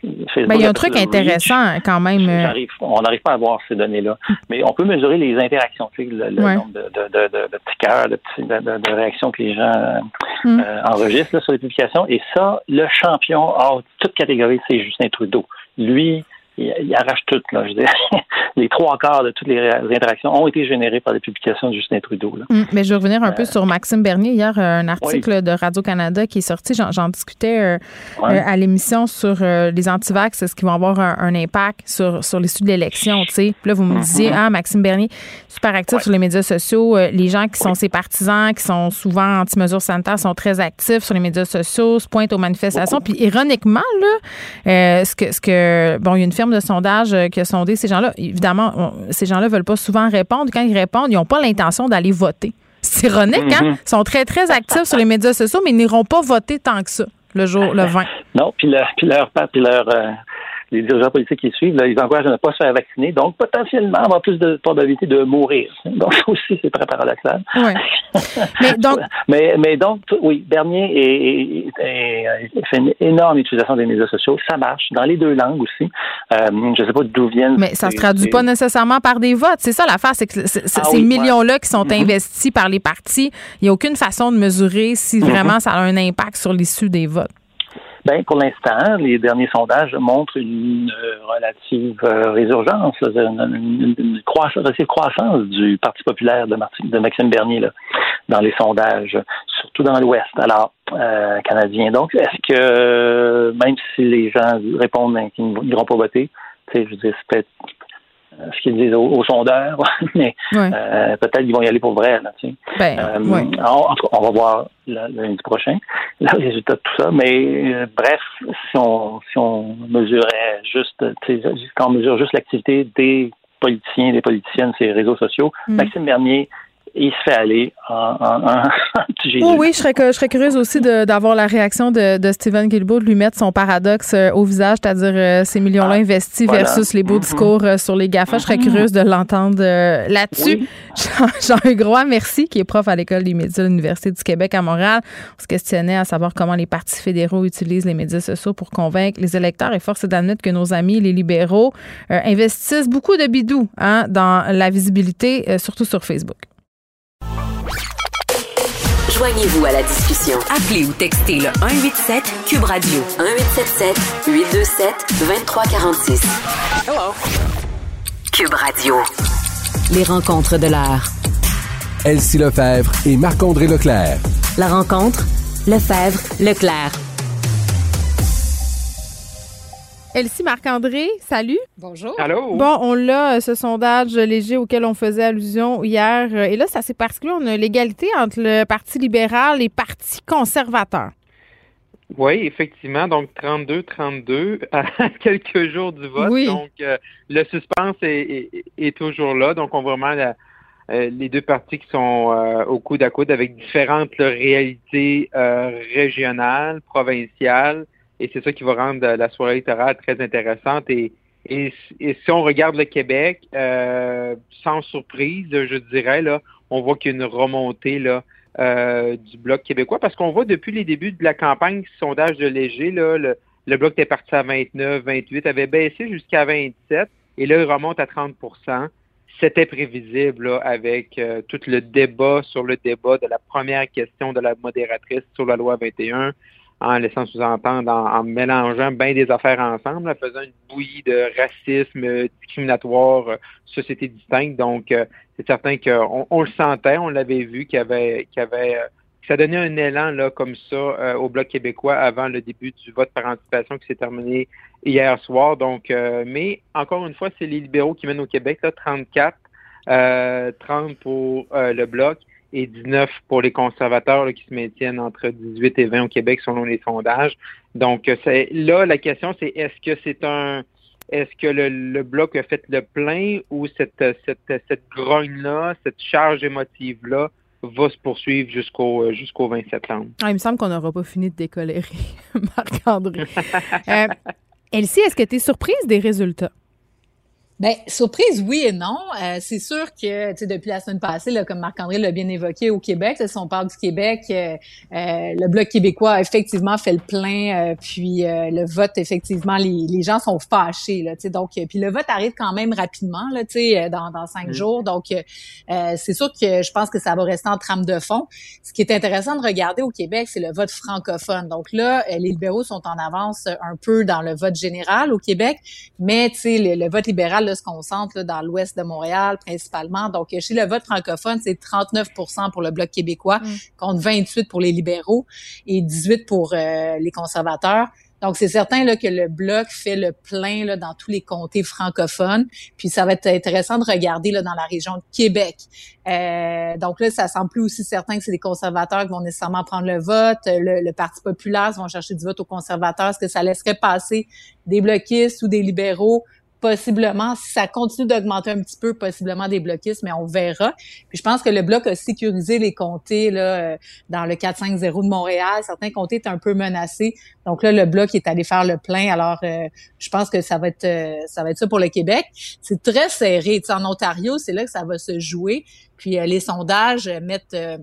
Ben, il y a un truc reach. intéressant quand même. euh, on n'arrive pas à voir ces données-là. Mais on peut mesurer les interactions, tu sais, le, le Ouais. nombre de, de, de, de- de petits cœurs, de, réactions que les gens euh, Mm. euh, enregistrent là, sur les publications. Et ça, le champion hors toute catégorie, c'est Justin Trudeau. Lui, il, il arrache tout. Là, je veux dire. les trois quarts de toutes les, interactions ont été générées par les publications de Justin Trudeau. Là. Mm, Mais je vais revenir un peu sur Maxime Bernier. Hier, euh, un article de Radio-Canada qui est sorti, j'en, discutais euh, euh, à l'émission sur euh, les antivax, est-ce qu'ils vont avoir un, un impact sur, sur l'issue de l'élection, tu sais. Puis Là, vous me disiez, ah, Maxime Bernier, super actif Mm-hmm. Sur les médias sociaux. Euh, les gens qui sont ses partisans, qui sont souvent anti-mesures sanitaires, sont très actifs sur les médias sociaux, se pointent aux manifestations. Puis ironiquement, là, euh, ce que, ce que, bon, il y a une firme de sondage euh, qui a sondé ces gens-là. Évidemment, on- ces gens-là veulent pas souvent répondre. Quand ils répondent, ils n'ont pas l'intention d'aller voter. C'est ironique, hein? Mhm. Ils sont très, très actifs sur les médias sociaux, mais ils n'iront pas voter tant que ça, le jour, le 20. Non, puis leur, puis leur, puis leur, euh, les dirigeants politiques qui suivent, là, ils encouragent à ne pas se faire vacciner, donc potentiellement avoir plus de probabilité de mourir. Donc ça aussi, c'est très paradoxal. Ouais. Mais donc, mais, mais donc, oui, Bernier est- est- est- est- fait une énorme utilisation des médias sociaux. Ça marche dans les deux langues aussi. Euh, je ne sais pas d'où viennent. mais ça se ces- traduit pas nécessairement par des votes. C'est ça l'affaire, c'est que Ah ces oui, millions-là qui sont Mhm. investis par les partis, il n'y a aucune façon de mesurer si Mhm. vraiment ça a un impact sur l'issue des votes. Ben, pour l'instant, les derniers sondages montrent une euh, relative euh, résurgence, une, une- croissance, relative croissance du Parti populaire de, Maxime Bernier là, dans les sondages, surtout dans l'Ouest, alors euh, canadien. Donc, est-ce que euh, même si les gens répondent qu'ils n'iront pas voter, je veux dire, c'est peut-être ce qu'ils disent aux, aux sondeurs, mais Ouais. euh, peut-être qu'ils vont y aller pour vrai, là, tu sais. Ben, Euh, ouais. en, en tout cas, on va voir lundi prochain le résultat de tout ça. Mais euh, bref, si on si on mesurait juste, tu sais, quand on mesure juste l'activité des politiciens, des politiciennes, ces réseaux sociaux, Mm. Maxime Bernier, il se fait aller en, en, en petit Jésus. Oui, je serais, que- je serais curieuse aussi d'avoir la réaction de, de Stephen Guilbeault, de lui mettre son paradoxe euh, au visage, c'est-à-dire euh, ces millions-là Ah, investis voilà. versus les beaux Mhm. discours euh, sur les GAFA. Je serais curieuse de l'entendre euh, là-dessus. Oui. Jean, Jean Hugroy, merci, qui est prof à l'École des médias de l'Université du Québec à Montréal. On se questionnait à savoir comment les partis fédéraux utilisent les médias sociaux pour convaincre les électeurs. Et force est d'admettre que nos amis, les libéraux, investissent beaucoup de bidou hein, dans la visibilité, surtout sur Facebook. Joignez-vous à la discussion. Appelez ou textez le 187 Cube Radio 1877 827 2346. Hello. Cube Radio. Les rencontres de l'art. Elsie Lefebvre et Marc-André Leclerc. La rencontre, Lefebvre, Leclerc. Elsie Marc-André, salut. Bonjour. Allô? Bon, on l'a, ce sondage léger auquel on faisait allusion hier. Et là, c'est assez particulier. On a l'égalité entre le Parti libéral et le Parti conservateur. Oui, effectivement. Donc, 32-32 à quelques jours du vote. Oui. Donc, euh, le suspense est, est- est toujours là. Donc, on voit vraiment la- euh, les deux partis qui sont euh, au coude à coude avec différentes là, réalités euh, régionales, provinciales. Et c'est ça qui va rendre la soirée électorale très intéressante. Et, si on regarde le Québec, euh, sans surprise, je dirais, là, on voit qu'il y a une remontée là, euh, du Bloc québécois. Parce qu'on voit depuis les débuts de la campagne, sondage de léger, là, le, le Bloc était parti à 29, 28, avait baissé jusqu'à 27 et là, il remonte à 30% C'était prévisible là, avec euh, tout le débat sur le débat de la première question de la modératrice sur la loi 21 en laissant sous-entendre, en, mélangeant bien des affaires ensemble, en faisant une bouillie de racisme euh, discriminatoire, euh, société distincte. Donc, euh, c'est certain qu'on on le sentait, on l'avait vu, qu'il y avait, qu'il y avait que ça donnait un élan là comme ça euh, au Bloc québécois avant le début du vote par anticipation qui s'est terminé hier soir. Donc, euh, mais encore une fois, c'est les libéraux qui mènent au Québec, là, 34, euh, 30 pour le Bloc et 19 pour les conservateurs là, qui se maintiennent entre 18 et 20 au Québec selon les sondages. Donc, euh, là, la question, c'est est-ce que c'est un est-ce que le, le bloc a fait le plein ou cette, cette, cette grogne-là, cette charge émotive-là va se poursuivre jusqu'au jusqu'au 20 septembre? Ah, il me semble qu'on n'aura pas fini de décolérer, Marc-André. Euh, Elsie, est-ce que tu es surprise des résultats? Ben, surprise, oui et non. Euh, c'est sûr que, tu sais, depuis la semaine passée, là, comme Marc-André l'a bien évoqué au Québec, là, si on parle du Québec, euh, euh, le Bloc québécois a effectivement fait le plein, euh, puis euh, le vote, effectivement, les, les gens sont fâchés, là, donc, euh, puis le vote arrive quand même rapidement, là, tu sais, dans, dans cinq Mm. jours, donc, c'est sûr que je pense que ça va rester en trame de fond. Ce qui est intéressant de regarder au Québec, c'est le vote francophone. Donc là, les libéraux sont en avance un peu dans le vote général au Québec, mais tu sais, le, le vote libéral là, se concentre là, dans l'ouest de Montréal principalement. Donc, chez le vote francophone, c'est 39 pour le Bloc québécois, contre 28 pour les libéraux et 18 pour euh, les conservateurs. Donc, c'est certain là, que le Bloc fait le plein là, dans tous les comtés francophones. Puis, ça va être intéressant de regarder là, dans la région de Québec. Euh, donc là, ça semble plus aussi certain que c'est les conservateurs qui vont nécessairement prendre le vote. Le, le Parti populaire vont chercher du vote aux conservateurs. Est-ce que ça laisserait passer des bloquistes ou des libéraux? Possiblement, si ça continue d'augmenter un petit peu, possiblement des bloquistes, mais on verra. Puis je pense que le bloc a sécurisé les comtés là, euh, dans le 4-5-0 de Montréal. Certains comtés étaient un peu menacés. Donc là, le bloc est allé faire le plein. Alors, euh, je pense que ça va être euh, ça va être ça pour le Québec. C'est très serré. En Ontario, c'est là que ça va se jouer. Puis euh, les sondages mettent euh,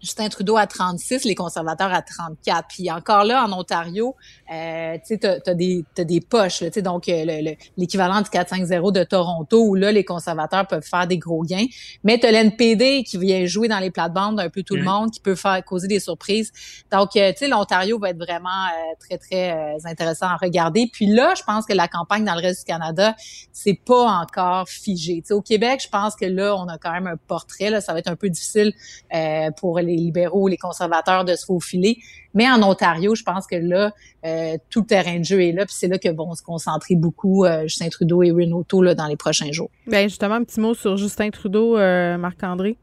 Justin Trudeau à 36, les conservateurs à 34. Puis encore là, en Ontario, euh, tu sais, t'as, des, t'as des poches, tu sais, donc euh, le- le- l'équivalent du 4-5-0 de Toronto, où là, les conservateurs peuvent faire des gros gains. Mais t'as l'NPD qui vient jouer dans les plates-bandes un peu tout le monde, qui peut faire causer des surprises. Donc, euh, tu sais, l'Ontario va être vraiment euh, très, très euh, intéressant à regarder. Puis là, je pense que la campagne dans le reste du Canada, c'est pas encore figé. Tu sais, au Québec, je pense que là, on a quand même un portrait. Là, ça va être un peu difficile euh, pour les libéraux, les conservateurs de se faufiler. Mais en Ontario, je pense que là, euh, tout le terrain de jeu est là. Puis c'est là que vont se concentrer beaucoup euh, Justin Trudeau et Renato là, dans les prochains jours. Bien, justement, un petit mot sur Justin Trudeau, euh, Marc-André.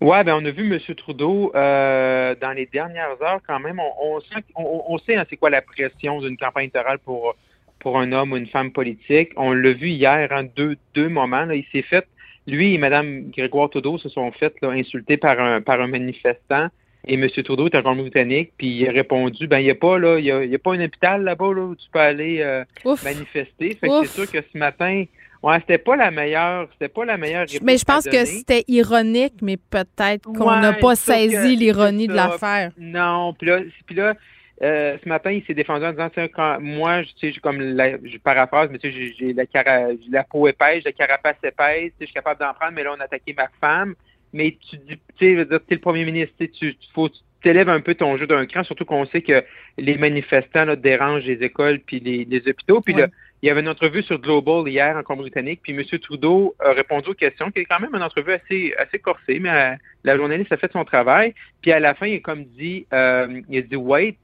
Ouais, ben on a vu M. Trudeau euh, dans les dernières heures quand même. On, on sent, on, on sait hein, c'est quoi la pression d'une campagne électorale pour pour un homme ou une femme politique. On l'a vu hier, en deux deux moments. Là, il s'est fait, lui et Mme Grégoire Trudeau se sont fait là, insulter par un par un manifestant. Et M. Trudeau est en Colombie-Britannique, puis il a répondu, ben il n'y a pas là, il y a, y a pas un hôpital là-bas là, où tu peux aller euh, manifester. Fait que c'est sûr que ce matin, ouais, c'était pas la meilleure, c'était pas la meilleure réponse Mais je pense que c'était ironique, mais peut-être qu'on n'a Ouais, pas saisi l'ironie de l'affaire. Non, puis là, puis là euh, ce matin, il s'est défendu en disant, tu quand moi, je- tu sais, comme la, je paraphrase, mais tu sais, j'ai- la, cara- la peau épaisse, la carapace épaisse, tu sais, je suis capable d'en prendre, mais là, on a attaqué ma femme. mais tu dis, tu sais, le premier ministre, tu faut t'élèves un peu ton jeu d'un cran, surtout qu'on sait que les manifestants là, dérangent les écoles puis les, hôpitaux. Puis là, il y avait une entrevue sur Global hier en Colombie-Britannique, puis M. Trudeau a répondu aux questions, qui est quand même une entrevue assez assez corsée, mais euh, la journaliste a fait son travail. Puis à la fin, il a comme dit, euh, il a dit wait,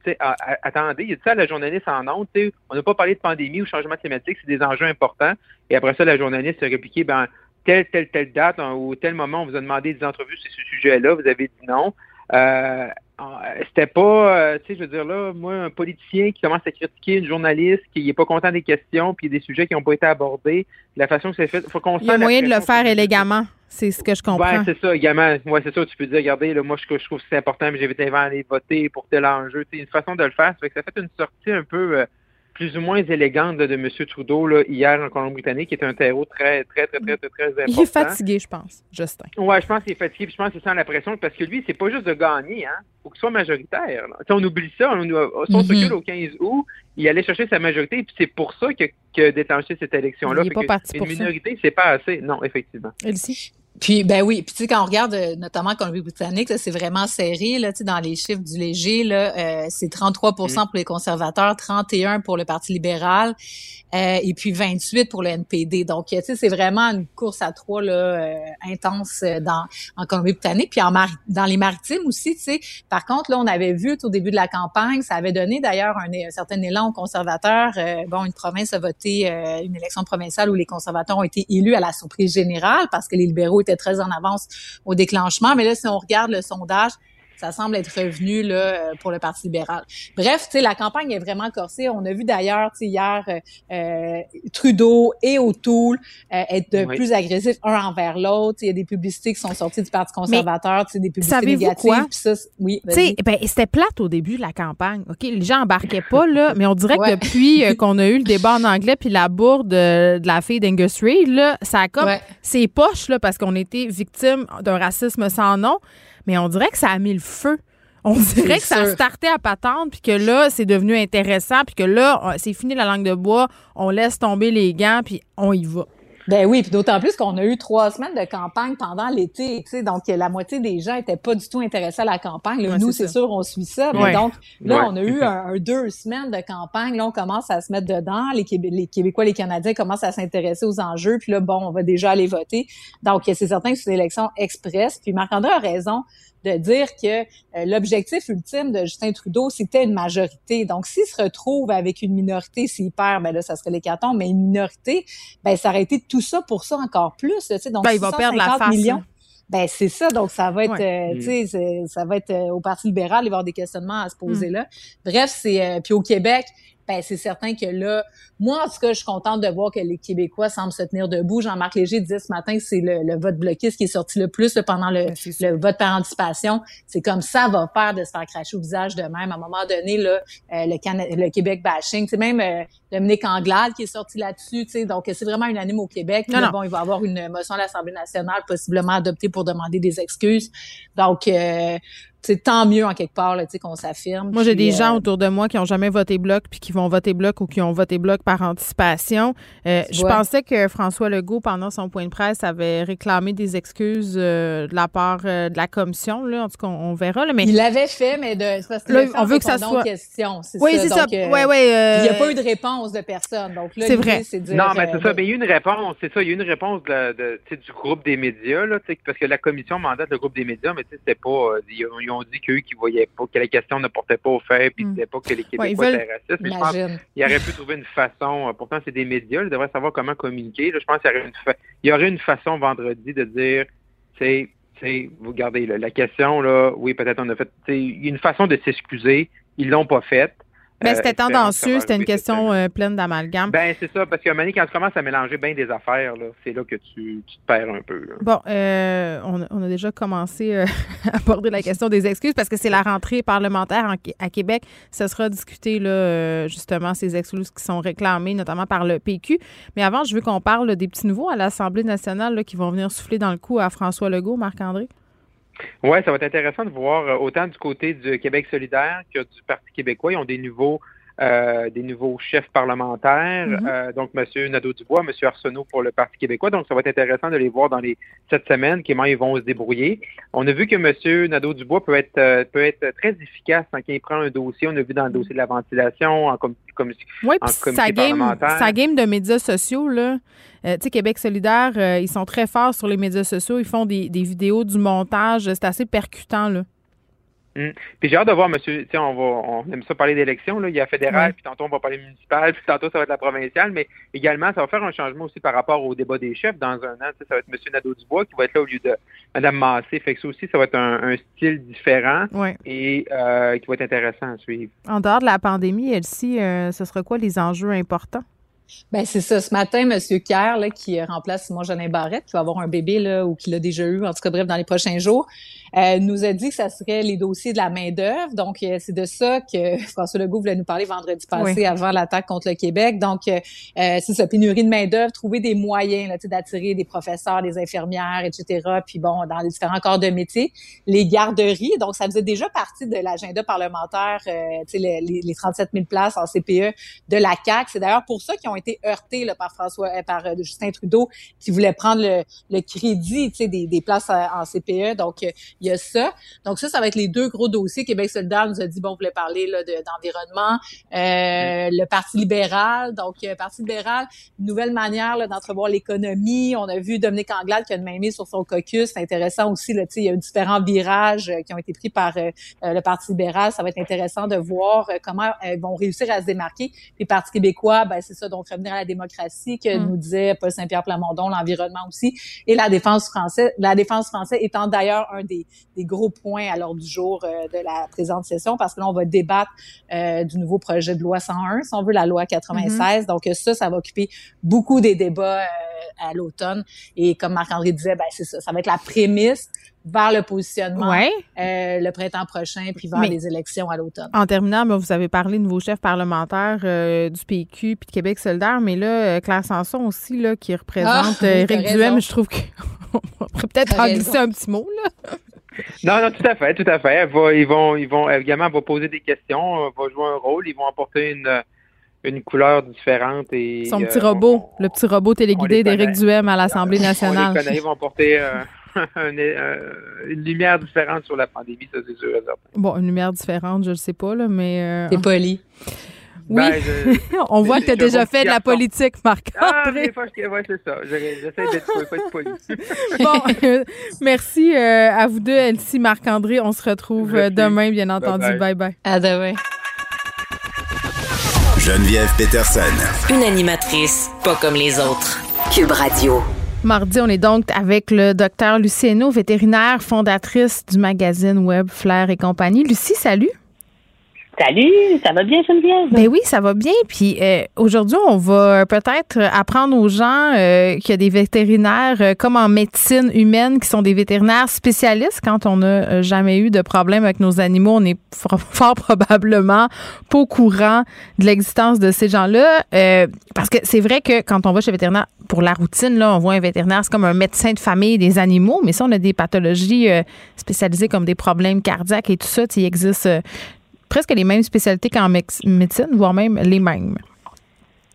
attendez, il a dit ça à la journaliste en honte, on n'a pas parlé de pandémie ou changement climatique, c'est des enjeux importants. Et après ça, la journaliste a répliqué, ben telle, telle, telle date hein, ou tel moment, on vous a demandé des entrevues sur ce sujet-là, vous avez dit non. Euh, c'était pas, euh, tu sais, je veux dire là, moi, un politicien qui commence à critiquer une journaliste, qui n'est pas content des questions, puis des sujets qui n'ont pas été abordés, la façon que c'est fait, faut qu'on Il y a moyen de le faire élégamment. C'est ce que je comprends. Ouais, c'est ça, également. Ouais, c'est ça. Tu peux dire, regardez, là, moi, je, trouve que c'est important, mais j'ai invité à aller voter pour tel enjeu. C'est une façon de le faire. Ça fait que ça fait une sortie un peu, euh, plus ou moins élégante de, M. Trudeau là, hier en Colombie-Britannique, qui est un terreau très, très, très, très, très, très important. Il est fatigué, je pense, Justin. Oui, je pense qu'il est fatigué, puis je pense qu'il sent la pression, parce que lui, c'est pas juste de gagner, hein. faut qu'il soit majoritaire. On oublie ça, on, on, mm au 15 août, il allait chercher sa majorité, puis c'est pour ça que, que déclenché cette élection-là. Il n'est pas parti Une minorité, c'est pas assez. Non, effectivement. Elsie? Puis, ben oui, puis tu sais, quand on regarde euh, notamment Colombie-Britannique, c'est vraiment serré, là, tu sais, dans les chiffres du léger, là, euh, c'est 33 mm. pour les conservateurs, 31 pour le Parti libéral, euh, et puis 28 pour le NPD. Donc, tu sais, c'est vraiment une course à trois, là, intense dans, en Colombie-Britannique. Puis en dans les maritimes aussi, tu sais. Par contre, là, on avait vu au début de la campagne, ça avait donné d'ailleurs un, certain élan aux conservateurs. bon, une province a voté une élection provinciale où les conservateurs ont été élus à la surprise générale parce que les libéraux était très en avance au déclenchement. Mais là, si on regarde le sondage, ça semble être revenu là euh, pour le Parti libéral. Bref, tu sais, la campagne est vraiment corsée. On a vu d'ailleurs, tu sais, hier euh, euh, Trudeau et O'Toole être de plus agressifs un envers l'autre. Il y a des publicités qui sont sorties du Parti conservateur, tu sais, des publicités négatives. Quoi? Ça, oui. Tu sais, ben, c'était plate au début de la campagne. Ok, les gens embarquaient pas là, mais on dirait que depuis qu'on a eu le débat en anglais puis la bourde de, la fille d'Angus Reid là, ça a comme ses poches là parce qu'on était victime d'un racisme sans nom mais on dirait que ça a mis le feu. On dirait que ça a starté à patente, puis que là, c'est devenu intéressant, puis que là, c'est fini la langue de bois, on laisse tomber les gants, puis on y va. Ben oui, puis d'autant plus qu'on a eu trois semaines de campagne pendant l'été, tu sais, donc la moitié des gens étaient pas du tout intéressés à la campagne. nous, c'est sûr, on suit ça. Mais donc là, on a eu un, deux semaines de campagne. Là, on commence à se mettre dedans. Les, les Québécois, les Canadiens commencent à s'intéresser aux enjeux. Puis là, bon, on va déjà aller voter. Donc, c'est certain que c'est une élection express. Puis Marc-André a raison de dire que euh, l'objectif ultime de Justin Trudeau, c'était une majorité. Donc, s'il se retrouve avec une minorité, s'il perd, ben là, ça serait l'hécatombe, mais une minorité, ben ça aurait été tout ça pour ça encore plus. Tu sais, donc, ben, il va perdre la face. Millions. Ben c'est ça, donc ça va être, euh, tu sais, ça va être euh, au Parti libéral, il va y avoir des questionnements à se poser mm. là. Bref, c'est puis au Québec, ben c'est certain que là, moi, en tout cas, je suis contente de voir que les Québécois semblent se tenir debout. Jean-Marc Léger disait ce matin que c'est le, vote bloqué, ce qui est sorti le plus pendant le, le, vote par anticipation. C'est comme ça va faire de se faire cracher au visage de même. À un moment donné, là, euh, le, le Québec bashing, c'est même euh, Dominique Anglade qui est sorti là-dessus. Donc, c'est vraiment unanime au Québec. bon, il va y avoir une motion à l'Assemblée nationale possiblement adoptée pour demander des excuses. Donc, euh, c'est tant mieux en quelque part qu'on s'affirme. Moi, j'ai des gens euh, autour de moi qui ont jamais voté bloc puis qui vont voter bloc ou qui ont voté bloc par anticipation. Euh, je pensais que François Legault, pendant son point de presse, avait réclamé des excuses euh, de la part de la commission. Là. En tout cas, on, verra. Là, mais il l'avait fait, mais de, parce que on veut que ça soit question. Oui, c'est ça. ouais, ouais, il n'y a pas eu de réponse de personne. Donc c'est vrai. non, mais c'est ça. Mais il y a eu une réponse. C'est ça. Il y a eu une réponse de, du groupe des médias là, parce que la commission mandate le groupe des médias, mais c'était pas ils ont dit qu'eux qui voyaient pas, que la question ne portait pas au fait, puis mm. pas que les Québécois étaient racistes. Mais je pense qu'il aurait pu trouver une façon, euh, pourtant c'est des médias, ils devraient savoir comment communiquer. je pense qu'il y aurait une, il y aurait une façon vendredi de dire, c'est vous regardez la question, là, oui, peut-être on a fait, il y a une façon de s'excuser, ils l'ont pas faite. Mais ben, c'était euh, tendancieux, c'était une question euh, pleine d'amalgame. Ben c'est ça, parce qu'à un moment quand tu commences à mélanger bien des affaires, c'est là que tu, te perds un peu. Bon, euh, on, a déjà commencé à aborder la question des excuses parce que c'est la rentrée parlementaire à Québec. Ce sera discuté, là, justement, ces excuses qui sont réclamées, notamment par le PQ. Mais avant, je veux qu'on parle des petits nouveaux à l'Assemblée nationale qui vont venir souffler dans le cou à François Legault, Marc-André. Oui, ça va être intéressant de voir euh, autant du côté du Québec solidaire que du Parti québécois. Ils ont des nouveaux euh, des nouveaux chefs parlementaires, Mhm. euh, donc M. Nadeau-Dubois, M. Arsenault pour le Parti québécois. Donc, ça va être intéressant de les voir dans les sept semaines, comment ils vont se débrouiller. On a vu que M. Nadeau-Dubois peut être euh, peut être très efficace quand il prend un dossier. On a vu dans le dossier de la ventilation, en com- com- en comité sa game, parlementaire. sa game de médias sociaux, là, euh, tu sais, Québec solidaire, euh, ils sont très forts sur les médias sociaux. Ils font des, des vidéos, du montage. C'est assez percutant, là. Mm. Puis j'ai hâte de voir, monsieur, tu sais, on va, on aime ça parler d'élections, là. Il y a fédéral, puis tantôt on va parler municipal, puis tantôt ça va être la provinciale, mais également, ça va faire un changement aussi par rapport au débat des chefs dans un an. Ça va être monsieur Nadeau-Dubois qui va être là au lieu de madame Massé. Fait que ça aussi, ça va être un, un style différent Ouais. et euh, qui va être intéressant à suivre. En dehors de la pandémie, Elsie, euh, ce sera quoi les enjeux importants? Ben c'est ça. Ce matin, Monsieur Kerr, là, qui remplace Simon Jeanin Barrette, qui va avoir un bébé là, ou qui l'a déjà eu, en tout cas bref, dans les prochains jours, euh, nous a dit que ça serait les dossiers de la main d'œuvre. Donc euh, c'est de ça que François Legault voulait nous parler vendredi passé Oui. avant l'attaque contre le Québec. Donc euh, euh, c'est ça, pénurie de main d'œuvre, trouver des moyens là, tu sais, d'attirer des professeurs, des infirmières, etc. Puis bon, dans les différents corps de métier, les garderies. Donc ça faisait déjà partie de l'agenda parlementaire, euh, tu sais, les, les, les 37 000 places en CPE de la CAC. C'est d'ailleurs pour ça qu'ils ont été heurtés là, par François, euh, par Justin Trudeau, qui voulait prendre le, le crédit, tu sais, des, des places en CPE. Donc il y a ça. Donc ça, ça va être les deux gros dossiers. Québec solidaire nous a dit bon, on voulait parler là de- d'environnement, Euh, le Parti libéral. Donc euh, Parti libéral, une nouvelle manière là, d'entrevoir l'économie. On a vu Dominique Anglade qui a une main mise sur son caucus. C'est intéressant aussi. Là, tu sais, il y a eu différents virages euh, qui ont été pris par euh, euh, le Parti libéral. Ça va être intéressant de voir comment ils vont réussir à se démarquer. Puis Parti québécois, ben, c'est ça, donc revenir à la démocratie que Mm. nous disait Paul Saint-Pierre Plamondon, l'environnement aussi, et la défense française. La défense française étant d'ailleurs un des, des gros points à l'ordre du jour euh, de la présente session, parce que là, on va débattre euh, du nouveau projet de loi 101, si on veut, la loi 96. Donc euh, ça, ça va occuper beaucoup des débats à l'automne. Et comme Marc-André disait, ben, c'est ça, ça va être la prémisse vers le positionnement Ouais. euh, le printemps prochain, puis vers Mais- les élections à l'automne. En terminant, ben, vous avez parlé de nouveaux chefs parlementaires euh, du PQ puis de Québec solidaire, mais là, Claire Sanson aussi, là, qui représente Ah, Éric. Duhem, je trouve qu'on pourrait peut-être en glisser un petit mot, là. Non, non, tout à fait, tout à fait. Va- ils vont, ils vont, va poser des questions, elle va jouer un rôle, ils vont apporter une, une couleur différente et. Son petit euh, robot, on- le petit robot téléguidé d'Éric. Duhem à l'Assemblée On nationale. les connaît, ils vont apporter euh, un- euh, une lumière différente sur la pandémie, ça c'est sûr. Bon, une lumière différente, je le sais pas, là, mais... euh, T'es poli. Oui, Ben, je- on voit que tu as déjà fait de la politique, Ah, Marc-André. je- ouais, c'est ça. Je- J'essaie d'être faut être poli. bon, euh, merci euh, à vous deux, Elsie, Marc-André. On se retrouve euh, Merci. demain, bien entendu. Bye-bye. Bye-bye. À demain. Geneviève Peterson. Une animatrice pas comme les autres. Cube Radio. Mardi, on est donc avec le docteur Lucie Hainaut, vétérinaire, fondatrice du magazine web Flair et compagnie. Lucie, salut. Salut, ça va bien Geneviève? Ben oui, ça va bien. Puis euh, aujourd'hui, on va peut-être apprendre aux gens euh, qu'il y a des vétérinaires euh, comme en médecine humaine qui sont des vétérinaires spécialistes. Quand on n'a euh, jamais eu de problème avec nos animaux, on est fort, probablement pas au courant de l'existence de ces gens-là. Euh, parce que c'est vrai que quand on va chez le vétérinaire pour la routine, là, on voit un vétérinaire, c'est comme un médecin de famille des animaux. Mais si on a des pathologies euh, spécialisées comme des problèmes cardiaques et tout ça, il existe presque les mêmes spécialités qu'en médecine, voire même les mêmes.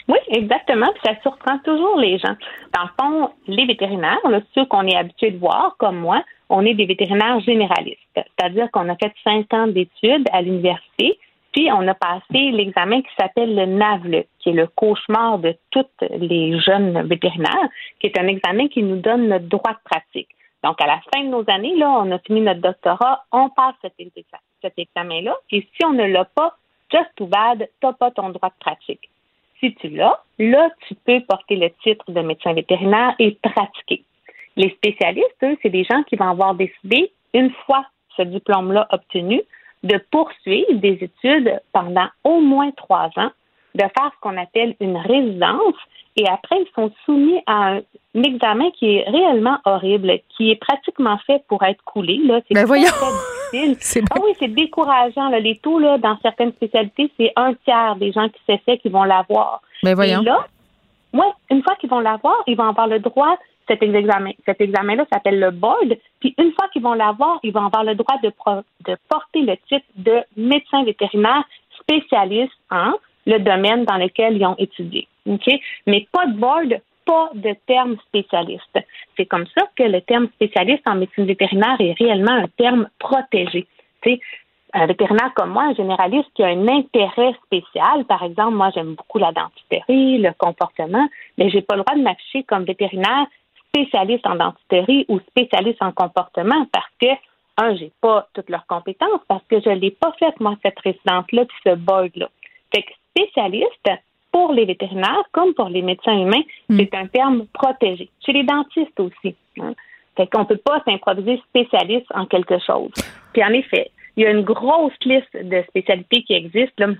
Oui, exactement. Puis ça surprend toujours les gens. Dans le fond, les vétérinaires, là, ceux qu'on est habitué de voir, comme moi, on est des vétérinaires généralistes. C'est-à-dire qu'on a fait cinq ans d'études à l'université, puis on a passé l'examen qui s'appelle le NAVLE, qui est le cauchemar de tous les jeunes vétérinaires, qui est un examen qui nous donne notre droit de pratique. Donc, à la fin de nos années, là, on a fini notre doctorat, on passe cet, exa- cet examen-là, et si on ne l'a pas, just too bad, t'as pas ton droit de pratique. Si tu l'as, là, tu peux porter le titre de médecin vétérinaire et pratiquer. Les spécialistes, eux, c'est des gens qui vont avoir décidé, une fois ce diplôme-là obtenu, de poursuivre des études pendant au moins trois ans, de faire ce qu'on appelle une résidence, et après, ils sont soumis à un examen qui est réellement horrible, qui est pratiquement fait pour être coulé. Là. C'est Ben voyons. difficile. C'est Ah oui, c'est décourageant. Là. Les taux, là, dans certaines spécialités, c'est un tiers des gens qui s'essaient qui vont l'avoir. Ben voyons. Et là, une fois qu'ils vont l'avoir, ils vont avoir le droit cet examen. Cet examen-là s'appelle le board. Puis une fois qu'ils vont l'avoir, ils vont avoir le droit de, pro- de porter le titre de médecin vétérinaire spécialiste en le domaine dans lequel ils ont étudié. OK? Mais pas de board, pas de terme spécialiste. C'est comme ça que le terme spécialiste en médecine vétérinaire est réellement un terme protégé. sais, un vétérinaire comme moi, un généraliste qui a un intérêt spécial, par exemple, moi j'aime beaucoup la dentisterie, le comportement, mais j'ai pas le droit de m'afficher comme vétérinaire spécialiste en dentisterie ou spécialiste en comportement parce que un, j'ai pas toutes leurs compétences parce que je l'ai pas faite, moi, cette résidence-là, puis ce board-là. Fait que spécialiste, pour les vétérinaires comme pour les médecins humains, hmm. c'est un terme protégé. Chez les dentistes aussi. Hein. Fait qu'on peut pas s'improviser spécialiste en quelque chose. Puis en effet, il y a une grosse liste de spécialités qui existent. Là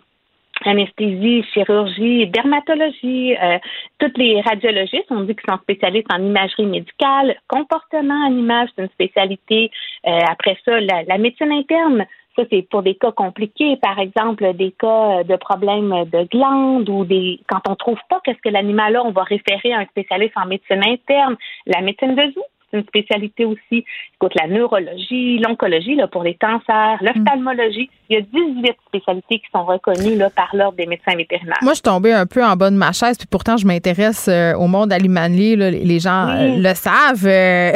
anesthésie, chirurgie, dermatologie, euh, toutes les radiologistes, on dit qu'ils sont spécialistes en imagerie médicale, comportement en image, c'est une spécialité. Euh, après ça, la, la, médecine interne, ça c'est pour des cas compliqués, par exemple des cas de problèmes de glandes ou des quand on trouve pas qu'est-ce que l'animal a, on va référer à un spécialiste en médecine interne, la médecine de zoo, une spécialité aussi. Écoute, la neurologie, l'oncologie là, pour les cancers, l'ophtalmologie. Il y a 18 spécialités qui sont reconnues là, par l'Ordre des médecins vétérinaires. Moi, je suis tombée un peu en bas de ma chaise, puis pourtant, je m'intéresse euh, au monde alimentaire. les gens euh, le savent. Euh,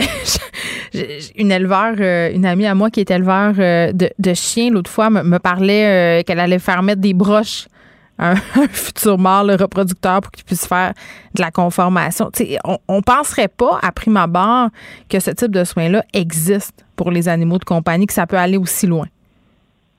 une éleveur, une amie à moi qui est éleveur de, de chiens, l'autre fois, me parlait qu'elle allait faire mettre des broches un, futur mâle reproducteur pour qu'il puisse faire de la conformation. on, on penserait pas, à prime abord, que ce type de soins-là existe pour les animaux de compagnie, que ça peut aller aussi loin.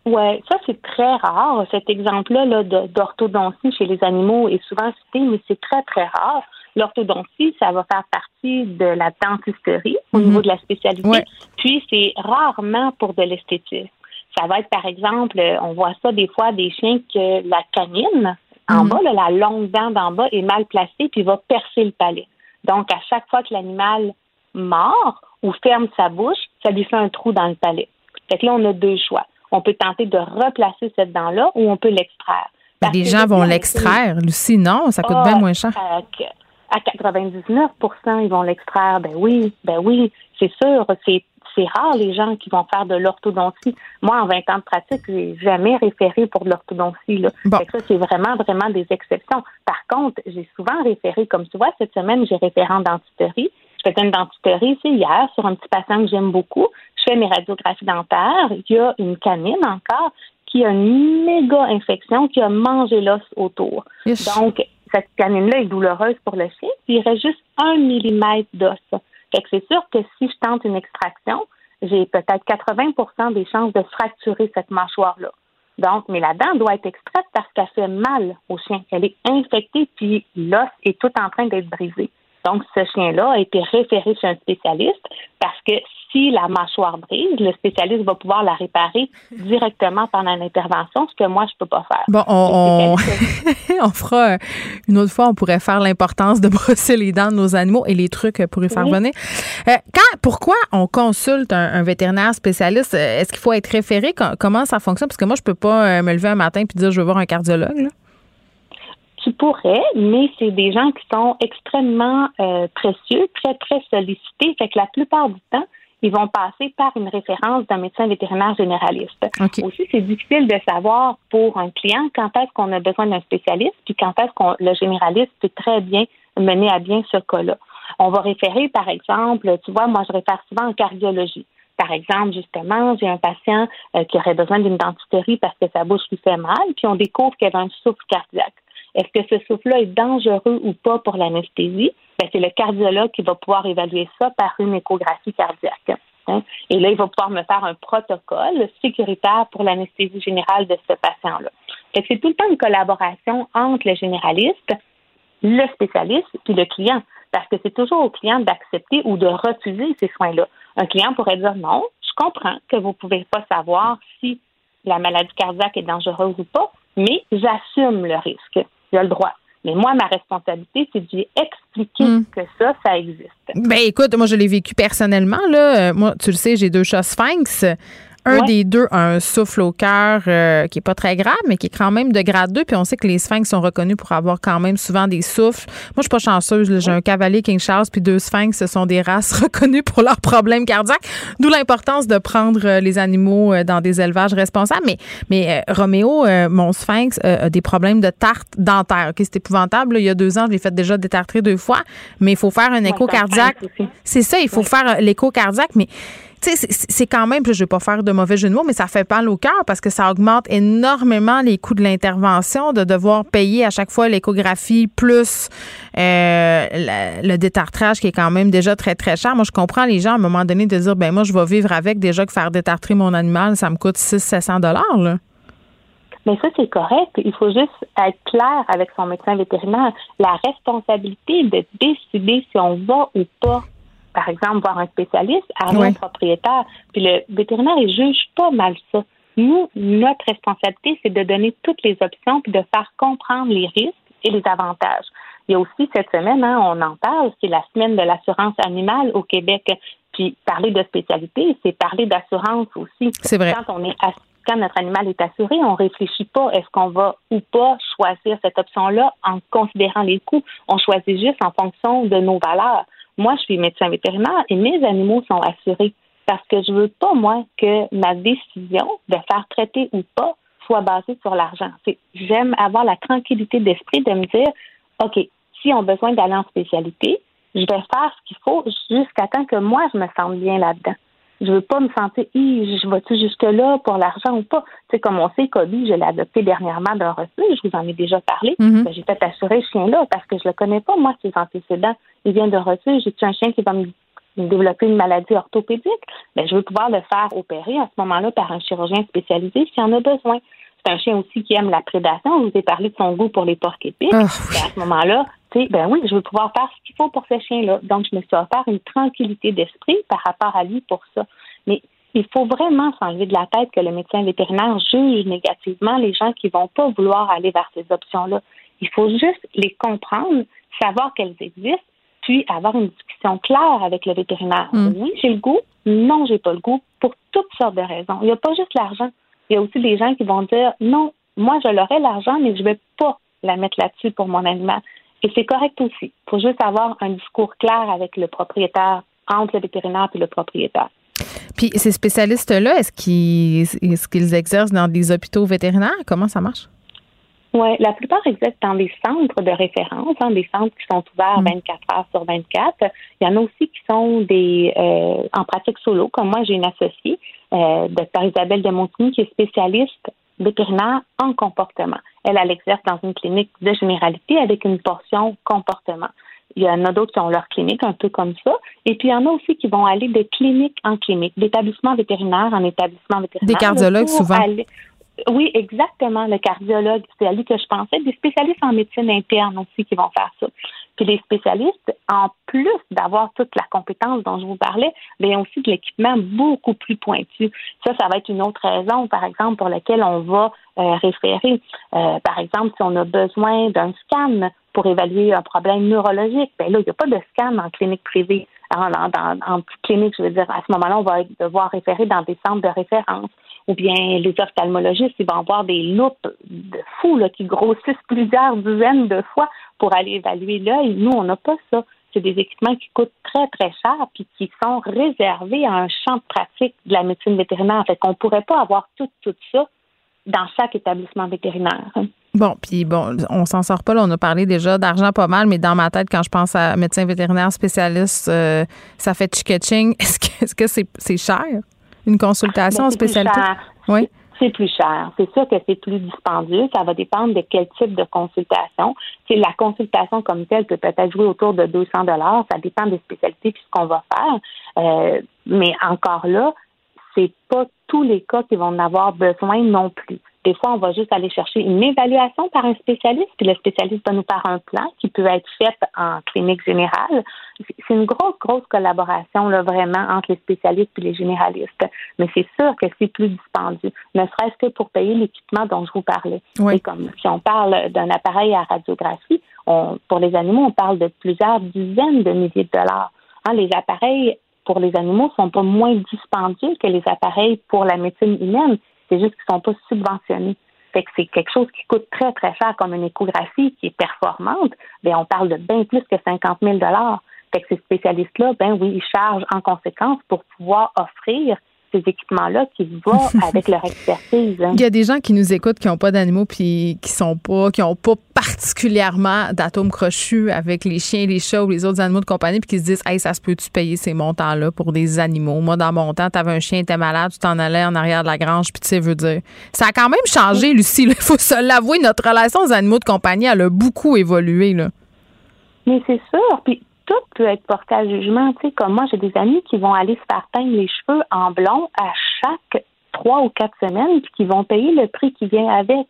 Oui, ça c'est très rare. Cet exemple-là -là, d'orthodontie chez les animaux est souvent cité, mais c'est très, très rare. L'orthodontie, ça va faire partie de la dentisterie au mhm. niveau de la spécialité. Puis c'est rarement pour de l'esthétique. Ça va être, par exemple, on voit ça des fois des chiens que la canine, en mhm. bas, la longue dent d'en bas est mal placée puis va percer le palais. Donc, à chaque fois que l'animal mord ou ferme sa bouche, ça lui fait un trou dans le palais. Fait que là, on a deux choix. On peut tenter de replacer cette dent-là ou on peut l'extraire. Les gens vont l'extraire, Lucie, non? Ça coûte bien ah, moins cher. À, 99% ils vont l'extraire. Ben oui, ben oui, c'est sûr. C'est c'est rare les gens qui vont faire de l'orthodontie. Moi, en 20 ans de pratique, j'ai jamais référé pour de l'orthodontie. Là. Ça, c'est vraiment, vraiment des exceptions. Par contre, j'ai souvent référé, comme tu vois, cette semaine, j'ai référé en dentisterie. Je faisais une dentisterie ici hier sur un petit patient que j'aime beaucoup. Je fais mes radiographies dentaires. Il y a une canine encore qui a une méga infection qui a mangé l'os autour. Donc, cette canine-là est douloureuse pour le chien. Il reste juste un millimètre d'os. Fait que c'est sûr que si je tente une extraction, j'ai peut-être 80% des chances de fracturer cette mâchoire-là. Donc, mais la dent doit être extraite parce qu'elle fait mal au chien. Elle est infectée, puis l'os est tout en train d'être brisé. Donc, ce chien-là a été référé chez un spécialiste parce que si la mâchoire brise, le spécialiste va pouvoir la réparer directement pendant l'intervention, ce que moi, je peux pas faire. Bon, on, on, fera euh, une autre fois, on pourrait faire l'importance de brosser les dents de nos animaux et les trucs pour y faire venir. Euh, quand, pourquoi on consulte un, vétérinaire spécialiste? Euh, est-ce qu'il faut être référé? Comment ça fonctionne? Parce que moi, je peux pas me lever un matin et dire je veux voir un cardiologue. Tu pourrais, mais c'est des gens qui sont extrêmement précieux, très, très sollicités. Fait que la plupart du temps, ils vont passer par une référence d'un médecin vétérinaire généraliste. Aussi, c'est difficile de savoir pour un client quand est-ce qu'on a besoin d'un spécialiste, puis quand est-ce qu'on le généraliste peut très bien mener à bien ce cas-là. On va référer, par exemple, tu vois, moi, je réfère souvent en cardiologie. Par exemple, justement, j'ai un patient euh, qui aurait besoin d'une dentisterie parce que sa bouche lui fait mal, puis on découvre qu'il a un souffle cardiaque. Est-ce que ce souffle-là est dangereux ou pas pour l'anesthésie? Ben, c'est le cardiologue qui va pouvoir évaluer ça par une échographie cardiaque. Hein. Et là, il va pouvoir me faire un protocole sécuritaire pour l'anesthésie générale de ce patient-là. C'est tout le temps une collaboration entre le généraliste, le spécialiste et le client, parce que c'est toujours au client d'accepter ou de refuser ces soins-là. Un client pourrait dire non, je comprends que vous ne pouvez pas savoir si la maladie cardiaque est dangereuse ou pas, mais j'assume le risque. J'ai le droit. Mais moi, ma responsabilité, c'est de lui expliquer hmm. que ça, ça existe. Ben écoute, moi, je l'ai vécu personnellement. Là. Euh, moi, tu le sais, j'ai deux chats sphinx. Un des deux a un souffle au cœur euh, qui est pas très grave, mais qui est quand même de grade 2. Puis on sait que les sphinx sont reconnus pour avoir quand même souvent des souffles. Moi, je suis pas chanceuse. J'ai un cavalier King Charles puis deux sphinx. Ce sont des races reconnues pour leurs problèmes cardiaques. D'où l'importance de prendre euh, les animaux euh, dans des élevages responsables. Mais, mais Roméo, mon sphinx, a des problèmes de tarte dentaire. Ok, c'est épouvantable. Il y a deux ans, je l'ai fait déjà détartrer deux fois. Mais il faut faire un écho cardiaque. C'est ça, il faut faire l'écho cardiaque. Mais tu sais, c'est quand même, je vais pas faire de mauvais jeu de mots, mais ça fait mal au cœur parce que ça augmente énormément les coûts de l'intervention, de devoir payer à chaque fois l'échographie plus euh, le, détartrage qui est quand même déjà très, très cher. Moi, je comprends les gens à un moment donné de dire, ben moi, je vais vivre avec déjà que faire détartrer mon animal, ça me coûte 600-700 dollars. Mais ça, c'est correct. Il faut juste être clair avec son médecin vétérinaire. La responsabilité de décider si on va ou pas par exemple, voir un spécialiste, un propriétaire. Puis le vétérinaire, il juge pas mal ça. Nous, notre responsabilité, c'est de donner toutes les options puis de faire comprendre les risques et les avantages. Il y a aussi cette semaine, hein, on en parle, c'est la semaine de l'assurance animale au Québec. Puis parler de spécialité, c'est parler d'assurance aussi. C'est vrai. Quand on est quand notre animal est assuré, on réfléchit pas est-ce qu'on va ou pas choisir cette option-là en considérant les coûts. On choisit juste en fonction de nos valeurs. Moi, je suis médecin vétérinaire et mes animaux sont assurés parce que je veux pas, moi, que ma décision de faire traiter ou pas soit basée sur l'argent. J'aime avoir la tranquillité d'esprit de me dire, OK, si on a besoin d'aller en spécialité, je vais faire ce qu'il faut jusqu'à temps que moi, je me sente bien là-dedans. Je veux pas me sentir, je vais-tu jusque-là pour l'argent ou pas? Tu sais, comme on sait, Kobe, je l'ai adopté dernièrement d'un refuge, je vous en ai déjà parlé. Mm-hmm. Ben, j'ai fait assurer ce chien-là parce que je le connais pas, moi, ses antécédents. Il vient de refuge, j'ai un chien qui va me développer une maladie orthopédique, mais ben, je veux pouvoir le faire opérer à ce moment-là par un chirurgien spécialisé s'il en a besoin. C'est un chien aussi qui aime la prédation. Je vous ai parlé de son goût pour les porcs épiques. Ah, à ce moment-là, tu sais, ben oui, je veux pouvoir faire ce qu'il faut pour ce chien-là. Donc, je me suis offert une tranquillité d'esprit par rapport à lui pour ça. Mais il faut vraiment s'enlever de la tête que le médecin vétérinaire juge négativement les gens qui vont pas vouloir aller vers ces options-là. Il faut juste les comprendre, savoir qu'elles existent, puis avoir une discussion claire avec le vétérinaire. Mm. Oui, j'ai le goût. Non, j'ai pas le goût. Pour toutes sortes de raisons. Il n'y a pas juste l'argent. Il y a aussi des gens qui vont dire non, moi je l'aurai l'argent, mais je vais pas la mettre là-dessus pour mon animal. Et c'est correct aussi. Il faut juste avoir un discours clair avec le propriétaire, entre le vétérinaire et le propriétaire. Puis ces spécialistes-là, est-ce qu'ils est qu'ils exercent dans des hôpitaux vétérinaires? Comment ça marche? Oui, la plupart exercent dans des centres de référence, hein, des centres qui sont ouverts 24 mm. heures sur 24. Il y en a aussi qui sont des euh, en pratique solo, comme moi, j'ai une associée, euh, Dr Isabelle de Montigny, qui est spécialiste vétérinaire en comportement. Elle, elle exerce dans une clinique de généralité avec une portion comportement. Il y en a d'autres qui ont leur clinique, un peu comme ça. Et puis, il y en a aussi qui vont aller de clinique en clinique, d'établissement vétérinaire en établissement vétérinaire. Des cardiologues, souvent. oui, exactement, le cardiologue. C'est à lui que je pensais. Des spécialistes en médecine interne aussi qui vont faire ça. Puis les spécialistes, en plus d'avoir toute la compétence dont je vous parlais, bien aussi de l'équipement beaucoup plus pointu. Ça, ça va être une autre raison, par exemple, pour laquelle on va euh, référer. Euh, par exemple, si on a besoin d'un scan pour évaluer un problème neurologique, bien là, il n'y a pas de scan en clinique privée. En, en, clinique, je veux dire, à ce moment-là, on va devoir référer dans des centres de référence ou bien les ophtalmologistes, ils vont avoir des loupes de fous là, qui grossissent plusieurs dizaines de fois pour aller évaluer l'œil. Nous, on n'a pas ça. C'est des équipements qui coûtent très, très cher puis qui sont réservés à un champ de pratique de la médecine vétérinaire. Fait qu'on ne pourrait pas avoir tout, tout ça dans chaque établissement vétérinaire. Bon, puis bon, on s'en sort pas là. On a parlé déjà d'argent pas mal, mais dans ma tête, quand je pense à médecin vétérinaire spécialiste, euh, ça fait chicketching. Est-ce que est-ce que c'est cher? Une consultation en spécialité? Oui. C'est plus cher. C'est sûr que c'est plus dispendieux. Ça va dépendre de quel type de consultation. C'est la consultation comme telle peut peut-être jouer autour de 200 dollars. Ça dépend des spécialités puis ce qu'on va faire. Euh, mais encore là, c'est pas tous les cas qui vont en avoir besoin non plus. Des fois, on va juste aller chercher une évaluation par un spécialiste, puis le spécialiste va nous faire un plan qui peut être fait en clinique générale. C'est une grosse, grosse collaboration là, vraiment entre les spécialistes et les généralistes. Mais c'est sûr que c'est plus dispendieux, ne serait-ce que pour payer l'équipement dont je vous parlais. Oui. comme si on parle d'un appareil à radiographie, on, pour les animaux, on parle de plusieurs dizaines de milliers de dollars. Hein, les appareils pour les animaux sont pas moins dispendieux que les appareils pour la médecine humaine. C'est juste qu'ils sont pas subventionnés. Fait que c'est quelque chose qui coûte très, très cher comme une échographie qui est performante. Bien, on parle de bien plus que 50 000 Fait que ces spécialistes-là, ben oui, ils chargent en conséquence pour pouvoir offrir ces équipements-là qui vont avec leur expertise. Hein. Il y a des gens qui nous écoutent qui n'ont pas d'animaux puis qui sont pas, qui n'ont pas particulièrement d'atomes crochus avec les chiens, les chats ou les autres animaux de compagnie puis qui se disent, hey, ça se peut-tu payer ces montants-là pour des animaux? Moi, dans mon temps, tu avais un chien, t'es malade, tu t'en allais en arrière de la grange puis tu sais, veux dire. Ça a quand même changé, Lucie. Il faut se l'avouer, notre relation aux animaux de compagnie, elle a beaucoup évolué, là. Mais c'est sûr. Puis tout peut être porté à jugement. Tu sais, comme moi, j'ai des amis qui vont aller se faire teindre les cheveux en blond à chaque trois ou quatre semaines, puis qui vont payer le prix qui vient avec.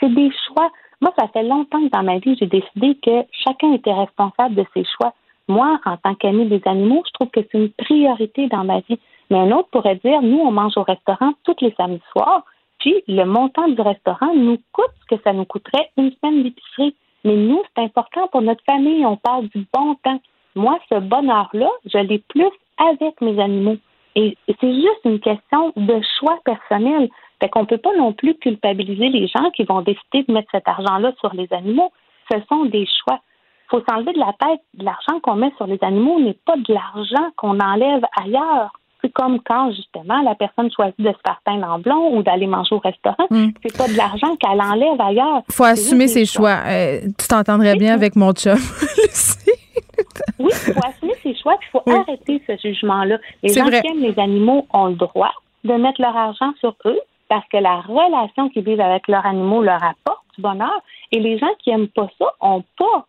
C'est des choix. Moi, ça fait longtemps que dans ma vie, j'ai décidé que chacun était responsable de ses choix. Moi, en tant qu'ami des animaux, je trouve que c'est une priorité dans ma vie. Mais un autre pourrait dire, nous, on mange au restaurant tous les samedis soirs, puis le montant du restaurant nous coûte ce que ça nous coûterait une semaine d'épicerie. Mais nous, c'est important pour notre famille. On parle du bon temps. Moi, ce bonheur-là, je l'ai plus avec mes animaux. Et c'est juste une question de choix personnel. Fait qu'on peut pas non plus culpabiliser les gens qui vont décider de mettre cet argent-là sur les animaux. Ce sont des choix. Il faut s'enlever de la tête, l'argent qu'on met sur les animaux n'est pas de l'argent qu'on enlève ailleurs. C'est comme quand, justement, la personne choisit de se faire teindre en blond ou d'aller manger au restaurant. Hmm. C'est pas de l'argent qu'elle enlève ailleurs. faut assumer ses choix. Euh, tu t'entendrais bien avec mon chum, oui, il faut assumer ses choix, il faut arrêter ce jugement-là. Les gens qui aiment les animaux ont le droit de mettre leur argent sur eux parce que la relation qu'ils vivent avec leurs animaux leur apporte du bonheur. Et les gens qui n'aiment pas ça ont pas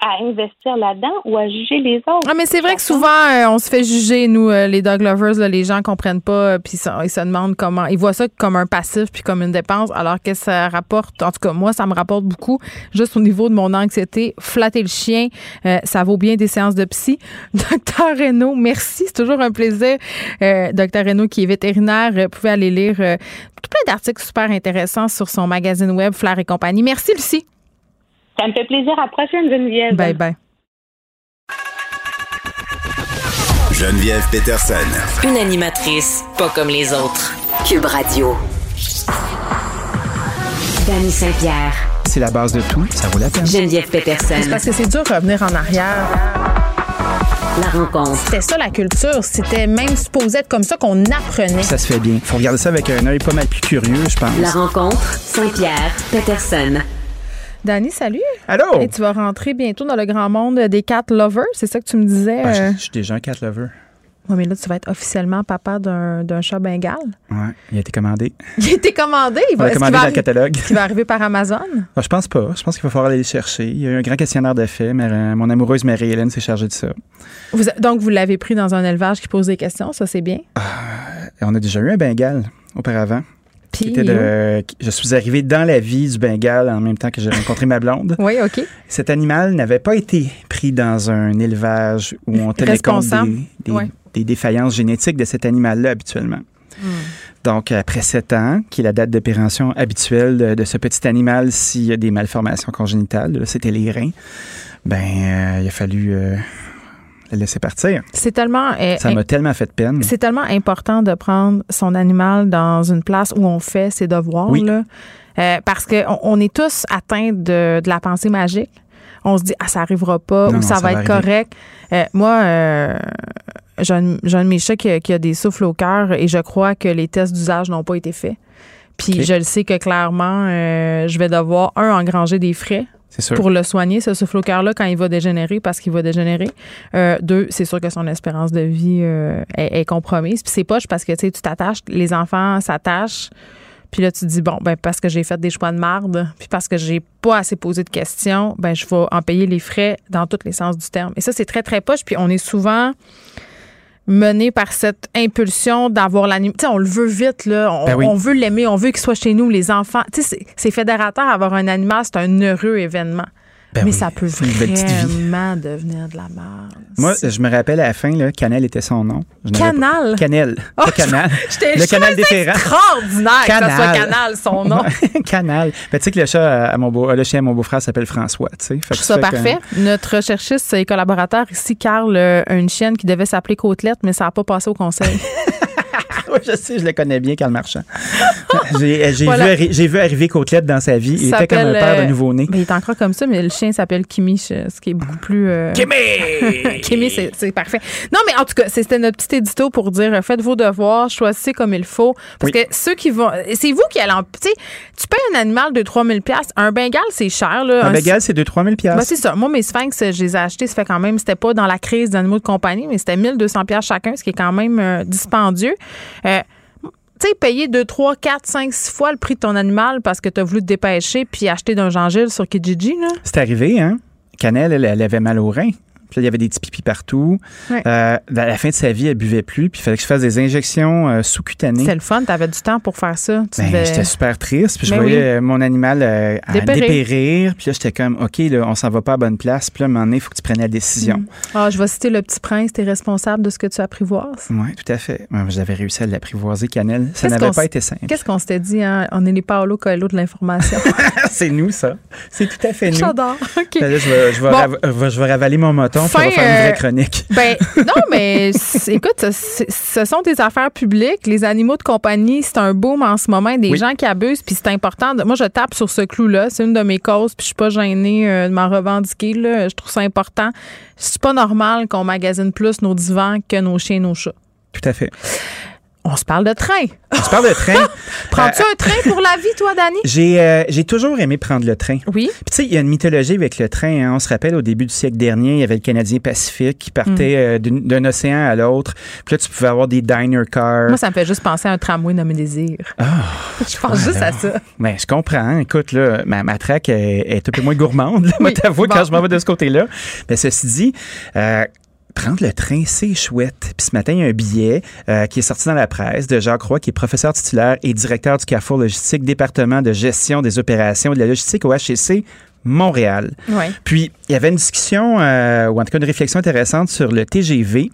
à investir là-dedans ou à juger les autres. Ah, mais c'est vrai que souvent, euh, on se fait juger, nous, euh, les dog lovers, les gens comprennent pas, euh, puis ils se demandent comment. Ils voient ça comme un passif puis comme une dépense, alors que ça rapporte, en tout cas, moi, ça me rapporte beaucoup, juste au niveau de mon anxiété. Flatter le chien, ça vaut bien des séances de psy. Docteur Renaud, merci, c'est toujours un plaisir. Docteur Renaud, qui est vétérinaire, vous pouvez aller lire tout plein d'articles super intéressants sur son magazine web Flair et compagnie. Merci, Lucie. Ça me fait plaisir. À la prochaine, Geneviève. Bye bye. Geneviève Peterson. Une animatrice pas comme les autres. Cube Radio. Dany Saint-Pierre. C'est la base de tout. Ça vaut la peine. Geneviève Peterson. C'est parce que c'est dur de revenir en arrière. La rencontre. C'était ça la culture. C'était même supposé être comme ça qu'on apprenait. Ça se fait bien. Faut regarder ça avec un œil pas mal plus curieux, je pense. La rencontre. Saint-Pierre. Peterson. Dani, salut. Allô? Et tu vas rentrer bientôt dans le grand monde des cat lovers, c'est ça que tu me disais? Ah, je, suis déjà un cat lover. Oui, mais là, tu vas être officiellement papa d'un chat bengal. Oui, il a été commandé. Il a été commandé? Il va, commandé dans le catalogue. Il va arriver par Amazon? Ah, je pense pas. Je pense qu'il va falloir aller le chercher. Il y a eu un grand questionnaire de fait, mais euh, mon amoureuse Marie-Hélène s'est chargée de ça. donc, vous l'avez pris dans un élevage qui pose des questions, ça, c'est bien? Ah, on a déjà eu un bengal auparavant je suis arrivé dans la vie du Bengale en même temps que j'ai rencontré ma blonde. Oui, OK. Cet animal n'avait pas été pris dans un élevage où on tenait compte des, défaillances génétiques de cet animal-là habituellement. Hmm. Donc, après sept ans, qui est la date d'opération habituelle de, ce petit animal s'il y a des malformations congénitales, c'était les reins, ben, euh, il a fallu euh, la laisser partir. C'est tellement. Euh, ça m'a tellement fait de peine. C'est tellement important de prendre son animal dans une place où on fait ses devoirs. Là, euh, parce qu'on on est tous atteints de, de, la pensée magique. On se dit, ah, ça arrivera pas ou ça, va, être correct. Euh, moi, j'ai un, de mes chats qui, a des souffles au cœur et je crois que les tests d'usage n'ont pas été faits. Puis je le sais que clairement, je vais devoir, un, engranger des frais pour le soigner, ce souffle au cœur-là, quand il va dégénérer, parce qu'il va dégénérer. Euh, deux, c'est sûr que son espérance de vie euh, est, compromise. Puis c'est poche parce que tu t'attaches, les enfants s'attachent. Puis là, tu te dis, bon, ben, parce que j'ai fait des choix de marde, puis parce que j'ai pas assez posé de questions, ben, je vais en payer les frais dans tous les sens du terme. Et ça, c'est très, très poche. Puis on est souvent mené par cette impulsion d'avoir l'animal. Tu sais, on le veut vite, là. On, ben veut l'aimer, on veut qu'il soit chez nous, les enfants. Tu sais, c'est fédérateur, avoir un animal, c'est un heureux événement. Ben mais oui, ça peut vraiment devenir de la merde. Moi, je me rappelle à la fin, là, Canel était son nom. Je Canal? Canel. Oh, pas Canal. J'étais- le canal ça déférent. extraordinaire que ça soit Canal. Canal, son nom. Canal. Ben, tu sais que le chat à mon beau, le chien à mon beau-frère s'appelle François, tu sais. Je trouve ça parfait. Notre recherchiste et collaborateur ici, Carl, euh, a une chienne qui devait s'appeler Côtelette, mais ça n'a pas passé au conseil. Oui, je sais, je le connais bien, Carl Marchand. j'ai Voilà. vu, vu arriver Côtelette dans sa vie. Il était comme un père de euh, nouveau-né. il est encore comme ça, mais le chien s'appelle Kimi, ce qui est beaucoup plus. euh, Kimi! Kimi, c'est parfait. Non, mais en tout cas, c'était notre petit édito pour dire euh, faites vos devoirs, choisissez comme il faut. Parce Oui. que ceux qui vont. C'est vous qui allez en. Tu sais, tu payes un animal de 3000 pièces Un Bengale, c'est cher. Là. Un bégal, c'est 2-3 000 Ben, c'est ça. Moi, mes sphinx, je les ai achetés. Ça fait quand même, c'était pas dans la crise d'animaux de compagnie, mais c'était 1200 pièces chacun, ce qui est quand même euh, dispendieux. Euh, tu sais, payer 2, 3, 4, 5, 6 fois le prix de ton animal parce que tu as voulu te dépêcher puis acheter d'un Jean-Gilles sur Kijiji, là. C'est arrivé, hein? Canel, elle, elle avait mal au rein. Puis là, il y avait des petits pipis partout. Ouais. Euh, à la fin de sa vie, elle buvait plus. Puis il fallait que je fasse des injections euh, sous-cutanées. C'est le fun, tu avais du temps pour faire ça. Tu Ben, devais- J'étais super triste. Puis je Ben voyais oui. euh, mon animal euh, Dépérir. dépérir. Puis là, j'étais comme, OK, là, on s'en va pas à bonne place. Puis là, à un moment donné, il faut que tu prennes la décision. Ah, je vais citer le petit prince, t'es responsable de ce que tu apprivoises. Oui, tout à fait. J'avais réussi à l'apprivoiser, Canel. Ça n'avait pas été simple. Qu'est-ce qu'on s'était dit, hein? On est les Paolo Coelho de l'information. C'est nous, ça. C'est tout à fait nous. J'adore. OK. Ben là, je, vais, je, vais Bon. je vais ravaler mon on Fin, va faire une euh, vraie chronique. Ben, non, mais écoute, ce- sont des affaires publiques. Les animaux de compagnie, c'est un boom en ce moment. Des Oui. gens qui abusent, puis c'est important. de- moi, je tape sur ce clou-là. C'est une de mes causes, puis je suis pas gênée euh, de m'en revendiquer. Là. Je trouve ça important. C'est pas normal qu'on magasine plus nos divans que nos chiens et nos chats. Tout à fait. On se parle de train. On se parle de train? Prends-tu Euh, un train pour la vie, toi, Dani? J'ai euh, j'ai toujours aimé prendre le train. Oui. Puis tu sais, il y a une mythologie avec le train. hein. On se rappelle, au début du siècle dernier, il y avait le Canadien Pacifique qui partait Mm. euh, d'un océan à l'autre. Puis là, tu pouvais avoir des diner cars. Moi, ça me fait juste penser à un tramway nommé Désir. je pense juste à ça. Ben, je comprends. Écoute, là, ma, ma traque est, est un peu moins gourmande, là, moi, bon. quand je m'en vais de ce côté-là. Mais ceci dit, euh, prendre le train, c'est chouette. Puis ce matin, il y a un billet euh, qui est sorti dans la presse de Jacques Roy, qui est professeur titulaire et directeur du Carrefour Logistique, département de gestion des opérations et de la logistique au HEC Montréal. Ouais. Puis, il y avait une discussion, euh, ou en tout cas une réflexion intéressante sur le TGV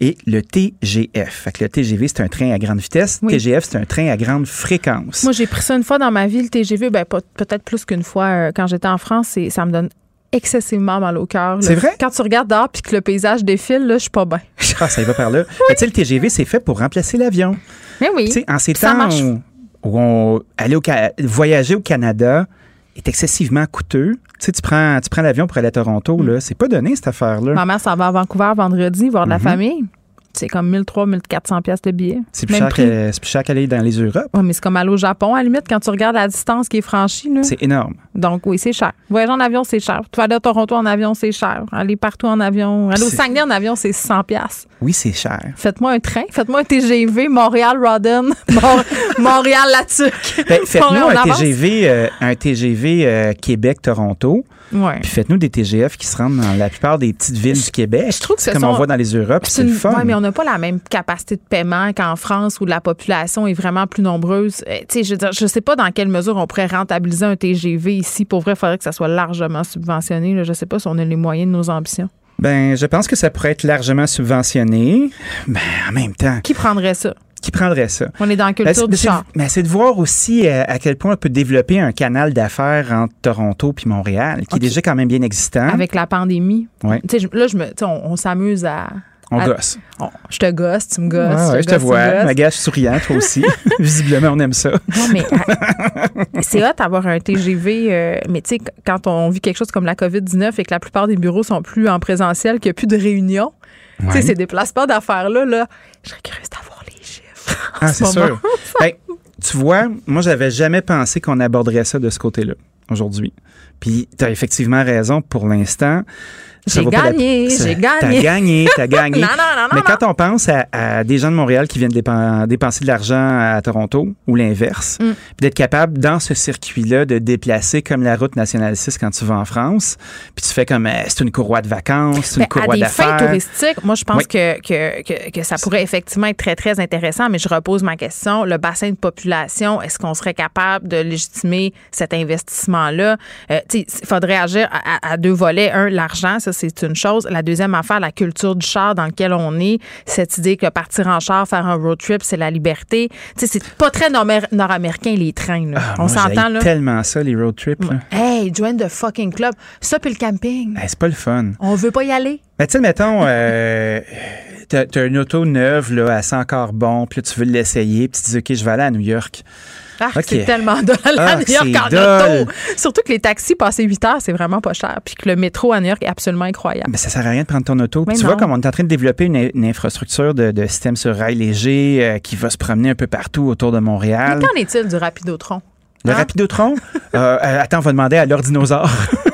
et le TGF. Fait que le TGV, c'est un train à grande vitesse. Oui. TGF, c'est un train à grande fréquence. Moi, j'ai pris ça une fois dans ma vie, le TGV. Ben, peut-être plus qu'une fois euh, quand j'étais en France. Et ça me donne excessivement mal au cœur. C'est vrai? Quand tu regardes dehors puis que le paysage défile, là, je suis pas bien. Ah, ça y va par là. Mais tu sais, le TGV, c'est fait pour remplacer l'avion. Mais oui. Tu sais, en ces temps où, où on, aller au, Ca- voyager au Canada est excessivement coûteux. Tu sais, tu prends, tu prends l'avion pour aller à Toronto, Mm. là. C'est pas donné, cette affaire-là. Ma mère s'en va à Vancouver vendredi voir de la Mhm. famille. C'est comme 1300, 1400 pièces de billet. C'est plus, plus cher qu'aller dans les Europes. Ouais, mais c'est comme aller au Japon, à la limite, quand tu regardes la distance qui est franchie. C'est énorme. Donc, oui, c'est cher. Voyager en avion, c'est cher. Tu vas aller à Toronto en avion, c'est cher. Aller partout en avion. Aller au Saguenay en avion, c'est 100 pièces. Oui, c'est cher. Faites-moi un train. Faites-moi un TGV Montréal-Rodden. Montréal-Latuc. Ben, faites-nous un? TGV, euh, un TGV euh, Québec-Toronto. Ouais. Puis faites-nous des TGF qui se rendent dans la plupart des petites villes du Québec. je trouve que ce comme sont- on voit dans les Europes, c'est le fun. ouais, mais on n'a pas la même capacité de paiement qu'en France où la population est vraiment plus nombreuse. Euh, tu sais, je je sais pas dans quelle mesure on pourrait rentabiliser un TGV ici. Pour vrai, il faudrait que ça soit largement subventionné. Là. Je sais pas si on a les moyens de nos ambitions. Ben, je pense que ça pourrait être largement subventionné. Ben, en même temps, Qui prendrait ça? Qui prendrait ça? On est dans la Ben, culture du c'est- char. mais c'est de voir aussi euh, à quel point on peut développer un canal d'affaires entre Toronto puis Montréal, qui est déjà quand même bien existant. Avec la pandémie. Ouais. Je- là, je me, on, on s'amuse à. On à- gosse. on- je te gosse, tu me gosses. Ouais, ouais, je te vois. Ma gage souriant, toi aussi. Visiblement, on aime ça. Non, mais euh, c'est hot d'avoir un TGV. euh, mais tu sais, quand on vit quelque chose comme la COVID-19 et que la plupart des bureaux sont plus en présentiel, qu'il n'y a plus de réunions, tu sais, ces déplacements d'affaires-là, là, je serais curieuse d'avoir les chiffres. en Ah, ce c'est sûr. Ben, tu vois, moi, j'avais jamais pensé qu'on aborderait ça de ce côté-là aujourd'hui. Puis, tu as effectivement raison pour l'instant. J'ai la- gagné, j'ai gagné. T'as gagné, t'as gagné. Non, non, non, Mais quand on pense à, à des gens de Montréal qui viennent dépen- dépenser de l'argent à Toronto ou l'inverse, Mm. d'être capable dans ce circuit-là de déplacer comme la route nationale 6 quand tu vas en France, puis tu fais comme euh, c'est une courroie de vacances, c'est une courroie à des fins d'affaires. touristiques, moi, je pense Oui. que, que, que, que ça pourrait effectivement être très, très intéressant, mais je repose ma question. Le bassin de population, est-ce qu'on serait capable de légitimer cet moment-là, euh, il faudrait agir à, deux volets. Un, l'argent, ça c'est une chose. La deuxième affaire, la culture du char dans lequel on est. Cette idée que partir en char, faire un road trip, c'est la liberté. c'est pas très nord-américain les trains. Là. Ah, on s'entend là. tellement ça les road trips. Hey, join the fucking club. Ça puis le camping. c'est pas le fun. On veut pas y aller. Mais tu sais, mettons, euh, t'as as une auto neuve là, elle sent encore bon, puis tu veux l'essayer, puis tu dis ok, je vais aller à New York. Ah, c'est tellement dole à New York en auto. Surtout que les taxis passer 8 heures, c'est vraiment pas cher. Puis que le métro à New York est absolument incroyable. Mais ça sert à rien de prendre ton auto. tu vois, comme on est en train de développer une, infrastructure de, de, système sur rail léger euh, qui va se promener un peu partout autour de Montréal. Mais qu'en est-il du Rapidotron? Le hein? Rapidotron? euh, attends, on va demander à l'ordinosaure.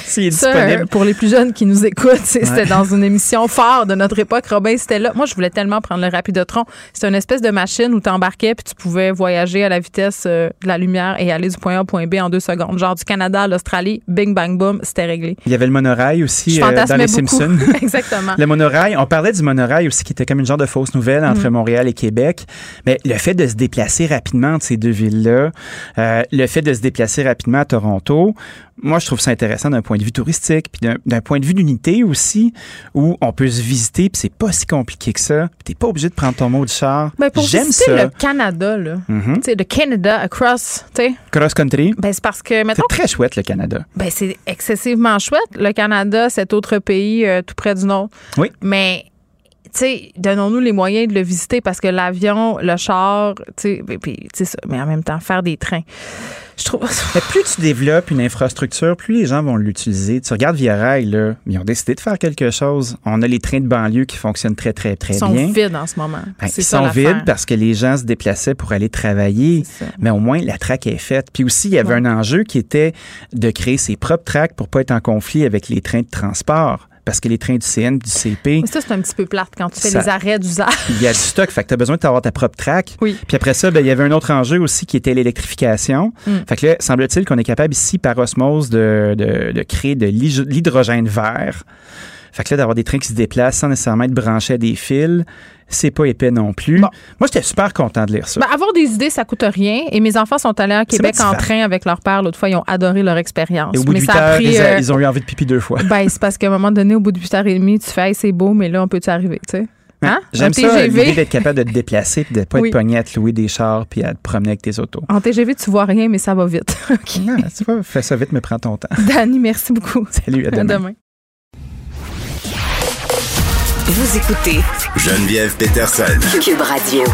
pour les plus jeunes qui nous écoutent, c'était dans une émission phare de notre époque. Robin, c'était là. Moi, je voulais tellement prendre le Rapidotron. C'était une espèce de machine où tu embarquais puis tu pouvais voyager à la vitesse euh, de la lumière et aller du point A au point B en deux secondes. Genre du Canada à l'Australie, bing, bang, boom, c'était réglé. Il y avait le monorail aussi euh, dans les Simpsons. Exactement. le monorail, on parlait du monorail aussi qui était comme une genre de fausse nouvelle entre mm. Montréal et Québec. Mais le fait de se déplacer rapidement entre ces deux villes-là, euh, le fait de se déplacer rapidement à Toronto, moi, je trouve ça intéressant d'un point de vue touristique, puis d'un point de vue d'unité aussi, où on peut se visiter, puis c'est pas si compliqué que ça. T'es pas obligé de prendre ton mot de char. Ben pour J'aime ça. le Canada, là, tu sais, le Canada across, tu sais. Cross country. Ben c'est parce que C'est très chouette le Canada. Ben c'est excessivement chouette le Canada, cet autre pays euh, tout près du nôtre. Oui. Mais tu sais, donnons-nous les moyens de le visiter parce que l'avion, le char, tu sais, mais en même temps, faire des trains. Je trouve. plus tu développes une infrastructure, plus les gens vont l'utiliser. Tu regardes Via Rail, là, ils ont décidé de faire quelque chose. On a les trains de banlieue qui fonctionnent très, très, très bien. Ils sont vides en ce moment. Ben, ils sont vides parce que les gens se déplaçaient pour aller travailler. Mais au moins, la traque est faite. Puis aussi, il y avait un enjeu qui était de créer ses propres tracks pour pas être en conflit avec les trains de transport parce que les trains du CN, du CP. Mais ça, c'est un petit peu plate quand tu fais les arrêts d'usage. Il y a du stock, fait que tu as besoin d'avoir ta propre track. Oui. Puis après ça, ben, il y avait un autre enjeu aussi qui était l'électrification. Mm. Fait que là, semble-t-il qu'on est capable ici, par osmose, de, de, de créer de l'hydrogène vert. Fait que là, d'avoir des trains qui se déplacent sans nécessairement être branchés à des fils, c'est pas épais non plus. Moi, j'étais super content de lire ça. Ben, avoir des idées, ça coûte rien. Et mes enfants sont allés à Québec en train avec leur père l'autre fois. Ils ont adoré leur expérience. Et au bout de 8 heures, euh, ils, ont eu envie de pipi deux fois. Ben, c'est parce qu'à un moment donné, au bout de 8 heures et demie, tu fais, c'est beau, mais là, on peut-y arriver, tu sais? Hein? J'aime ça, l'idée d'être capable de te déplacer de ne pas être pogné à te louer des chars puis à te promener avec tes autos. En TGV, tu vois rien, mais ça va vite. non, tu vois, fais ça vite, mais prends ton temps. Dani, merci beaucoup. Salut, à demain. À demain. Vous écoutez Geneviève Peterson. Cube Radio.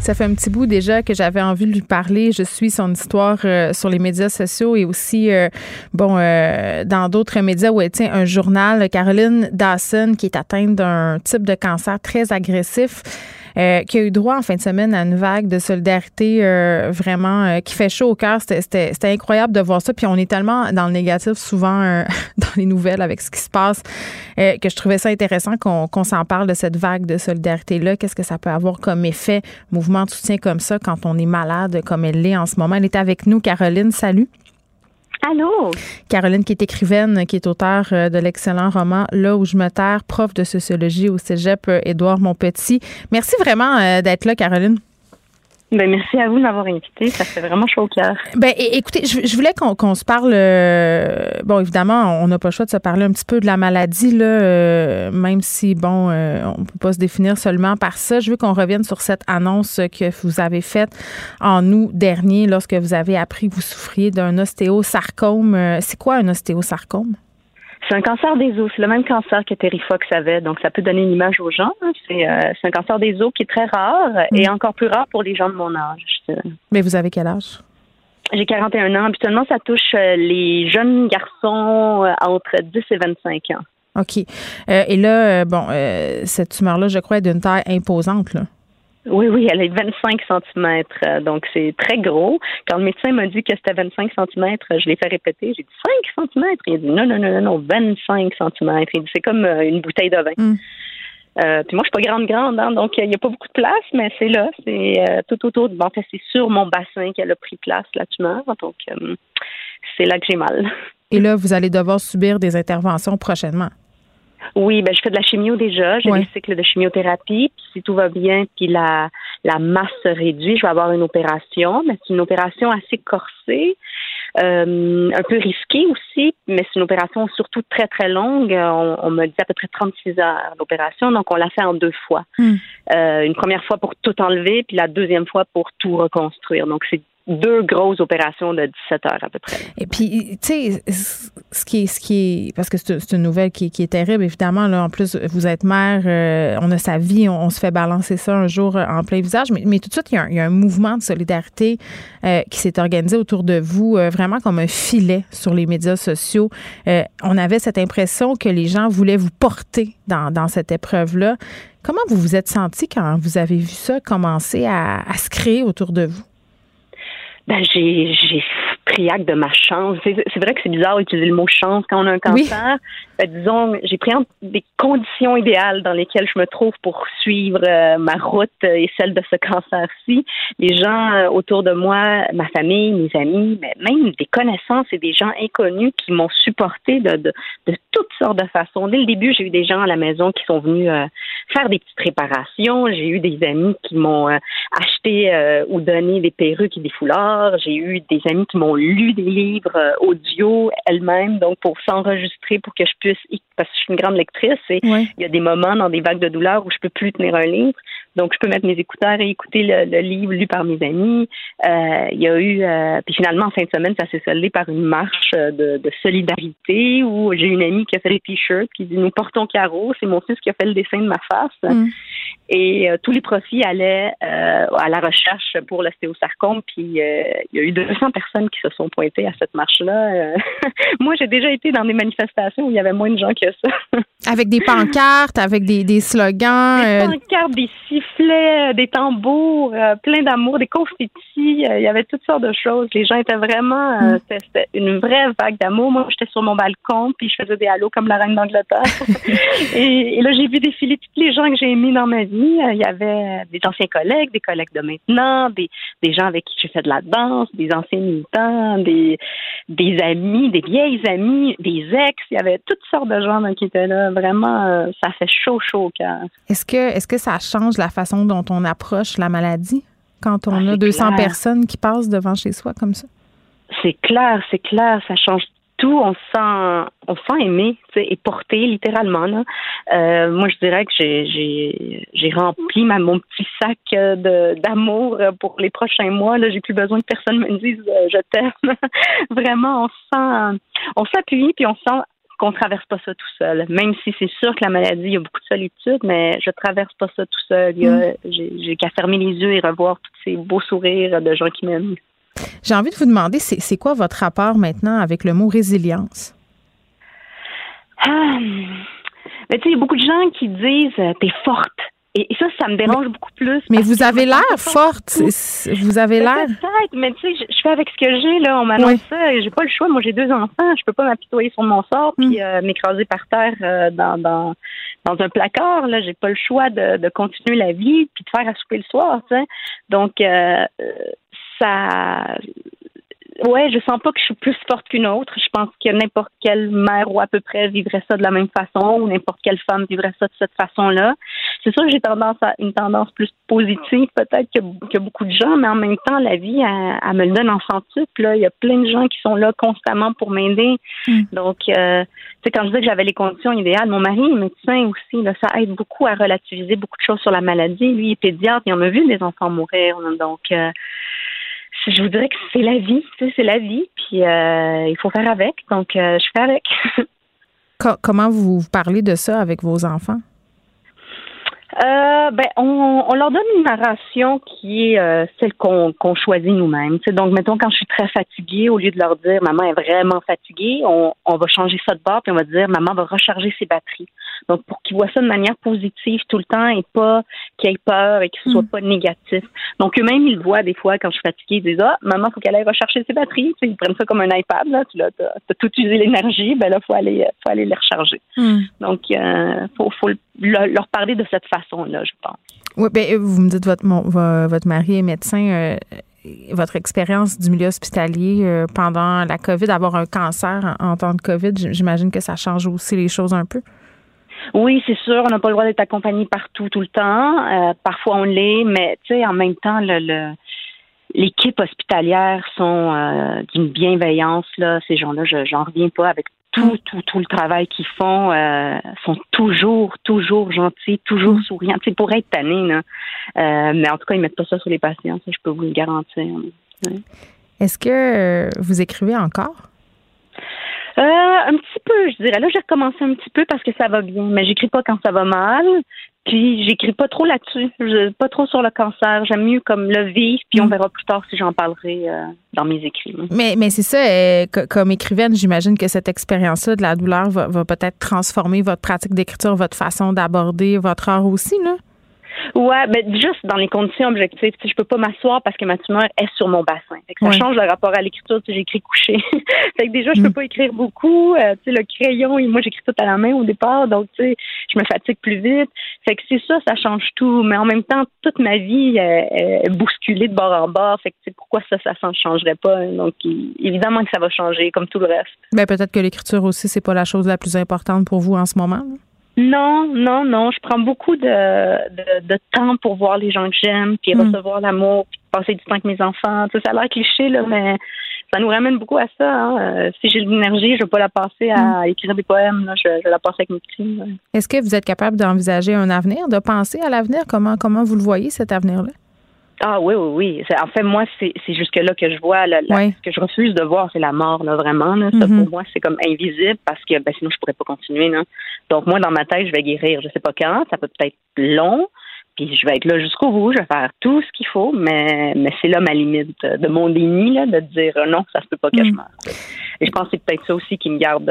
Ça fait un petit bout déjà que j'avais envie de lui parler. Je suis son histoire euh, sur les médias sociaux et aussi, euh, bon, euh, dans d'autres médias où elle tient un journal. Caroline Dawson, qui est atteinte d'un type de cancer très agressif. Euh, qui a eu droit en fin de semaine à une vague de solidarité euh, vraiment euh, qui fait chaud au cœur. C'était incroyable de voir ça. Puis on est tellement dans le négatif souvent dans les nouvelles avec ce qui se passe que je trouvais ça intéressant qu'on s'en parle de cette vague de solidarité-là. Qu'est-ce que ça peut avoir comme effet, mouvement de soutien comme ça quand on est malade comme elle l'est en ce moment. Elle est avec nous, Caroline. Salut. Allô? Caroline, qui est écrivaine, qui est auteure euh, de l'excellent roman Là où je me terre, prof de sociologie au cégep euh, Édouard Montpetit. Merci vraiment euh, d'être là, Caroline. Ben, merci à vous de m'avoir invité. Ça fait vraiment chaud au cœur. Ben, écoutez, je, voulais qu'on se parle. Euh, bon, évidemment, on n'a pas le choix de se parler un petit peu de la maladie, là, euh, même si, bon, euh, on ne peut pas se définir seulement par ça. Je veux qu'on revienne sur cette annonce que vous avez faite en août dernier lorsque vous avez appris que vous souffriez d'un ostéosarcome. C'est quoi un ostéosarcome? C'est un cancer des os. C'est le même cancer que Terry Fox avait. Donc, ça peut donner une image aux gens. Hein. Euh, c'est un cancer des os qui est très rare et mm. encore plus rare pour les gens de mon âge. Mais vous avez quel âge? J'ai 41 ans. Habituellement, ça touche euh, les jeunes garçons euh, entre 10 et 25 ans. OK. et là, bon, cette tumeur-là, je crois, est d'une taille imposante. Là. Oui, oui, elle est 25 cm, euh, donc c'est très gros. Quand le médecin m'a dit que c'était 25 cm, je l'ai fait répéter. J'ai dit 5 cm. Il a dit non, non, non, non, non 25 cm. Il dit c'est comme euh, une bouteille de vin. Mm. Euh, puis moi, je suis pas grande, grande, hein, donc il n'y a pas beaucoup de place, mais c'est là, c'est tout autour de. Bon, c'est sur mon bassin qu'elle a pris place, la tumeur, donc c'est là que j'ai mal. Et là, vous allez devoir subir des interventions prochainement. Oui, ben je fais de la chimio déjà. J'ai des cycles de chimiothérapie. Puis si tout va bien, puis la, la masse se réduit, je vais avoir une opération. Mais c'est une opération assez corsée. euh, un peu risquée aussi, mais c'est une opération surtout très, très longue. On, on me dit à peu près 36 heures l'opération, donc on l'a fait en deux fois. Hmm. Euh, une première fois pour tout enlever, puis la deuxième fois pour tout reconstruire. Donc c'est deux grosses opérations de 17 heures à peu près. Et puis, tu sais, ce qui est, ce qui parce que c'est une nouvelle qui, est terrible, évidemment, là, en plus, vous êtes mère, euh, on a sa vie, on, se fait balancer ça un jour en plein visage, mais, tout de suite, il y, a un, mouvement de solidarité euh, qui s'est organisé autour de vous, euh, vraiment comme un filet sur les médias sociaux. on avait cette impression que les gens voulaient vous porter dans, cette épreuve-là. Comment vous vous êtes senti quand vous avez vu ça commencer à se créer autour de vous? Ben, j'ai, j'ai pris acte de ma chance. C'est, vrai que c'est bizarre d'utiliser le mot chance quand on a un cancer. Ben, disons, j'ai pris des conditions idéales dans lesquelles je me trouve pour suivre euh, ma route et celle de ce cancer-ci. Les gens euh, autour de moi, ma famille, mes amis, mais même des connaissances et des gens inconnus qui m'ont supporté de, de, de, toutes sortes de façons. Dès le début, j'ai eu des gens à la maison qui sont venus euh, faire des petites réparations. J'ai eu des amis qui m'ont acheté ou donné des perruques et des foulards. J'ai eu des amis qui m'ont lu des livres audio elles-mêmes, donc pour s'enregistrer pour que je puisse parce que je suis une grande lectrice et il y a des moments dans des vagues de douleur où je peux plus tenir un livre. Donc, je peux mettre mes écouteurs et écouter le, livre lu par mes amis. Euh, il y a eu, euh, puis finalement, en fin de semaine, ça s'est soldé par une marche de, de solidarité où j'ai une amie qui a fait les t-shirts qui dit Nous portons carreau. C'est mon fils qui a fait le dessin de ma face. Mm. Et euh, tous les profits allaient euh, à la recherche pour l'ostéosarcome. Puis euh, il y a eu 200 personnes qui se sont pointées à cette marche-là. Moi, j'ai déjà été dans des manifestations où il y avait moins de gens que ça. avec des pancartes, avec des, des slogans. Des pancartes, des sifflets, des tambours, plein d'amour, des confettis. il y avait toutes sortes de choses. Les gens étaient vraiment... Mm. C'était une vraie vague d'amour. Moi, j'étais sur mon balcon, puis je faisais des halos comme la reine d'Angleterre. et, et, là, j'ai vu défiler tous les gens que j'ai aimés dans ma Euh, il y avait des anciens collègues, des collègues de maintenant, des, gens avec qui j'ai fait de la danse, des anciens militants, des, des amis, des vieilles amies, des ex. Il y avait toutes sortes de gens qui étaient là. Vraiment, euh, ça fait chaud, chaud au cœur. Est-ce que, est-ce que ça change la façon dont on approche la maladie quand on ah, a 200 personnes qui passent devant chez soi comme ça? C'est clair, c'est clair. Ça change tout, on sent, on sent aimé et porté littéralement. Là. Euh, moi, je dirais que j'ai, j'ai, rempli ma, mon petit sac de, d'amour pour les prochains mois. Là, j'ai plus besoin que personne me dise euh, je t'aime. Vraiment, on sent, on s'appuie puis on sent qu'on traverse pas ça tout seul. Même si c'est sûr que la maladie, il y a beaucoup de solitude, mais je traverse pas ça tout seul. Mm. j'ai, j'ai qu'à fermer les yeux et revoir tous ces beaux sourires de gens qui m'aiment. J'ai envie de vous demander, c'est quoi votre rapport maintenant avec le mot résilience? Ah, mais tu sais, il y a beaucoup de gens qui disent euh, t'es forte. Et, ça, ça me dérange beaucoup plus. Mais vous avez l'air forte. Vous avez l'air. Peut-être, mais tu sais, je, fais avec ce que j'ai, là. On m'annonce ça et j'ai pas le choix. Moi, j'ai deux enfants. Je peux pas m'apitoyer sur mon sort puis mm. euh, m'écraser par terre euh, dans, dans, dans un placard. Là, j'ai pas le choix de, de continuer la vie puis de faire à souper le soir, tu sais. Donc, euh, ça ouais, je sens pas que je suis plus forte qu'une autre. Je pense que n'importe quelle mère ou à peu près vivrait ça de la même façon, ou n'importe quelle femme vivrait ça de cette façon-là. C'est sûr que j'ai tendance à une tendance plus positive peut-être que, beaucoup de gens, mais en même temps, la vie, elle, me le donne en centuple. Là. Il y a plein de gens qui sont là constamment pour m'aider. Hmm. Donc, euh, tu quand je dis que j'avais les conditions idéales, mon mari est médecin aussi. Là, ça aide beaucoup à relativiser beaucoup de choses sur la maladie. Lui, il est pédiatre, il en a vu des enfants mourir. Donc, euh, je vous dirais que c'est la vie, c'est la vie, puis euh, il faut faire avec. Donc, euh, je fais avec. Comment vous parlez de ça avec vos enfants? Euh, ben, on, on, leur donne une narration qui est euh, celle qu'on choisit nous-mêmes. Donc, mettons, quand je suis très fatiguée, au lieu de leur dire maman est vraiment fatiguée, on, on va changer ça de bord puis on va dire maman va recharger ses batteries. Donc, pour qu'ils voient ça de manière positive tout le temps et pas qu'ils aient peur et que ce soit mm. pas négatif. Donc, eux-mêmes, ils le voient des fois quand je suis fatiguée, ils disent Ah, maman, faut qu'elle aille recharger ses batteries. ils prennent ça comme un iPad, là. Tu as, as, tout usé l'énergie, ben là, faut aller, faut aller les recharger. Mm. Donc, euh, faut, faut leur parler de cette façon-là, je pense. Oui, bien, vous me dites votre votre mari est médecin. Euh, votre expérience du milieu hospitalier euh, pendant la COVID, avoir un cancer en, temps de COVID, j'imagine que ça change aussi les choses un peu. Oui, c'est sûr, on n'a pas le droit d'être accompagné partout tout le temps. Euh, parfois on l'est, mais tu sais, en même temps, le, l'équipe hospitalière sont euh, d'une bienveillance là. Ces gens-là, je j'en reviens pas avec tout, tout, tout le travail qu'ils font, euh, sont toujours, toujours gentils, toujours souriants. C'est pour être tanné, là. Euh, mais en tout cas, ils mettent pas ça sur les patients, ça, je peux vous le garantir. Est-ce que vous écrivez encore? Euh, un petit peu, je dirais. Là, j'ai recommencé un petit peu parce que ça va bien, mais j'écris pas quand ça va mal. Puis j'écris pas trop là-dessus, pas trop sur le cancer. J'aime mieux comme le vivre, puis on mm. verra plus tard si j'en parlerai euh, dans mes écrits. Mais, mais c'est ça, euh, comme écrivaine, j'imagine que cette expérience-là de la douleur va, va peut-être transformer votre pratique d'écriture, votre façon d'aborder votre art aussi, là? Ouais, mais juste dans les conditions objectives, je peux pas m'asseoir parce que ma tumeur est sur mon bassin. ça change le rapport à l'écriture. J'écris couché. fait que déjà, je peux mm. pas écrire beaucoup. Euh, sais le crayon, moi, j'écris tout à la main au départ, donc tu sais, je me fatigue plus vite. Fait que c'est ça, ça change tout. Mais en même temps, toute ma vie est bousculée de bord en bord. Fait que pourquoi ça, ça ne changerait pas. Donc évidemment que ça va changer, comme tout le reste. Ben peut-être que l'écriture aussi, c'est pas la chose la plus importante pour vous en ce moment. Non, non, non. Je prends beaucoup de, de, temps pour voir les gens que j'aime, puis hmm. recevoir l'amour, puis passer du temps avec mes enfants. ça a l'air cliché, là, mais ça nous ramène beaucoup à ça. Hein. Euh, si j'ai de l'énergie, je ne vais pas la passer à hmm. écrire des poèmes. Là. Je, vais la passer avec mes petits. Est-ce que vous êtes capable d'envisager un avenir, de penser à l'avenir? Comment, comment vous le voyez, cet avenir-là? Ah oui, oui, oui. En fait, moi, c'est jusque-là que je vois. Ce que je refuse de voir, c'est la mort, là, vraiment. Ça, mm-hmm. pour moi, c'est comme invisible parce que ben, sinon, je pourrais pas continuer. Là. Donc, moi, dans ma tête, je vais guérir. Je sais pas quand. Ça peut peut-être long. Puis je vais être là jusqu'au bout. Je vais faire tout ce qu'il faut. Mais, mais c'est là ma limite de mon déni, là, de dire euh, non, ça se peut pas que je mm. meure. Et je pense que c'est peut-être ça aussi qui me garde,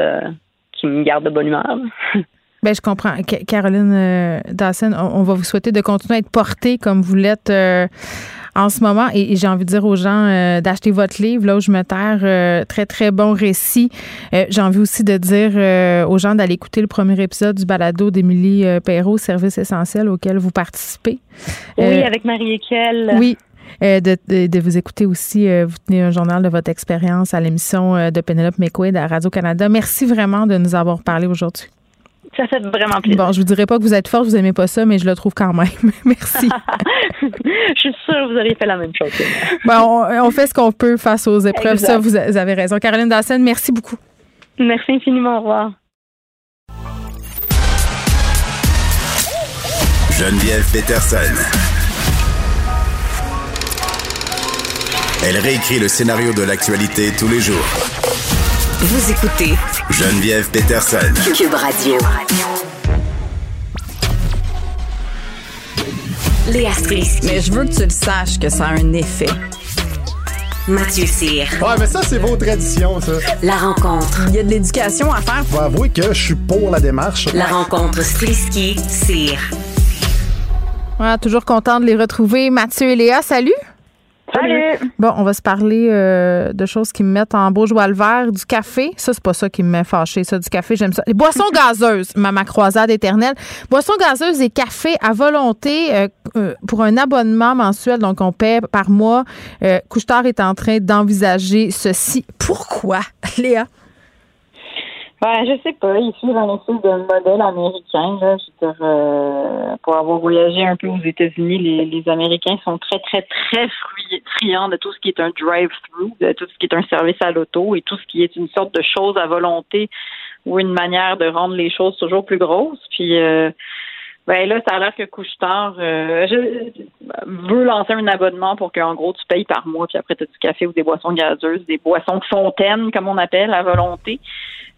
qui me garde de bonne humeur. Ben, je comprends. Caroline euh, Dawson, on, va vous souhaiter de continuer à être portée comme vous l'êtes euh, en ce moment. Et, j'ai envie de dire aux gens euh, d'acheter votre livre, là où je me terre. très, très bon récit. j'ai envie aussi de dire aux gens d'aller écouter le premier épisode du balado d'Émilie Perrault, Service essentiel, auquel vous participez. Oui, avec Marie-Équelle. Oui, de, de, vous écouter aussi. vous tenez un journal de votre expérience à l'émission de Penelope McQuaid à Radio-Canada. Merci vraiment de nous avoir parlé aujourd'hui. Ça fait vraiment plaisir. Bon, je vous dirais pas que vous êtes forte, vous aimez pas ça, mais je le trouve quand même. Merci. je suis sûre que vous auriez fait la même chose. bon, on, fait ce qu'on peut face aux épreuves. Ça, vous avez raison. Caroline Dassen, merci beaucoup. Merci infiniment. Au revoir. Geneviève Peterson. Elle réécrit le scénario de l'actualité tous les jours vous écoutez Geneviève Peterson. Cube Radio. Léa Strisky. Mais je veux que tu le saches que ça a un effet. Mathieu Cyr. Ouais, mais ça, c'est vos traditions, ça. La rencontre. Il y a de l'éducation à faire. Faut avouer que je suis pour la démarche. La rencontre Strisky-Cyr. Voilà, toujours content de les retrouver. Mathieu et Léa, salut. Salut. Bon, on va se parler euh, de choses qui me mettent en beau joie le vert, du café. Ça, c'est pas ça qui me met fâché, ça, du café, j'aime ça. Les boissons gazeuses, ma, ma, croisade éternelle. Boissons gazeuses et café à volonté euh, euh, pour un abonnement mensuel, donc on paie par mois. Couchetard est en train d'envisager ceci. Pourquoi, Léa? Ben, je sais pas. Ils suivent un espèce de modèle américain. Là. Je veux dire, euh, pour avoir voyagé un peu aux États-Unis, les, les Américains sont très, très, très friands de tout ce qui est un drive-through, de tout ce qui est un service à l'auto et tout ce qui est une sorte de chose à volonté ou une manière de rendre les choses toujours plus grosses. Puis, euh, ben là, ça a l'air que Couche-Tard euh, veut lancer un abonnement pour qu'en gros, tu payes par mois, puis après, tu as du café ou des boissons gazeuses, des boissons de fontaine, comme on appelle, à volonté.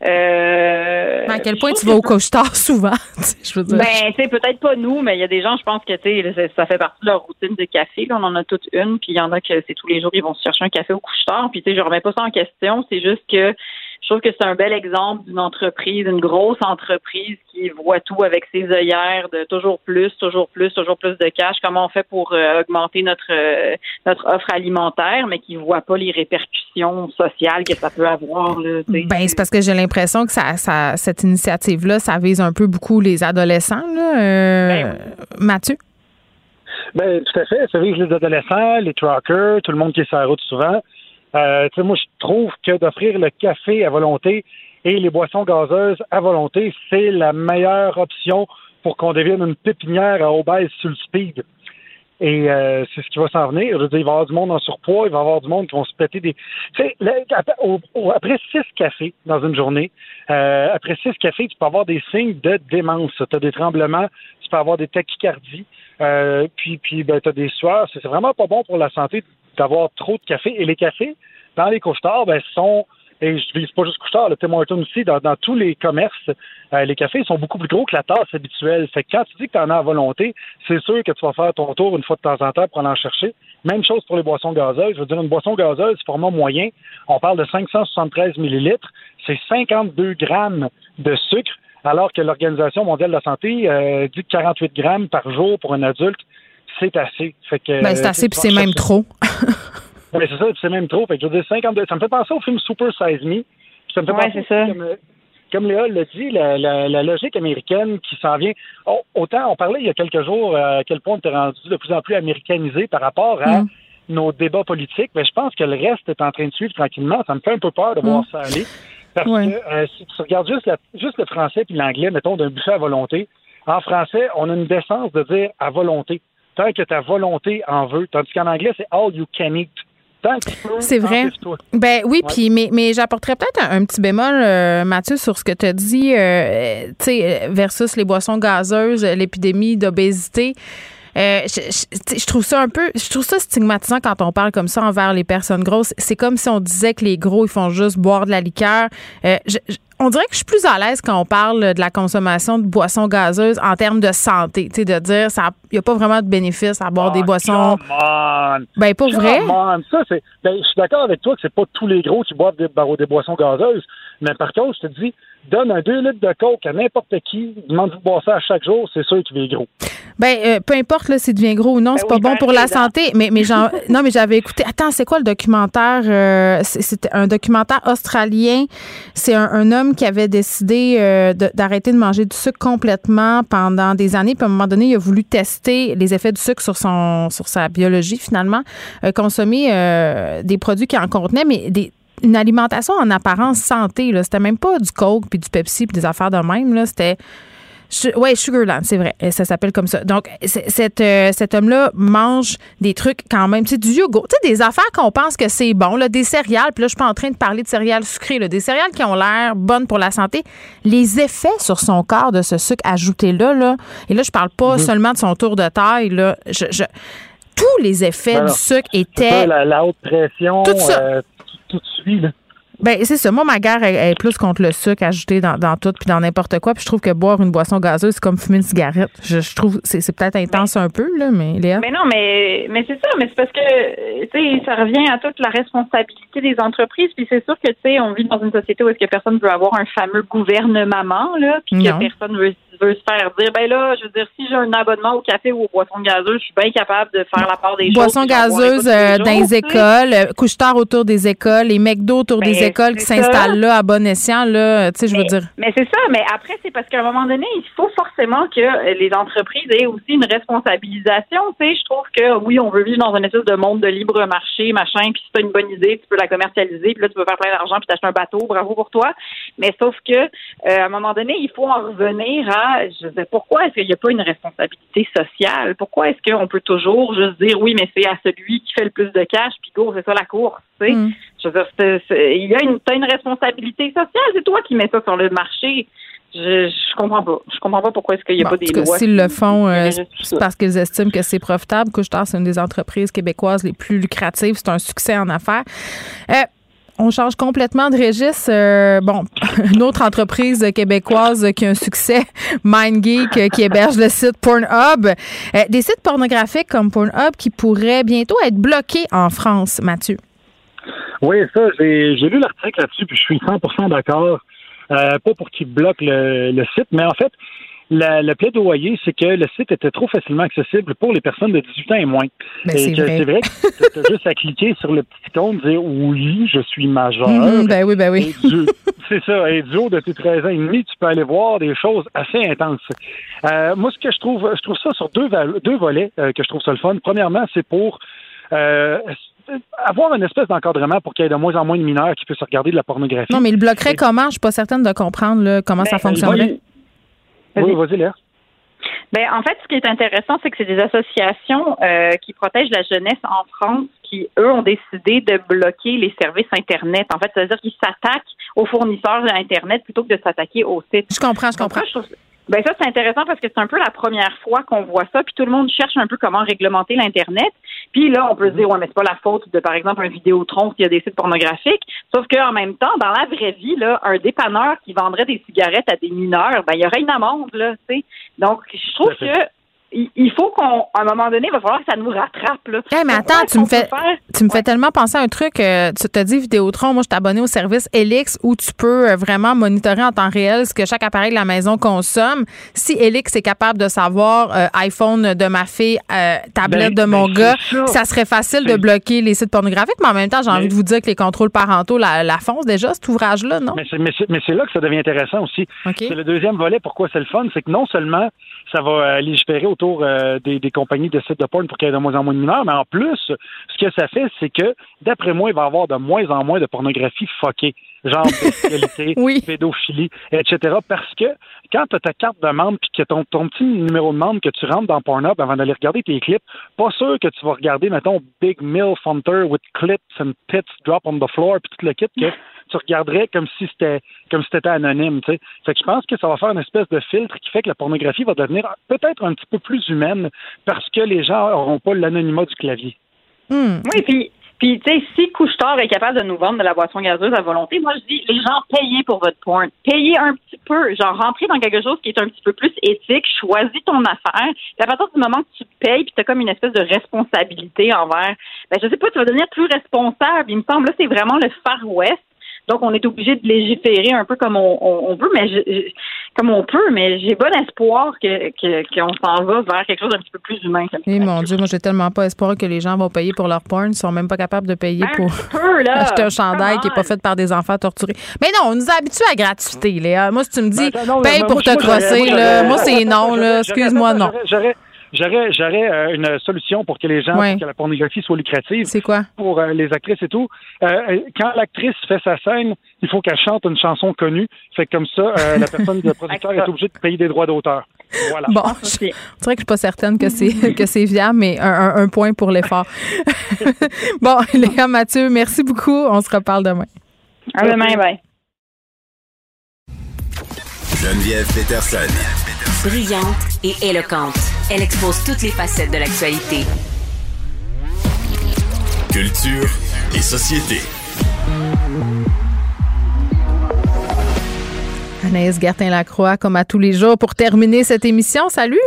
Euh, à quel point tu vas au couche-tard souvent? je veux dire? Ben, tu sais, peut-être pas nous, mais il y a des gens, je pense que tu sais, ça fait partie de leur routine de café. Là, on en a toute une, puis il y en a que c'est tous les jours, ils vont se chercher un café au couche-tard. Puis tu sais, je remets pas ça en question. C'est juste que je trouve que c'est un bel exemple d'une entreprise, une grosse entreprise qui voit tout avec ses œillères de toujours plus, toujours plus, toujours plus de cash. Comment on fait pour euh, augmenter notre euh, notre offre alimentaire, mais qui voit pas les répercussions sociales que ça peut avoir. Là, ben c'est parce que j'ai l'impression que ça, ça cette initiative là, ça vise un peu beaucoup les adolescents. Là. Euh, ben Mathieu? Ben, tout à fait. Ça vise les adolescents, les truckers, tout le monde qui est sur la route souvent. Euh, moi, je trouve que d'offrir le café à volonté et les boissons gazeuses à volonté, c'est la meilleure option pour qu'on devienne une pépinière à obèse sur le speed. Et euh, c'est ce qui va s'en venir. Je veux dire, il va y avoir du monde en surpoids, il va y avoir du monde qui vont se péter des. Tu sais, après six cafés dans une journée, euh, après six cafés, tu peux avoir des signes de démence. Tu as des tremblements, tu peux avoir des tachycardies, euh, puis, puis ben, tu as des sueurs. C'est vraiment pas bon pour la santé d'avoir trop de café. Et les cafés, dans les couches ben, sont et je vise pas juste Couchetard, le Tim Hortons aussi, dans, tous les commerces, euh, les cafés sont beaucoup plus gros que la tasse habituelle. Fait que quand tu dis que tu en as à volonté, c'est sûr que tu vas faire ton tour une fois de temps en temps pour en chercher. Même chose pour les boissons gazeuses. Je veux dire, une boisson gazeuse, format moyen, on parle de 573 millilitres, c'est 52 grammes de sucre, alors que l'Organisation mondiale de la santé euh, dit que 48 grammes par jour pour un adulte, c'est assez. Fait que, ben, c'est assez, puis c'est même trop. Oui, c'est ça, c'est même trop. Fait que je veux dire, 52. Ça me fait penser au film Super Size Me. Ça me fait penser ça. Comme, euh, comme Léa l'a dit, la, la, logique américaine qui s'en vient. autant on parlait il y a quelques jours euh, à quel point on était rendu de plus en plus américanisé par rapport à mm. nos débats politiques, mais je pense que le reste est en train de suivre tranquillement. Ça me fait un peu peur de voir mm. ça aller. Parce que euh, si tu regardes juste, juste le français puis l'anglais, mettons, d'un buffet à volonté, en français, on a une décence de dire à volonté. Tant que ta volonté en veut. Tandis qu'en anglais, c'est all you can eat. C'est vrai. Ben oui, puis mais, mais j'apporterais peut-être un, petit bémol, euh, Mathieu, sur ce que tu as dit, euh, tu sais, versus les boissons gazeuses, l'épidémie d'obésité. Euh, je, trouve ça un peu, je trouve ça stigmatisant quand on parle comme ça envers les personnes grosses. C'est comme si on disait que les gros ils font juste boire de la liqueur. je, on dirait que je suis plus à l'aise quand on parle de la consommation de boissons gazeuses en termes de santé. Tu sais, de dire, il n'y a pas vraiment de bénéfice à boire des ah, boissons. Ben, pas vrai. Ça, c'est, ben, je suis d'accord avec toi que c'est pas tous les gros qui boivent des, des boissons gazeuses. Mais par contre, je te dis, donne un 2 litres de coke à n'importe qui, demande de boire ça à chaque jour, c'est sûr qu'il devient gros. Ben, euh, peu importe là, s'il devient gros ou non, ben c'est pas bon ben, pour la santé. Mais, mais non, mais j'avais écouté. Attends, c'est quoi le documentaire? Euh, c'était un documentaire australien. C'est un, homme qui avait décidé euh, d'arrêter de, manger du sucre complètement pendant des années. Puis à un moment donné, il a voulu tester les effets du sucre sur son sur sa biologie finalement. consommer des produits qui en contenaient, mais une alimentation en apparence santé. C'était même pas du Coke puis du Pepsi puis des affaires de même. C'était. Oui, Sugarland, c'est vrai. Ça s'appelle comme ça. Donc, cet, euh, cet homme-là mange des trucs quand même. C'est du yogourt. Tu sais, des affaires qu'on pense que c'est bon, là, des céréales. Puis là, je suis pas en train de parler de céréales sucrées, là, des céréales qui ont l'air bonnes pour la santé. Les effets sur son corps de ce sucre ajouté-là, là, et là, je parle pas mm-hmm. seulement de son tour de taille, là. Je, tous les effets du sucre étaient. la, haute pression. Tout ça. Euh, tout de suite. Ben, c'est ça. Moi, ma guerre est, plus contre le sucre ajouté dans, dans tout puis dans n'importe quoi. Puis je trouve que boire une boisson gazeuse, c'est comme fumer une cigarette. Je, je trouve c'est, c'est peut-être intense un peu, là, mais Léa? Mais non, mais, mais c'est ça. Mais c'est parce que, tu sais, ça revient à toute la responsabilité des entreprises. Puis c'est sûr que, tu sais, on vit dans une société où est-ce que personne veut avoir un fameux gouvernement, là, puis que personne veut veut se faire dire, ben là, je veux dire, si j'ai un abonnement au café ou aux boissons gazeuses, je suis bien capable de faire la part des boissons gazeuses euh, dans les écoles, euh, couche tard autour des écoles, les McDo autour des ben, écoles qui s'installent là à bon escient, là, tu sais, je veux dire. Mais c'est ça, mais après, c'est parce qu'à un moment donné, il faut forcément que les entreprises aient aussi une responsabilisation, tu sais, je trouve que oui, on veut vivre dans un espèce de monde de libre marché, machin, puis si t'as une bonne idée, tu peux la commercialiser, puis là, tu peux faire plein d'argent, puis t'acheter un bateau, bravo pour toi. Mais sauf que, euh, à un moment donné, il faut en revenir à je sais, pourquoi est-ce qu'il n'y a pas une responsabilité sociale? Pourquoi est-ce qu'on peut toujours juste dire oui, mais c'est à celui qui fait le plus de cash, puis go, c'est ça la course, mm. Je veux dire, il y a une, as une responsabilité sociale, c'est toi qui mets ça sur le marché. Je, je comprends pas. Je comprends pas pourquoi est-ce qu'il n'y a pas des lois. S'ils le font, euh, c'est parce qu'ils estiment que c'est profitable. Couche-tard, c'est une des entreprises québécoises les plus lucratives. C'est un succès en affaires. Euh, on change complètement de registre. Euh, bon, une autre entreprise québécoise qui a un succès, MindGeek, euh, qui héberge le site Pornhub. Euh, des sites pornographiques comme Pornhub qui pourraient bientôt être bloqués en France, Mathieu. Oui, ça, j'ai lu l'article là-dessus, puis je suis 100% d'accord. pas pour qu'ils bloquent le, site, mais en fait, le plaidoyer, c'est que le site était trop facilement accessible pour les personnes de 18 ans et moins. Ben, c'est vrai. que tu as juste à cliquer sur le petit ton, dire oui, je suis majeur. Mhm, ben oui, ben oui. c'est ça. Et du haut de tes 13 ans et demi, tu peux aller voir des choses assez intenses. Euh, moi, ce que je trouve, je trouve ça sur deux, deux volets euh, que je trouve ça le fun. Premièrement, c'est pour euh, avoir une espèce d'encadrement pour qu'il y ait de moins en moins de mineurs qui puissent regarder de la pornographie. Non, mais il bloquerait comment? Je suis pas certaine de comprendre comment ça ben, Oui, vas-y, Léa. Ben, en fait, ce qui est intéressant, c'est que c'est des associations euh, qui protègent la jeunesse en France qui, eux, ont décidé de bloquer les services Internet. En fait, c'est-à-dire qu'ils s'attaquent aux fournisseurs d'Internet plutôt que de s'attaquer aux sites. Je comprends, je comprends. Ben ça, c'est intéressant parce que c'est un peu la première fois qu'on voit ça, puis tout le monde cherche un peu comment réglementer l'Internet. Puis là, on peut se dire, ouais, mais c'est pas la faute de, par exemple, un Vidéotron s'il y a des sites pornographiques. Sauf qu'en même temps, dans la vraie vie, là, un dépanneur qui vendrait des cigarettes à des mineurs, ben il y aurait une amende, là, tu sais. Donc, je trouve que il faut qu'on, à un moment donné, il va falloir que ça nous rattrape. Là. mais attends, tu me fais, tu me fais tellement penser à un truc. Euh, tu te dis Vidéotron, moi, je suis abonné au service Elix où tu peux euh, vraiment monitorer en temps réel ce que chaque appareil de la maison consomme. Si Elix est capable de savoir euh, iPhone de ma fille, tablette Ben, de mon ben, gars, ça. ça. serait facile de bloquer les sites pornographiques. Mais en même temps, j'ai envie Mais- de vous dire que les contrôles parentaux la, la foncent déjà, cet ouvrage-là, non? Mais c'est, mais c'est- mais c'est là que ça devient intéressant aussi. C'est le deuxième volet. Pourquoi c'est le fun? C'est que non seulement ça va euh, légiférer autour euh, des, des compagnies de sites de porn pour qu'il y ait de moins en moins de mineurs, mais en plus, ce que ça fait, c'est que, d'après moi, il va y avoir de moins en moins de pornographie fuckée, genre bestialité, pédophilie, etc. Parce que quand tu as ta carte de membre puis que ton, ton petit numéro de membre que tu rentres dans Pornhub avant d'aller regarder tes clips, pas sûr que tu vas regarder, mettons, Big Mill Hunter with clips and tits drop on the floor puis tout le kit que tu regarderais comme si c'était comme si c'était anonyme, tu sais. Fait que je pense que ça va faire une espèce de filtre qui fait que la pornographie va devenir peut-être un petit peu plus humaine parce que les gens n'auront pas l'anonymat du clavier. Oui, puis, puis tu sais, si Couche-Tard est capable de nous vendre de la boisson gazeuse à volonté, moi, je dis, les gens, payez pour votre porn. Payez un petit peu. Genre, rentrez dans quelque chose qui est un petit peu plus éthique. Choisis ton affaire. Puis à partir du moment que tu payes, puis tu as comme une espèce de responsabilité envers, ben, je sais pas, tu vas devenir plus responsable. Il me semble, là, c'est vraiment le Far West. Donc, on est obligé de légiférer un peu comme on, on, on veut, mais je- comme on peut, mais j'ai bon espoir que que- qu'on s'en va vers quelque chose d'un petit peu plus humain. comme Eh mon Dieu, moi j'ai tellement pas espoir que les gens vont payer pour leur porn, ils sont même pas capables de payer pour peu, là. acheter un chandail qui est pas fait par des enfants torturés. Mais non, on nous a habitués à gratuité, Léa. Moi, si tu me dis Ben, non, paye moi, pour moi, te crosser, moi, là, j'aurais- moi c'est non, là. Excuse-moi, non. J'aurais, j'aurais euh, une solution pour que les gens, Ouais. pour que la pornographie soit lucrative. C'est quoi? Pour euh, les actrices et tout. Euh, quand l'actrice fait sa scène, il faut qu'elle chante une chanson connue. Fait que comme ça, euh, la personne, le producteur est obligé de payer des droits d'auteur. Voilà. Bon, je, c'est vrai que je suis pas certaine que c'est que c'est viable, mais un, un- un point pour l'effort. bon, Léa Mathieu, merci beaucoup. On se reparle demain. À demain, bye. Geneviève Peterson. Brillante et éloquente, elle expose toutes les facettes de l'actualité. Culture et société. Anaïs Gertin-Lacroix, comme à tous les jours, pour terminer cette émission. Salut!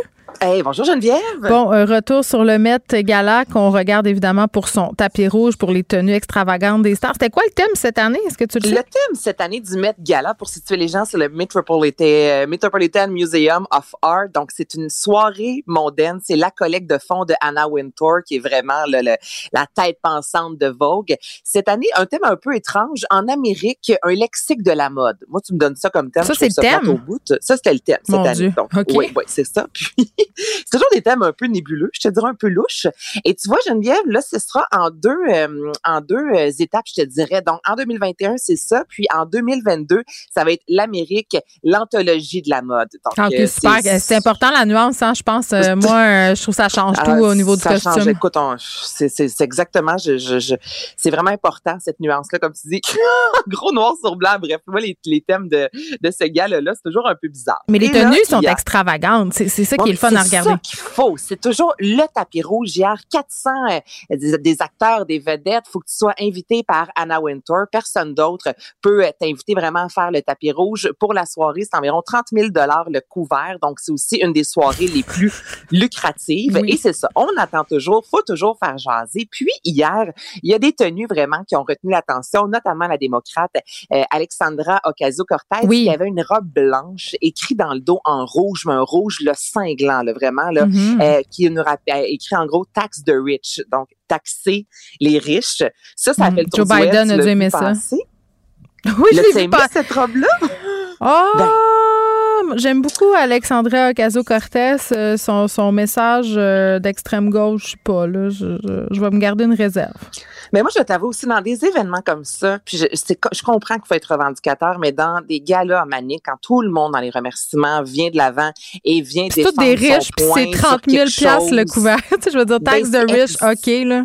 Hey, bonjour Geneviève. Bon, un retour sur le Met Gala qu'on regarde évidemment pour son tapis rouge, pour les tenues extravagantes des stars. C'était quoi le thème cette année? Est-ce que tu le Le sais? thème cette année du Met Gala, pour situer les gens, c'est le Metropolitan, euh, Metropolitan Museum of Art. Donc, c'est une soirée mondaine. C'est la collecte de fonds de Anna Wintour, qui est vraiment le- le- la tête pensante de Vogue. Cette année, un thème un peu étrange. En Amérique, un lexique de la mode. Moi, tu me donnes ça comme thème. Ça, c'est le thème? Au bout. Ça, c'était le thème cette Mon année. Dieu. Donc, oui, oui, c'est ça. Puis, c'est toujours des thèmes un peu nébuleux, je te dirais un peu louches. Et tu vois, Geneviève, là, ce sera en deux, euh, en deux euh, étapes, je te dirais. Donc, en 2021, c'est ça. Puis en 2022, ça va être l'Amérique, l'anthologie de la mode. Donc, Ah, euh, c'est- important la nuance, hein, je pense. Moi, je trouve que ça change tout ah, au niveau du ça change. costume. Écoute, on- c'est exactement, je, je, je- c'est vraiment important cette nuance-là, comme tu dis. Gros noir sur blanc. Bref, moi, les, les thèmes de, de ce gars-là, c'est toujours un peu bizarre. Mais les là, tenues sont a- extravagantes. C'est ça qui est le fun mais à c'est regarder. ça qu'il faut. C'est toujours le tapis rouge. Hier, 400 euh, des, des acteurs, des vedettes. faut que tu sois invité par Anna Wintour. Personne d'autre peut euh, t'inviter vraiment à faire le tapis rouge. Pour la soirée, c'est environ 30 000 le couvert. Donc, c'est aussi une des soirées les plus lucratives. Oui. Et c'est ça. On attend toujours. faut toujours faire jaser. Puis, hier, il y a des tenues vraiment qui ont retenu l'attention, notamment la démocrate euh, Alexandra Ocasio-Cortez qui avait une robe blanche écrit dans le dos en rouge, mais un rouge là, cinglant, là, vraiment, là, Mhm. euh, qui nous rappelle, écrit en gros tax the rich, donc taxer les riches. Ça, ça a Mhm. fait le tour Joe Biden a dû aimer ça. passer? Oui, je l'ai vu pas. cette robe-là? Oh! J'aime beaucoup Alexandra Ocasio-Cortez, euh, son, son message euh, d'extrême gauche, je sais pas, là, je, je, vais me garder une réserve. Mais moi, je t'avoue aussi, dans des événements comme ça, puis je, je comprends qu'il faut être revendicateur, mais dans des galas à Manique, quand tout le monde dans les remerciements vient de l'avant et vient défendre tout des riches, puis c'est 30 000 le couvert. je veux dire, taxe Ben, de riches, OK, là.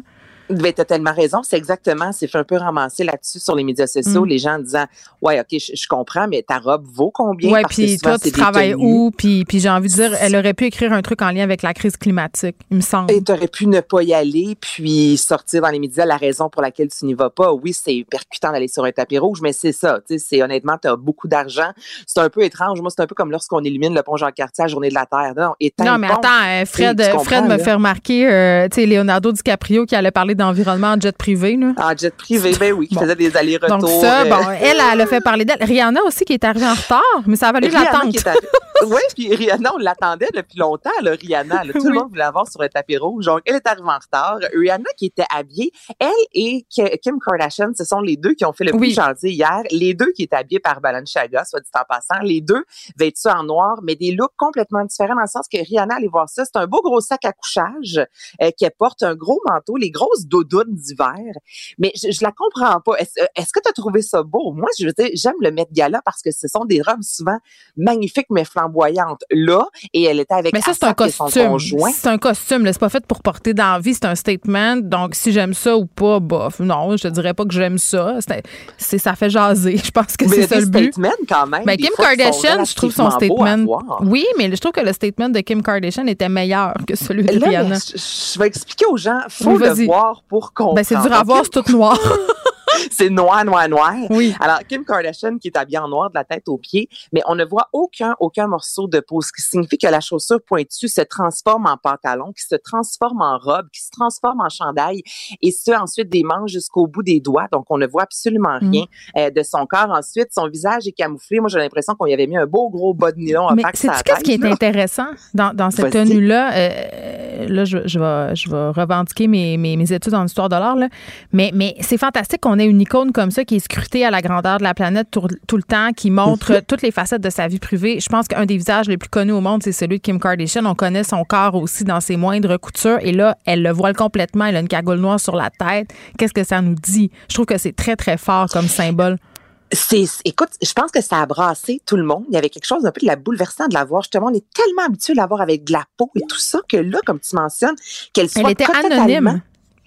Ben, t'as tellement raison. C'est exactement, c'est fait un peu ramasser là-dessus sur les médias sociaux, Mm. les gens disant, ouais, OK, je, je comprends, mais ta robe vaut combien? Ouais, puis toi, tu travailles tenues. où? Puis, puis j'ai envie de dire, elle aurait pu écrire un truc en lien avec la crise climatique, il me semble. Et tu aurais pu ne pas y aller, puis sortir dans les médias la raison pour laquelle tu n'y vas pas. Oui, c'est percutant d'aller sur un tapis rouge, mais c'est ça. Tu sais, c'est honnêtement, tu as beaucoup d'argent. C'est un peu étrange. Moi, c'est un peu comme lorsqu'on élimine le pont Jean-Cartier à la Journée de la Terre. Non, Non, mais attends, euh, Fred, comprends, Fred me fait remarquer, euh, tu sais, Leonardo DiCaprio qui allait parler d'environnement en jet privé, là. En jet privé, ben oui, qui Bon. faisait des allers-retours. Donc ça, euh, bon, elle, elle a fait parler d'elle. Rihanna aussi qui est arrivée en retard, mais ça a valu l'attente. qui est arrivée- Oui, puis Rihanna, on l'attendait depuis longtemps, là, Rihanna. là. Tout le monde voulait l'avoir sur un tapis rouge. Donc, elle est arrivée en retard. Rihanna qui était habillée, elle et Ki- Kim Kardashian, ce sont les deux qui ont fait le Oui. plus gentil hier. Les deux qui étaient habillés par Balenciaga, soit dit en passant. Les deux vêtus en noir, mais des looks complètement différents dans le sens que Rihanna, allez voir ça, c'est un beau gros sac à couchage euh, qu'elle porte, un gros manteau, les grosses doudounes d'hiver. Mais je, je la comprends pas. Est-ce est-ce que tu as trouvé ça beau? Moi, je veux dire, j'aime le Met Gala parce que ce sont des robes souvent magnifiques mais flamboyantes. Là, et elle était avec Mais ça, c'est un costume. C'est un costume. C'est pas fait pour porter dans la vie. C'est un statement. Donc, si j'aime ça ou pas, bof. Non, je te dirais pas que j'aime ça. C'est, ça fait jaser. Je pense que Mais c'est ça le but. quand même. Ben, des Kim Kardashian, je trouve son statement. Oui, mais je trouve que le statement de Kim Kardashian était meilleur que celui de mais Rihanna. je, je vais expliquer aux gens, faut Oui, le voir pour comprendre. Ben, c'est dur à voir, c'est tout noir. c'est noir, noir, noir. Oui. Alors, Kim Kardashian qui est habillée en noir de la tête aux pieds, mais on ne voit aucun, aucun morceau de peau, ce qui signifie que la chaussure pointue se transforme en pantalon, qui se transforme en robe, qui se transforme en chandail, et ce, ensuite des manches jusqu'au bout des doigts. Donc, on ne voit absolument Mm. rien euh, de son corps. Ensuite, son visage est camouflé. Moi, j'ai l'impression qu'on y avait mis un beau gros bas de nylon Mais faire sais-tu qu'est-ce qui est intéressant dans, dans cette tenue-là? Euh, là, je, je, vais, je vais revendiquer mes, mes, mes études en histoire de l'art. Mais, mais c'est fantastique qu'on ait une icône comme ça qui est scrutée à la grandeur de la planète tout, tout le temps, qui montre toutes les facettes de sa vie privée. Je pense qu'un des visages les plus connus au monde, c'est celui de Kim Kardashian. On connaît son corps aussi dans ses moindres coutures. Et là, elle le voile complètement. Elle a une cagoule noire sur la tête. Qu'est-ce que ça nous dit? Je trouve que c'est très, très fort comme symbole. C'est, écoute, je pense que ça a brassé tout le monde. Il y avait quelque chose un peu de la bouleversant de la voir. Justement, on est tellement habitué de la voir avec de la peau et tout ça que là, comme tu mentionnes, qu'elle soit Elle était anonyme.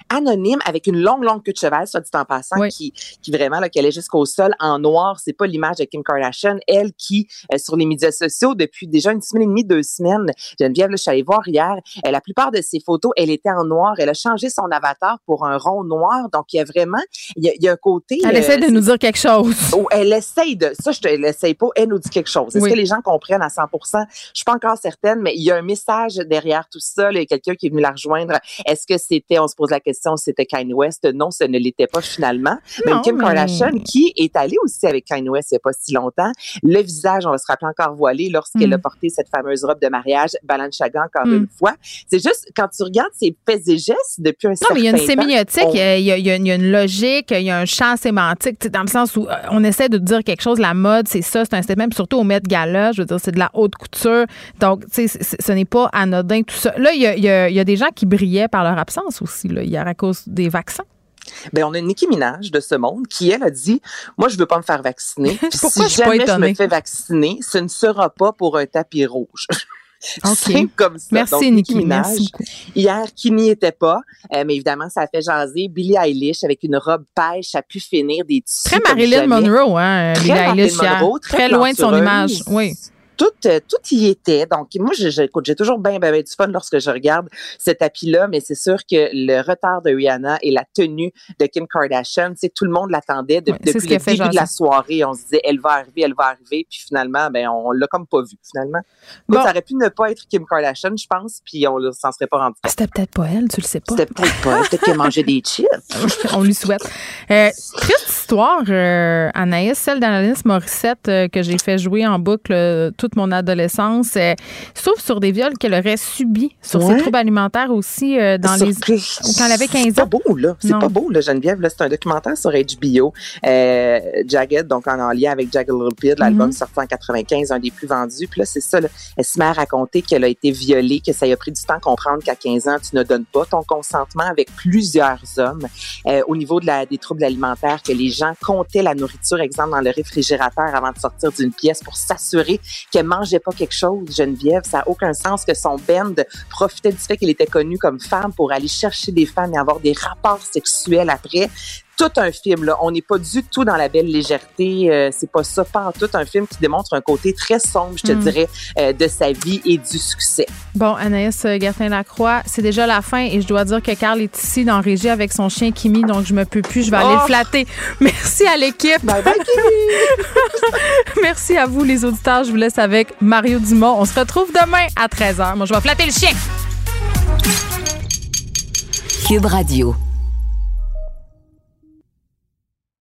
Anonyme avec une longue, longue queue de cheval, soit dit en passant, Oui. qui, qui vraiment, là, qu'elle est jusqu'au sol en noir. C'est pas l'image de Kim Kardashian. Elle qui, euh, sur les médias sociaux, depuis déjà une semaine et demie, deux semaines, Geneviève, là, je suis allée voir hier, euh, la plupart de ses photos, elle était en noir. Elle a changé son avatar pour un rond noir. Donc, il y a vraiment, il y a, il y a un côté... Elle euh, essaie de nous dire quelque chose. Oh, elle essaye de. Ça, je te l'essaye pas. Elle nous dit quelque chose. Est-ce Oui. que les gens comprennent à 100 Je suis pas encore certaine, mais il y a un message derrière tout ça. là. Il y a quelqu'un qui est venu la rejoindre. Est-ce que c'était, on se pose la question, c'était Kanye West? Non, ce ne l'était pas finalement. Non, Même Kim mais- Kardashian, qui est allée aussi avec Kanye West il y a pas si longtemps, le visage, on va se rappeler encore voilé lorsqu'elle Mm. a porté cette fameuse robe de mariage, Balenciaga encore Mm. une fois. C'est juste, quand tu regardes ses faits et gestes depuis un Non, certain mais il y a une temps, sémiotique, on- il y a, il y a- il y a une- logique, il y a un champ sémantique, dans le sens où euh, on essaie de dire quelque chose, la mode, c'est ça, c'est un statement, puis surtout au Met Gala, je veux dire, c'est de la haute couture. Donc, tu sais, ce n'est pas anodin, tout ça. Là, y a- il y a des gens qui brillaient par leur absence aussi, là, hier à cause des vaccins? Ben, on a Nicki Minaj de ce monde qui, elle, a dit Moi, je veux pas me faire vacciner. Pourquoi si je suis pas jamais je me fais vacciner, ce ne sera pas pour un tapis rouge. OK. C'est comme ça. Merci, Donc, Nicki, Minaj, merci. Hier, qui n'y était pas, euh, mais évidemment, ça a fait jaser. Billie Eilish avec une robe pêche à pu finir des tissus. Très Marilyn. Monroe, hein, Très Billie Eilish. Monroe, très loin de son image. Oui. Tout, euh, tout y était. Donc, moi, je- je- écoute, j'ai toujours bien, bien, bien du fun lorsque je regarde ce tapis-là, mais c'est sûr que le retard de Rihanna et la tenue de Kim Kardashian, sais, tout le monde l'attendait de- Ouais, c'est ce depuis le début de la soirée. On se disait, elle va arriver, elle va arriver, puis finalement, ben, on l'a comme pas vu, finalement. Bon. Ça aurait pu ne pas être Kim Kardashian, je pense, puis on ne s'en serait pas rendu compte. C'était peut-être pas elle, tu le sais pas. C'était peut-être pas elle, peut-être qu'elle mangeait des chips. On lui souhaite. Euh, triste histoire, euh, Anaïs, celle d'Anaïs Morissette euh, que j'ai fait jouer en boucle euh, toute mon adolescence, sauf sur des viols qu'elle aurait subis, sur ses troubles alimentaires aussi dans les quand elle avait 15 ans. C'est pas beau là, c'est pas beau là, Geneviève. C'est un documentaire sur HBO, Jagged, donc en, lien avec Jagged Little Pill, l'album mm-hmm. sorti en 95, un des plus vendus. Puis là, c'est ça. elle se met à raconter qu'elle a été violée, que ça a pris du temps à comprendre qu'à 15 ans, tu ne donnes pas ton consentement avec plusieurs hommes. au niveau de la, des troubles alimentaires, que les gens comptaient la nourriture, exemple, dans le réfrigérateur avant de sortir d'une pièce pour s'assurer qu'elle mangeait pas quelque chose. Geneviève, ça n'a aucun sens que son band profitait du fait qu'il était connu comme femme pour aller chercher des femmes et avoir des rapports sexuels après tout un film. Là. On n'est pas du tout dans la belle légèreté. Euh, c'est pas ça, pas en tout un film qui démontre un côté très sombre, je te hmm. dirais, euh, de sa vie et du succès. Bon, Anaïs Gertin-Lacroix, c'est déjà la fin et je dois dire que Carl est ici dans Régie avec son chien Kimi, donc je me peux plus, je vais aller le oh! flatter. Merci à l'équipe. Bye bye Kimi. Merci à vous les auditeurs. Je vous laisse avec Mario Dumont. On se retrouve demain à 13h. Moi, je vais flatter le chien. Cube Radio.